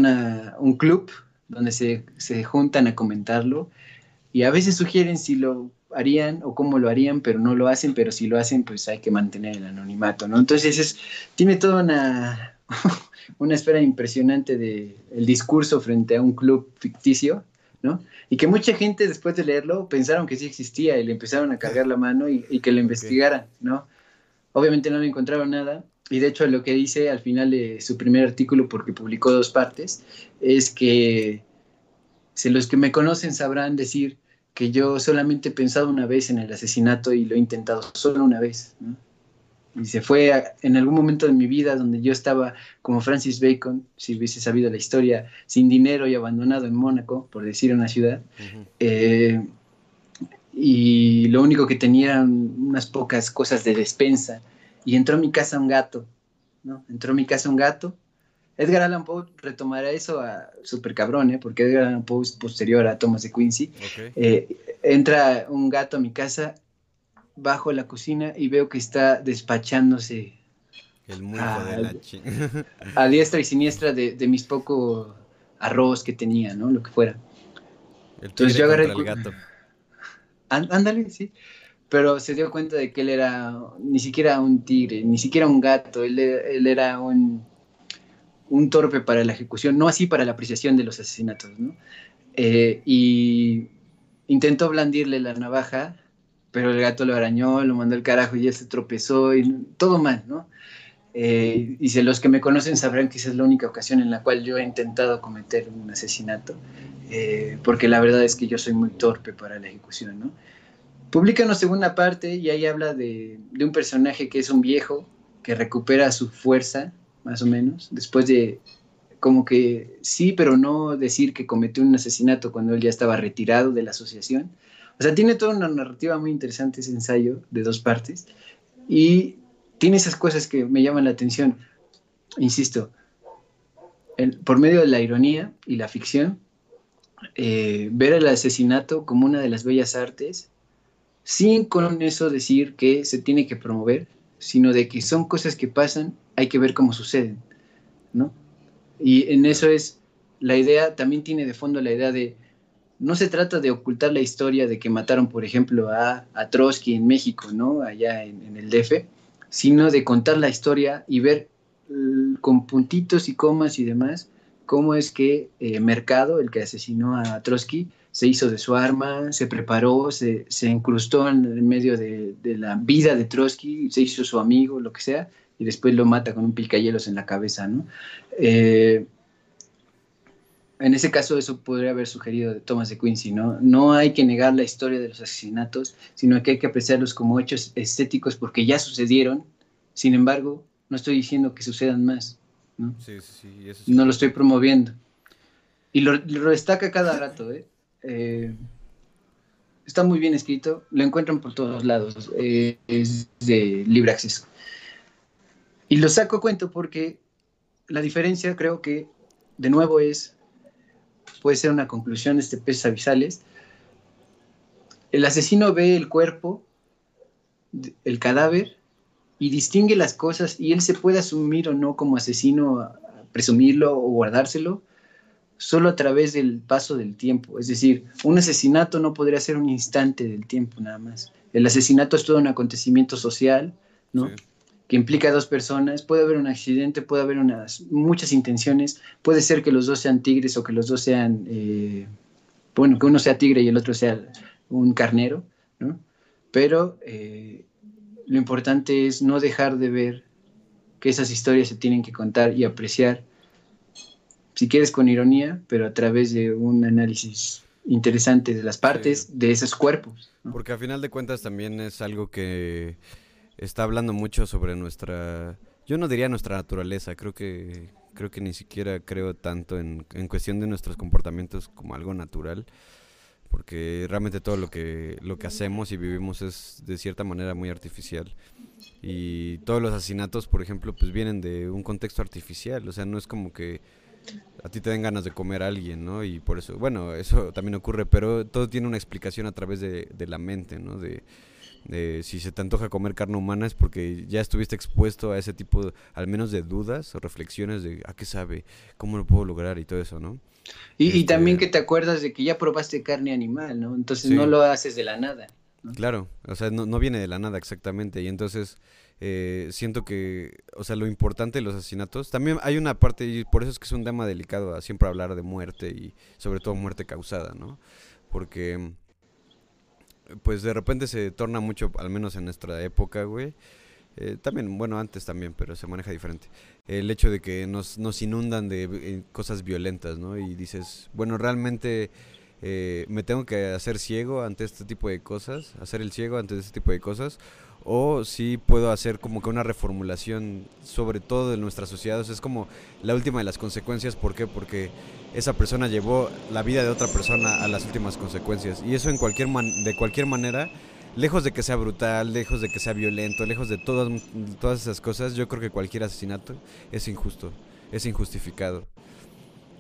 un club donde se, juntan a comentarlo y a veces sugieren si lo harían o cómo lo harían, pero no lo hacen, pero si lo hacen, pues hay que mantener el anonimato, ¿no? Entonces es, tiene toda una, (laughs) una esfera impresionante de el discurso frente a un club ficticio y que mucha gente después de leerlo pensaron que sí existía y le empezaron a cargar la mano y, que lo investigaran, ¿no? Obviamente no le encontraron nada y de hecho lo que dice al final de su primer artículo, porque publicó dos partes, es que si los que me conocen sabrán decir que yo solamente he pensado una vez en el asesinato y lo he intentado solo una vez, ¿no? Y se fue en algún momento de mi vida donde yo estaba como Francis Bacon, si hubiese sabido la historia, sin dinero y abandonado en Mónaco, por decir una ciudad. Eh, y lo único que tenía eran unas pocas cosas de despensa. Y entró a mi casa un gato, ¿no? Entró a mi casa un gato. Edgar Allan Poe retomará eso a super cabrón, ¿eh? Porque Edgar Allan Poe es posterior a Thomas de Quincy. Eh, entra un gato a mi casa bajo la cocina y veo que está despachándose el a, de la (laughs) a diestra y siniestra de, mis poco arroz que tenía, ¿no? Lo que fuera. Entonces yo agarré el, gato. Ándale, sí. Pero se dio cuenta de que él era ni siquiera un tigre, ni siquiera un gato, él, era un, un torpe para la ejecución, no así para la apreciación de los asesinatos, ¿no? Eh, y intentó blandirle la navaja pero el gato lo arañó, lo mandó al carajo y él se tropezó y todo mal, ¿no? Eh, y si los que me conocen sabrán que esa es la única ocasión en la cual yo he intentado cometer un asesinato, eh, porque la verdad es que yo soy muy torpe para la ejecución, ¿no? Publica una segunda parte y ahí habla de, de un personaje que es un viejo que recupera su fuerza, más o menos, después de como que sí, pero no decir que cometió un asesinato cuando él ya estaba retirado de la asociación o sea, tiene toda una narrativa muy interesante ese ensayo de dos partes y tiene esas cosas que me llaman la atención. Insisto, por medio de la ironía y la ficción, eh, ver el asesinato como una de las bellas artes, sin con eso decir que se tiene que promover, sino de que son cosas que pasan, hay que ver cómo suceden, ¿no? Y en eso es, la idea también tiene de fondo la idea de no se trata de ocultar la historia de que mataron, por ejemplo, a, Trotsky en México, ¿no? Allá en, el DF, sino de contar la historia y ver con puntitos y comas y demás cómo es que eh, Mercado, el que asesinó a Trotsky, se hizo de su arma, se preparó, se, se incrustó en, medio de, de, la vida de Trotsky, se hizo su amigo, lo que sea, y después lo mata con un picayelos en la cabeza, ¿no? Eh, en ese caso eso podría haber sugerido de Thomas de Quincy, ¿no? No hay que negar la historia de los asesinatos, sino que hay que apreciarlos como hechos estéticos porque ya sucedieron. Sin embargo, no estoy diciendo que sucedan más, ¿no? Sí, sí, eso sí. No lo estoy promoviendo. Y lo, destaca cada rato, ¿eh? ¿eh? Está muy bien escrito, lo encuentran por todos lados, eh, es de libre acceso. Y lo saco a cuento porque la diferencia creo que, de nuevo, es puede ser una conclusión de este pez avisales. El asesino ve el cuerpo, el cadáver, y distingue las cosas y él se puede asumir o no como asesino, presumirlo o guardárselo, solo a través del paso del tiempo. Es decir, un asesinato no podría ser un instante del tiempo nada más. El asesinato es todo un acontecimiento social, ¿no? Que implica a dos personas, puede haber un accidente, puede haber unas, muchas intenciones, puede ser que los dos sean tigres o que los dos sean, eh, bueno, que uno sea tigre y el otro sea un carnero, ¿no? Pero eh, lo importante es no dejar de ver que esas historias se tienen que contar y apreciar, si quieres con ironía, pero a través de un análisis interesante de las partes de esos cuerpos. Porque a final de cuentas también es algo que está hablando mucho sobre nuestra, yo no diría nuestra naturaleza, creo que creo que ni siquiera creo tanto en, en cuestión de nuestros comportamientos como algo natural, porque realmente todo lo que lo que hacemos y vivimos es de cierta manera muy artificial. Y todos los asesinatos, por ejemplo, pues vienen de un contexto artificial, o sea, no es como que a ti te den ganas de comer a alguien, ¿no? Y por eso, bueno, eso también ocurre, pero todo tiene una explicación a través de, de la mente, ¿no? De, si se te antoja comer carne humana es porque ya estuviste expuesto a ese tipo, al menos de dudas o reflexiones de a qué sabe, cómo lo puedo lograr y todo eso, ¿no? Y, este, también que te acuerdas de que ya probaste carne animal, ¿no? Entonces no lo haces de la nada. Claro, o sea, no, viene de la nada exactamente. Y entonces eh, siento que, o sea, lo importante de los asesinatos, también hay una parte, y por eso es que es un tema delicado a siempre hablar de muerte y sobre todo muerte causada, ¿no? Porque pues de repente se torna mucho, al menos en nuestra época, güey. Eh, también, bueno, antes también, pero se maneja diferente. El hecho de que nos, nos inundan de eh, cosas violentas, ¿no? Y dices, bueno, realmente eh, me tengo que hacer ciego ante este tipo de cosas, hacer el ciego ante este tipo de cosas, o si puedo hacer como que una reformulación sobre todo de nuestras sociedades. Es como la última de las consecuencias, ¿por qué? Porque esa persona llevó la vida de otra persona a las últimas consecuencias. Y eso en cualquier de cualquier manera, lejos de que sea brutal, lejos de que sea violento, lejos de todas, todas esas cosas, yo creo que cualquier asesinato es injusto, es injustificado.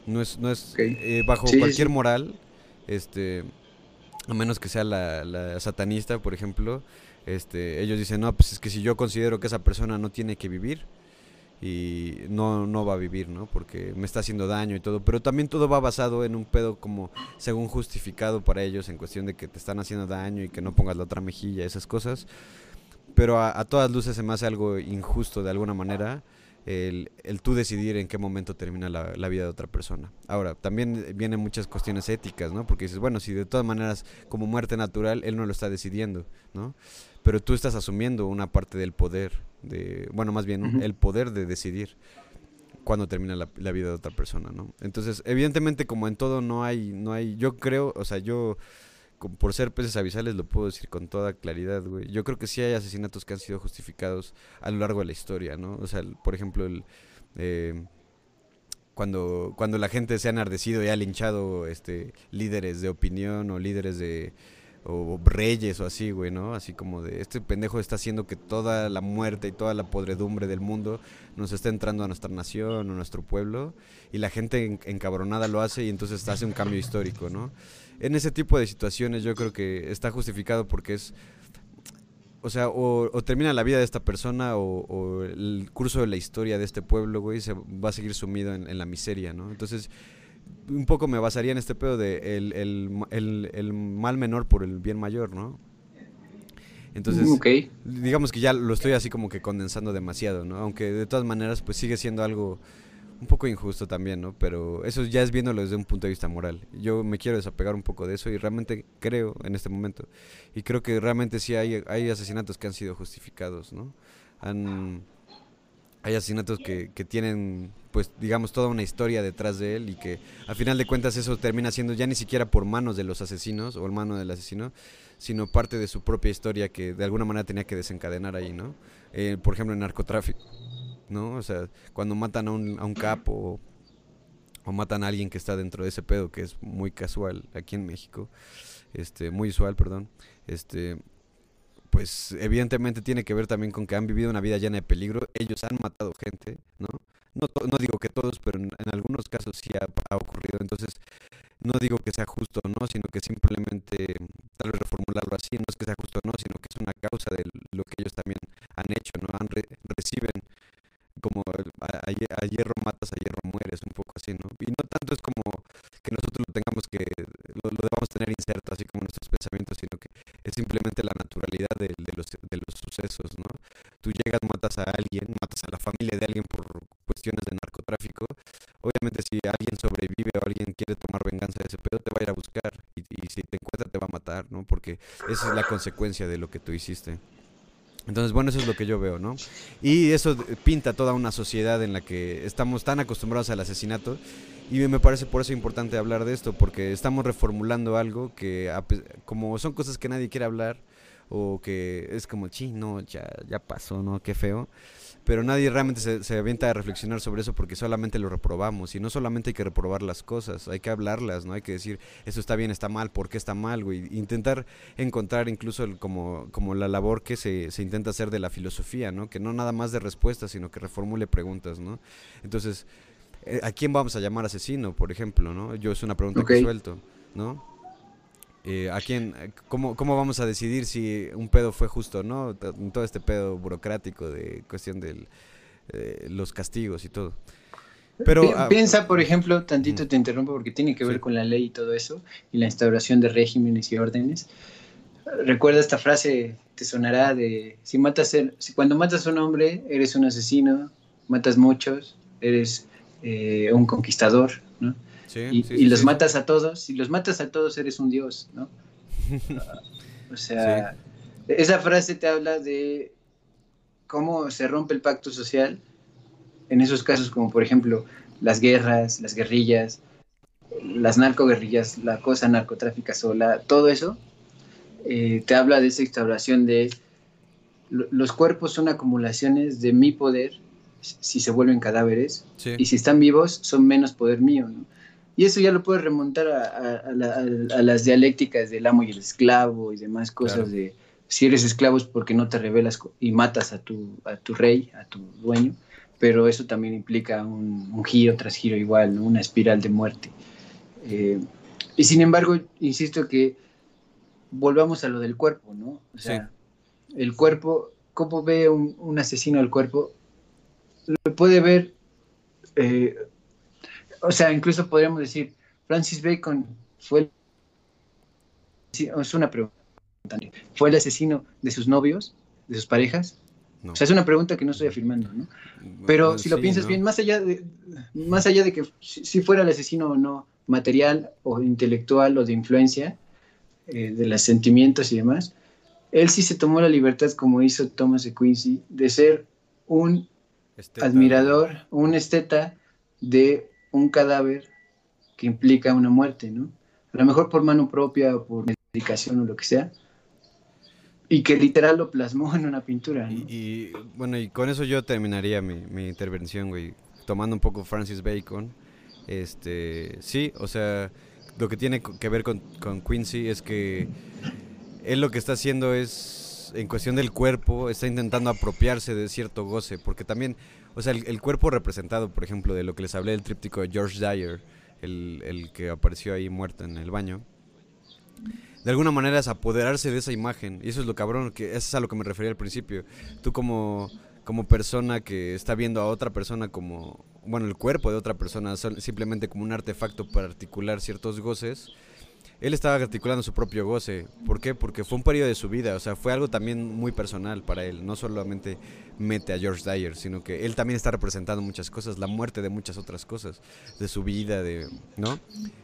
No es, no es eh, bajo cualquier moral, este, a menos que sea la, la satanista, por ejemplo, este, ellos dicen, no, pues es que si yo considero que esa persona no tiene que vivir, y no, no va a vivir, ¿no? Porque me está haciendo daño y todo. Pero también todo va basado en un pedo como según justificado para ellos en cuestión de que te están haciendo daño y que no pongas la otra mejilla, esas cosas. Pero a, todas luces se me hace algo injusto de alguna manera el, tú decidir en qué momento termina la, la, vida de otra persona. Ahora, también vienen muchas cuestiones éticas, ¿no? Porque dices, bueno, si de todas maneras como muerte natural, él no lo está decidiendo, ¿no? Pero tú estás asumiendo una parte del poder de, bueno, más bien el poder de decidir cuándo termina la, vida de otra persona, ¿no? Entonces, evidentemente, como en todo, no hay, no hay, yo creo, o sea, yo, por ser peces avisales, lo puedo decir con toda claridad, güey. Yo creo que sí hay asesinatos que han sido justificados a lo largo de la historia, ¿no? O sea, por ejemplo, el... Eh, cuando, cuando la gente se ha enardecido y ha linchado este, líderes de opinión o líderes de, o reyes o así, güey, ¿no? Así como de, este pendejo está haciendo que toda la muerte y toda la podredumbre del mundo nos esté entrando a nuestra nación, a nuestro pueblo, y la gente encabronada lo hace y entonces hace un cambio histórico, ¿no? En ese tipo de situaciones yo creo que está justificado porque es, o sea, o, termina la vida de esta persona o, el curso de la historia de este pueblo, güey, se va a seguir sumido en, en la miseria, ¿no? Entonces un poco me basaría en este pedo de el, el, el, mal menor por el bien mayor, ¿no? Entonces, digamos que ya lo estoy así como que condensando demasiado, ¿no? Aunque de todas maneras, pues sigue siendo algo un poco injusto también, ¿no? Pero eso ya es viéndolo desde un punto de vista moral. Yo me quiero desapegar un poco de eso y realmente creo en este momento. Y creo que realmente sí hay, hay asesinatos que han sido justificados, ¿no? Han, hay asesinatos que, tienen, pues, digamos, toda una historia detrás de él y que a final de cuentas eso termina siendo ya ni siquiera por manos de los asesinos o el mano del asesino, sino parte de su propia historia que de alguna manera tenía que desencadenar ahí, ¿no? Eh, por ejemplo, el narcotráfico ¿no? O sea, cuando matan a un, a un capo o, matan a alguien que está dentro de ese pedo, que es muy casual aquí en México, este, muy usual, perdón, este, pues evidentemente tiene que ver también con que han vivido una vida llena de peligro, ellos han matado gente, ¿no? No, no digo que todos, pero en, algunos casos sí ha, ocurrido, entonces no digo que sea justo o no, sino que simplemente, tal vez reformularlo así, no es que sea justo o no, sino que es una causa de lo que ellos también han hecho, ¿no? Han reciben como a, hierro matas, a hierro mueres, un poco así, ¿no? Y no tanto es como que nosotros lo tengamos que, lo, debamos tener inserto así como nuestros pensamientos, sino que es simplemente la naturalidad de, de, los, de los sucesos, ¿no? Tú llegas, matas a alguien, matas a la familia de alguien por cuestiones de narcotráfico, obviamente si alguien sobrevive o alguien quiere tomar venganza de ese pedo, te va a ir a buscar y, y si te encuentra te va a matar, ¿no? Porque esa es la consecuencia de lo que tú hiciste. Entonces, bueno, eso es lo que yo veo, ¿no? Y eso pinta toda una sociedad en la que estamos tan acostumbrados al asesinato y me parece por eso importante hablar de esto, porque estamos reformulando algo que, como son cosas que nadie quiere hablar, o que es como, chino, ya, ya pasó, ¿no? Qué feo pero nadie realmente se, se, avienta a reflexionar sobre eso porque solamente lo reprobamos y no solamente hay que reprobar las cosas, hay que hablarlas, no hay que decir eso está bien, está mal, por qué está mal, güey, intentar encontrar incluso el, como, como la labor que se, se, intenta hacer de la filosofía, ¿no? Que no nada más de respuestas, sino que reformule preguntas, ¿no? Entonces, eh, ¿a quién vamos a llamar asesino, por ejemplo, no? Yo es una pregunta que suelto, ¿no? Eh, ¿a quién, cómo, ¿Cómo vamos a decidir si un pedo fue justo o no? Todo este pedo burocrático de cuestión de eh, los castigos y todo. Pero, ah, Piensa, por ejemplo, tantito te interrumpo porque tiene que ver con la ley y todo eso, y la instauración de regímenes y órdenes. Recuerda esta frase, te sonará de, si matas, si cuando matas a un hombre, eres un asesino, matas muchos, eres eh, un conquistador, y, los matas a todos, si los matas a todos eres un dios, ¿no? (laughs) o sea, esa frase te habla de cómo se rompe el pacto social en esos casos como por ejemplo las guerras, las guerrillas, las narcoguerrillas, la cosa narcotráfica sola, todo eso eh, te habla de esa instauración de los cuerpos son acumulaciones de mi poder si se vuelven cadáveres y si están vivos son menos poder mío, ¿no? Y eso ya lo puedes remontar a, las dialécticas del amo y el esclavo y demás cosas de si eres esclavo es porque no te rebelas y matas a tu, a tu rey, a tu dueño, pero eso también implica un, giro tras giro igual, una espiral de muerte. Eh, y sin embargo, insisto que volvamos a lo del cuerpo, ¿no? O sea, el cuerpo, ¿cómo ve un, asesino el cuerpo? Lo puede ver eh, o sea, incluso podríamos decir, Francis Bacon fue es una pregunta, ¿fue el asesino de sus novios, de sus parejas? O sea, es una pregunta que no estoy afirmando, ¿no? Pero si lo piensas bien, más allá de, más allá de que si, fuera el asesino o no, material o intelectual o de influencia, eh, de los sentimientos y demás, él sí se tomó la libertad, como hizo Thomas de Quincy, de ser un admirador, un esteta de un cadáver que implica una muerte, ¿no? A lo mejor por mano propia por medicación o lo que sea. Y que literal lo plasmó (laughs) en una pintura. Y, bueno, y con eso yo terminaría mi, intervención, güey. Tomando un poco Francis Bacon. Este, sí, o sea, lo que tiene que ver con, con Quincy es que él lo que está haciendo es, en cuestión del cuerpo, está intentando apropiarse de cierto goce, porque también o sea, el, cuerpo representado, por ejemplo, de lo que les hablé del tríptico de George Dyer, el, que apareció ahí muerto en el baño, de alguna manera es apoderarse de esa imagen. Y eso es lo cabrón, que eso es a lo que me refería al principio. Tú como, como persona que está viendo a otra persona como, bueno, el cuerpo de otra persona simplemente como un artefacto para articular ciertos goces, él estaba articulando su propio goce. ¿Por qué? Porque fue un periodo de su vida, o sea, fue algo también muy personal para él. No solamente mete a George Dyer, sino que él también está representando muchas cosas, la muerte de muchas otras cosas, de su vida, de, ¿no?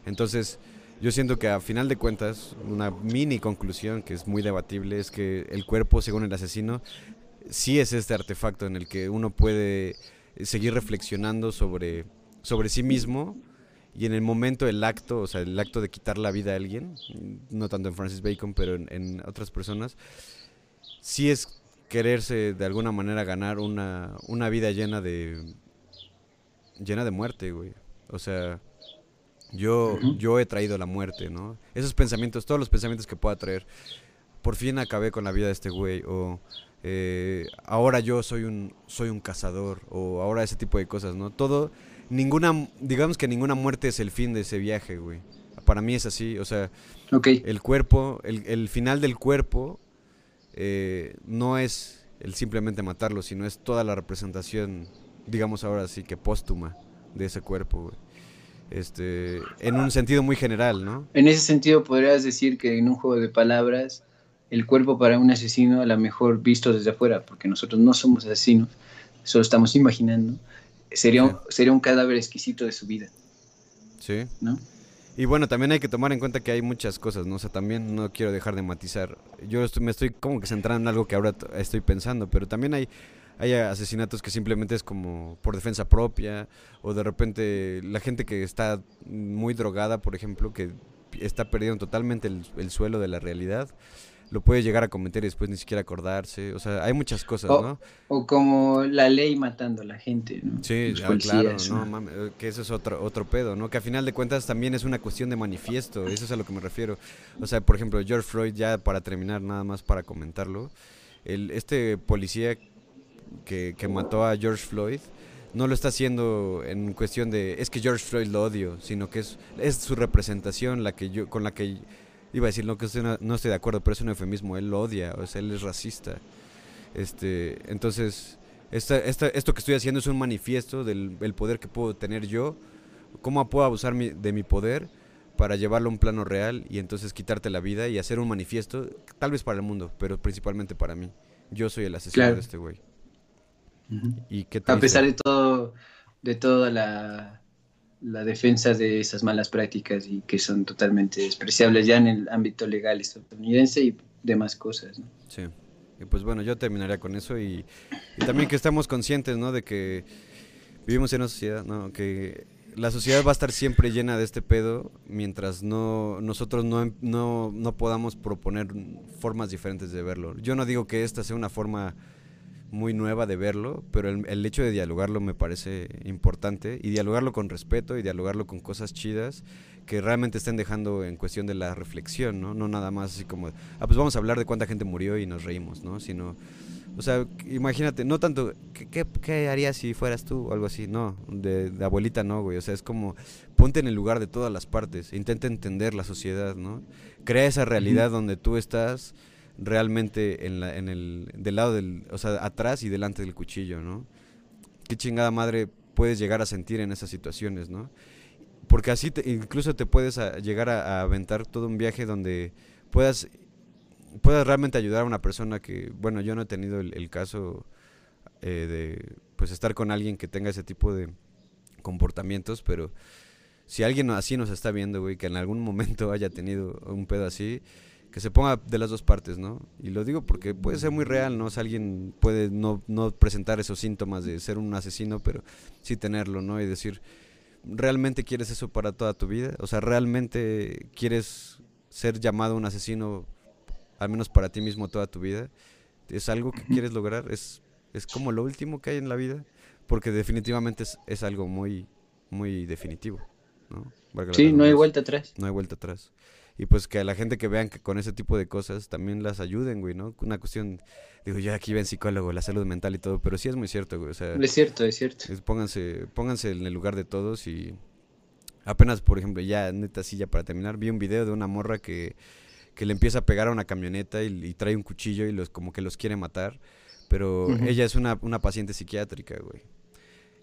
Entonces, yo siento que a final de cuentas, una mini conclusión que es muy debatible es que el cuerpo, según el asesino, sí es este artefacto en el que uno puede seguir reflexionando sobre, sobre sí mismo y en el momento el acto, o sea, el acto de quitar la vida a alguien, no tanto en Francis Bacon, pero en, otras personas, sí es quererse de alguna manera ganar una, una vida llena de llena de muerte, güey. O sea, yo, yo he traído la muerte, ¿no? Esos pensamientos, todos los pensamientos que pueda traer. Por fin acabé con la vida de este güey. O eh, ahora yo soy un, soy un cazador. O ahora ese tipo de cosas, ¿no? Todo ninguna, digamos que ninguna muerte es el fin de ese viaje, güey. Para mí es así, o sea, el cuerpo, el, final del cuerpo eh, no es el simplemente matarlo, sino es toda la representación, digamos ahora sí que póstuma de ese cuerpo, güey. Este, en un sentido muy general, ¿no? En ese sentido podrías decir que en un juego de palabras, el cuerpo para un asesino a lo mejor visto desde afuera, porque nosotros no somos asesinos, solo estamos imaginando, sería, un, sería un cadáver exquisito de su vida. Sí. ¿No? Y bueno, también hay que tomar en cuenta que hay muchas cosas, ¿no? O sea, también no quiero dejar de matizar. Yo me estoy como que centrando en algo que ahora estoy pensando, pero también hay, hay asesinatos que simplemente es como por defensa propia, o de repente la gente que está muy drogada, por ejemplo, que está perdiendo totalmente el suelo de la realidad lo puede llegar a cometer y después ni siquiera acordarse. O sea, hay muchas cosas, ¿no? O como la ley matando a la gente, ¿no? Sí, ah, claro, no, mames, eh, que eso es otro, otro pedo, ¿no? Que a final de cuentas también es una cuestión de manifiesto, eso es a lo que me refiero. O sea, por ejemplo, George Floyd, ya para terminar, nada más para comentarlo, el, este policía que, que mató a George Floyd, no lo está haciendo en cuestión de es que George Floyd lo odio, sino que es, es su representación la que yo con la que iba a decir no que no, estoy de acuerdo, pero es un eufemismo, él lo odia, o sea, él es racista. Este, entonces, esta, esta, esto que estoy haciendo es un manifiesto del poder que puedo tener yo, cómo puedo abusar de mi poder para llevarlo a un plano real y entonces quitarte la vida y hacer un manifiesto, tal vez para el mundo, pero principalmente para mí. Yo soy el asesino de este güey. ¿Y qué a pesar de todo, de toda la la defensa de esas malas prácticas y que son totalmente despreciables ya en el ámbito legal estadounidense y demás cosas. ¿no? Sí, y pues bueno, yo terminaría con eso y, también que estamos conscientes ¿no? de que vivimos en una sociedad, ¿no? que la sociedad va a estar siempre llena de este pedo mientras no nosotros no, no, no podamos proponer formas diferentes de verlo. Yo no digo que esta sea una forma muy nueva de verlo, pero el, hecho de dialogarlo me parece importante y dialogarlo con respeto y dialogarlo con cosas chidas que realmente estén dejando en cuestión de la reflexión, ¿no? No nada más así como, ah, pues vamos a hablar de cuánta gente murió y nos reímos, ¿no? Sino, o sea, imagínate, no tanto, ¿qué, qué, harías si fueras tú o algo así? No, de, de, abuelita no, güey, o sea, es como, ponte en el lugar de todas las partes, intenta entender la sociedad, ¿no? Crea esa realidad donde tú estás realmente en, la, en el, del lado del, o sea, atrás y delante del cuchillo, ¿no? Qué chingada madre puedes llegar a sentir en esas situaciones, ¿no? Porque así te, incluso te puedes llegar a, aventar todo un viaje donde puedas, puedas realmente ayudar a una persona que, bueno, yo no he tenido el, caso eh, de, pues, estar con alguien que tenga ese tipo de comportamientos, pero si alguien así nos está viendo, güey, que en algún momento haya tenido un pedo así, que se ponga de las dos partes, ¿no? Y lo digo porque puede ser muy real, ¿no? O alguien puede no, no presentar esos síntomas de ser un asesino, pero sí tenerlo, ¿no? Y decir, ¿realmente quieres eso para toda tu vida? O sea, ¿realmente quieres ser llamado un asesino, al menos para ti mismo, toda tu vida? ¿Es algo que quieres lograr? ¿Es, es como lo último que hay en la vida? Porque definitivamente es, es algo muy, muy definitivo, ¿no? sí, no hay vuelta atrás. No hay vuelta atrás y pues que a la gente que vean que con ese tipo de cosas también las ayuden, güey, ¿no? Una cuestión, digo, yo aquí ven psicólogo, la salud mental y todo, pero sí es muy cierto, güey, o sea... Es cierto, es cierto. pónganse, pónganse en el lugar de todos y apenas, por ejemplo, ya, neta, sí, ya para terminar, vi un video de una morra que, que le empieza a pegar a una camioneta y, trae un cuchillo y los como que los quiere matar, pero ella es una, una paciente psiquiátrica, güey.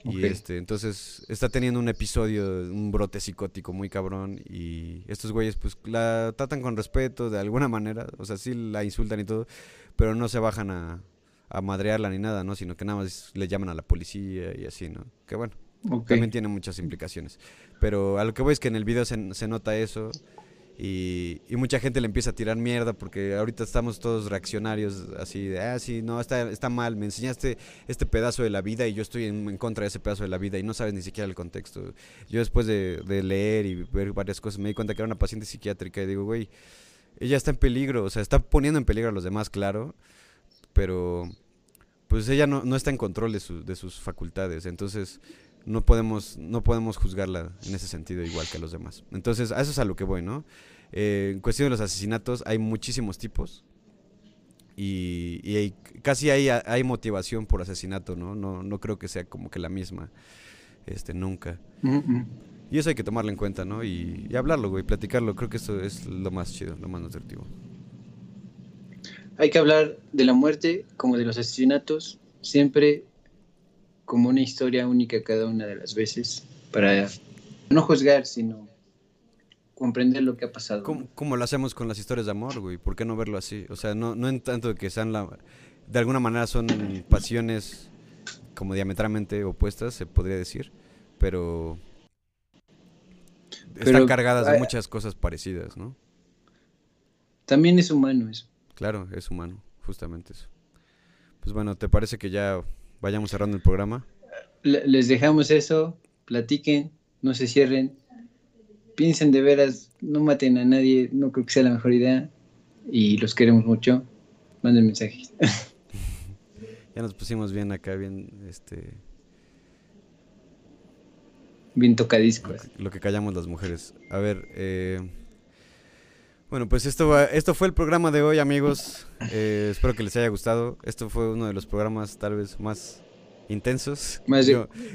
Y este, entonces está teniendo un episodio, un brote psicótico muy cabrón. Y estos güeyes, pues la tratan con respeto de alguna (laughs) manera. O sea, sí la insultan y todo, pero no se bajan a, a madrearla ni nada, ¿no? Sino que nada más le llaman a la policía y así, ¿no? Que bueno, también tiene muchas implicaciones. Pero a lo que voy es que en el video se, se nota eso. Y, mucha gente le empieza a tirar mierda porque ahorita estamos todos reaccionarios así de, ah, sí, no, está, está mal, me enseñaste este pedazo de la vida y yo estoy en, contra de ese pedazo de la vida y no sabes ni siquiera el contexto. Yo después de, leer y ver varias cosas me di cuenta que era una paciente psiquiátrica y digo, güey, ella está en peligro, o sea, está poniendo en peligro a los demás, claro, pero pues ella no, no está en control de, de sus facultades, entonces no podemos, no podemos juzgarla en ese sentido igual que a los demás. Entonces, a eso es a lo que voy, ¿no? Eh, en cuestión de los asesinatos, hay muchísimos tipos. Y, casi hay, hay motivación por asesinato, ¿no? ¿no? No creo que sea como que la misma. Este, nunca. Y eso hay que tomarlo en cuenta, ¿no? Y, hablarlo, güey, platicarlo. Creo que eso es lo más chido, lo más nutritivo. Hay que hablar de la muerte como de los asesinatos, siempre como una historia única cada una de las veces para no juzgar, sino comprender lo que ha pasado. ¿Cómo, lo hacemos con las historias de amor, güey? ¿Por qué no verlo así? O sea, no, no en tanto que sean la... De alguna manera son pasiones como diametralmente opuestas, se podría decir, pero... están cargadas de muchas cosas parecidas, ¿no? También es humano eso. Claro, es humano, justamente eso. Pues bueno, ¿te parece que ya vayamos cerrando el programa. Les dejamos eso, platiquen, no se cierren, piensen de veras, no maten a nadie, no creo que sea la mejor idea y los queremos mucho. Manden mensajes. (laughs) ya nos pusimos bien acá, bien, este... Bien tocadiscos. Lo que callamos las mujeres. A ver, eh... Bueno, pues esto, esto fue el programa de hoy, amigos. Eh, espero que les haya gustado. Esto fue uno de los programas tal vez más intensos.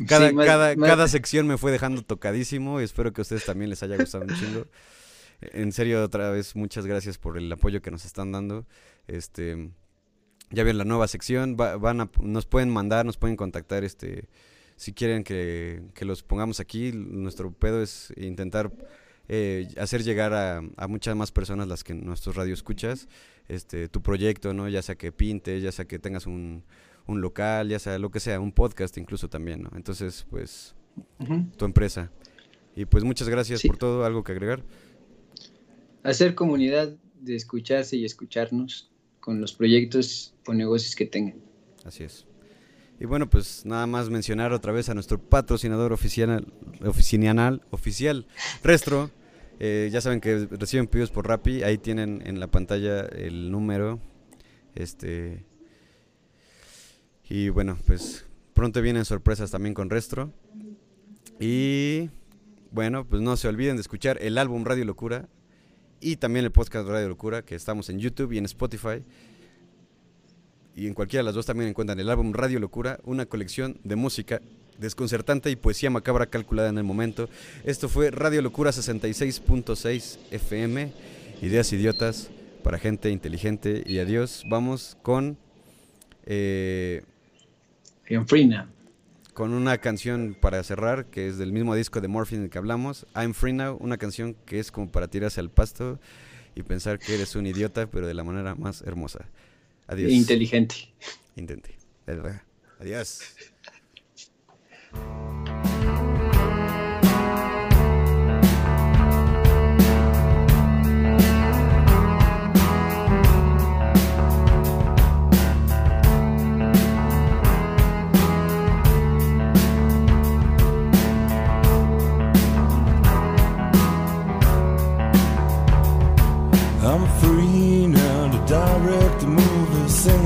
cada, cada, cada sección me fue dejando tocadísimo y espero que a ustedes también les haya gustado un chingo. En serio, otra vez, muchas gracias por el apoyo que nos están dando. Este, ya ven la nueva sección, van nos pueden mandar, nos pueden contactar, este, si quieren que, que los pongamos aquí. Nuestro pedo es intentar eh, hacer llegar a, muchas más personas las que nuestros radio escuchas, este, tu proyecto, ¿no? Ya sea que pintes, ya sea que tengas un, un local, ya sea lo que sea, un podcast incluso también, ¿no? Entonces, pues, tu empresa. Y pues muchas gracias por todo, algo que agregar. Hacer comunidad de escucharse y escucharnos con los proyectos o negocios que tengan. Así es. Y bueno, pues nada más mencionar otra vez a nuestro patrocinador oficial, oficinal, oficial, Restro. Eh, ya saben que reciben pedidos por Rappi, ahí tienen en la pantalla el número. Este y bueno, pues pronto vienen sorpresas también con Restro. Y bueno, pues no se olviden de escuchar el álbum Radio Locura y también el podcast Radio Locura, que estamos en YouTube y en Spotify y en cualquiera de las dos también encuentran el álbum Radio Locura, una colección de música desconcertante y poesía macabra calculada en el momento. Esto fue Radio Locura 66.6 FM, ideas idiotas para gente inteligente y adiós. Vamos con... Eh, free now. Con una canción para cerrar, que es del mismo disco de Morphine del que hablamos, I'm Free Now, una canción que es como para tirarse al pasto y pensar que eres un idiota, pero de la manera más hermosa. Adiós. Inteligente. Intente. Adiós.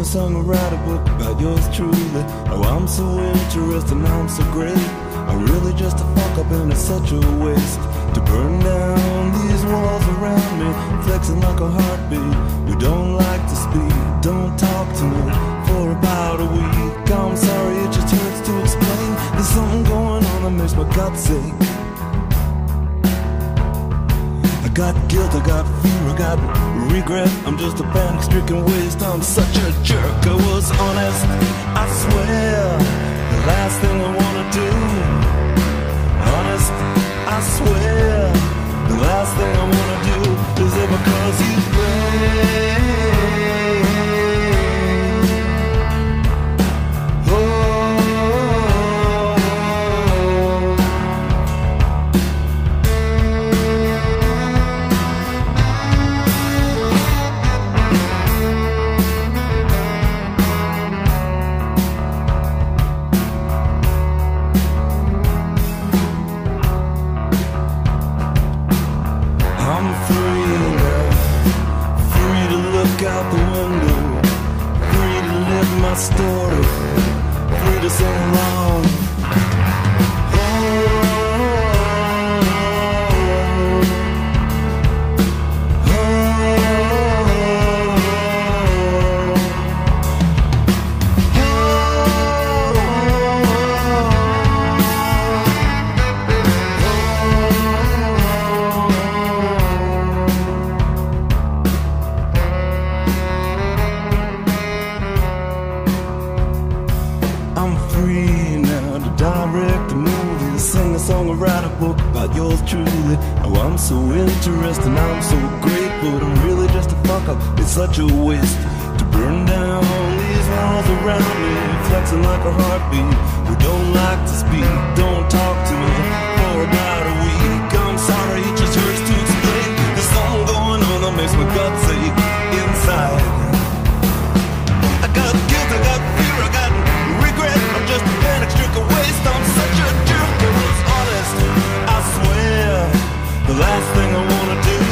Song, or write a book about yours truly. Oh, I'm so interesting, I'm so great. I'm really just a fuck up and it's such a waste to burn down these walls around me, flexing like a heartbeat. We don't like to speak, don't talk to me for about a week. I'm sorry, it just hurts to explain. There's something going on that makes my gut sick got guilt, I got fear, I got regret. I'm just a panic stricken waste. I'm such a jerk. I was honest, I swear. The last thing I wanna do. Honest, I swear. The last thing I wanna do is ever cause you pain. story, pretty so wrong. so interesting. I'm so great, but I'm really just a fuck up. It's such a waste to burn down these walls around me, flexing like a heartbeat. we don't like to speak, don't talk to me for about a week. I'm sorry, it just hurts to explain. There's something going on that makes my guts. The last thing I wanna do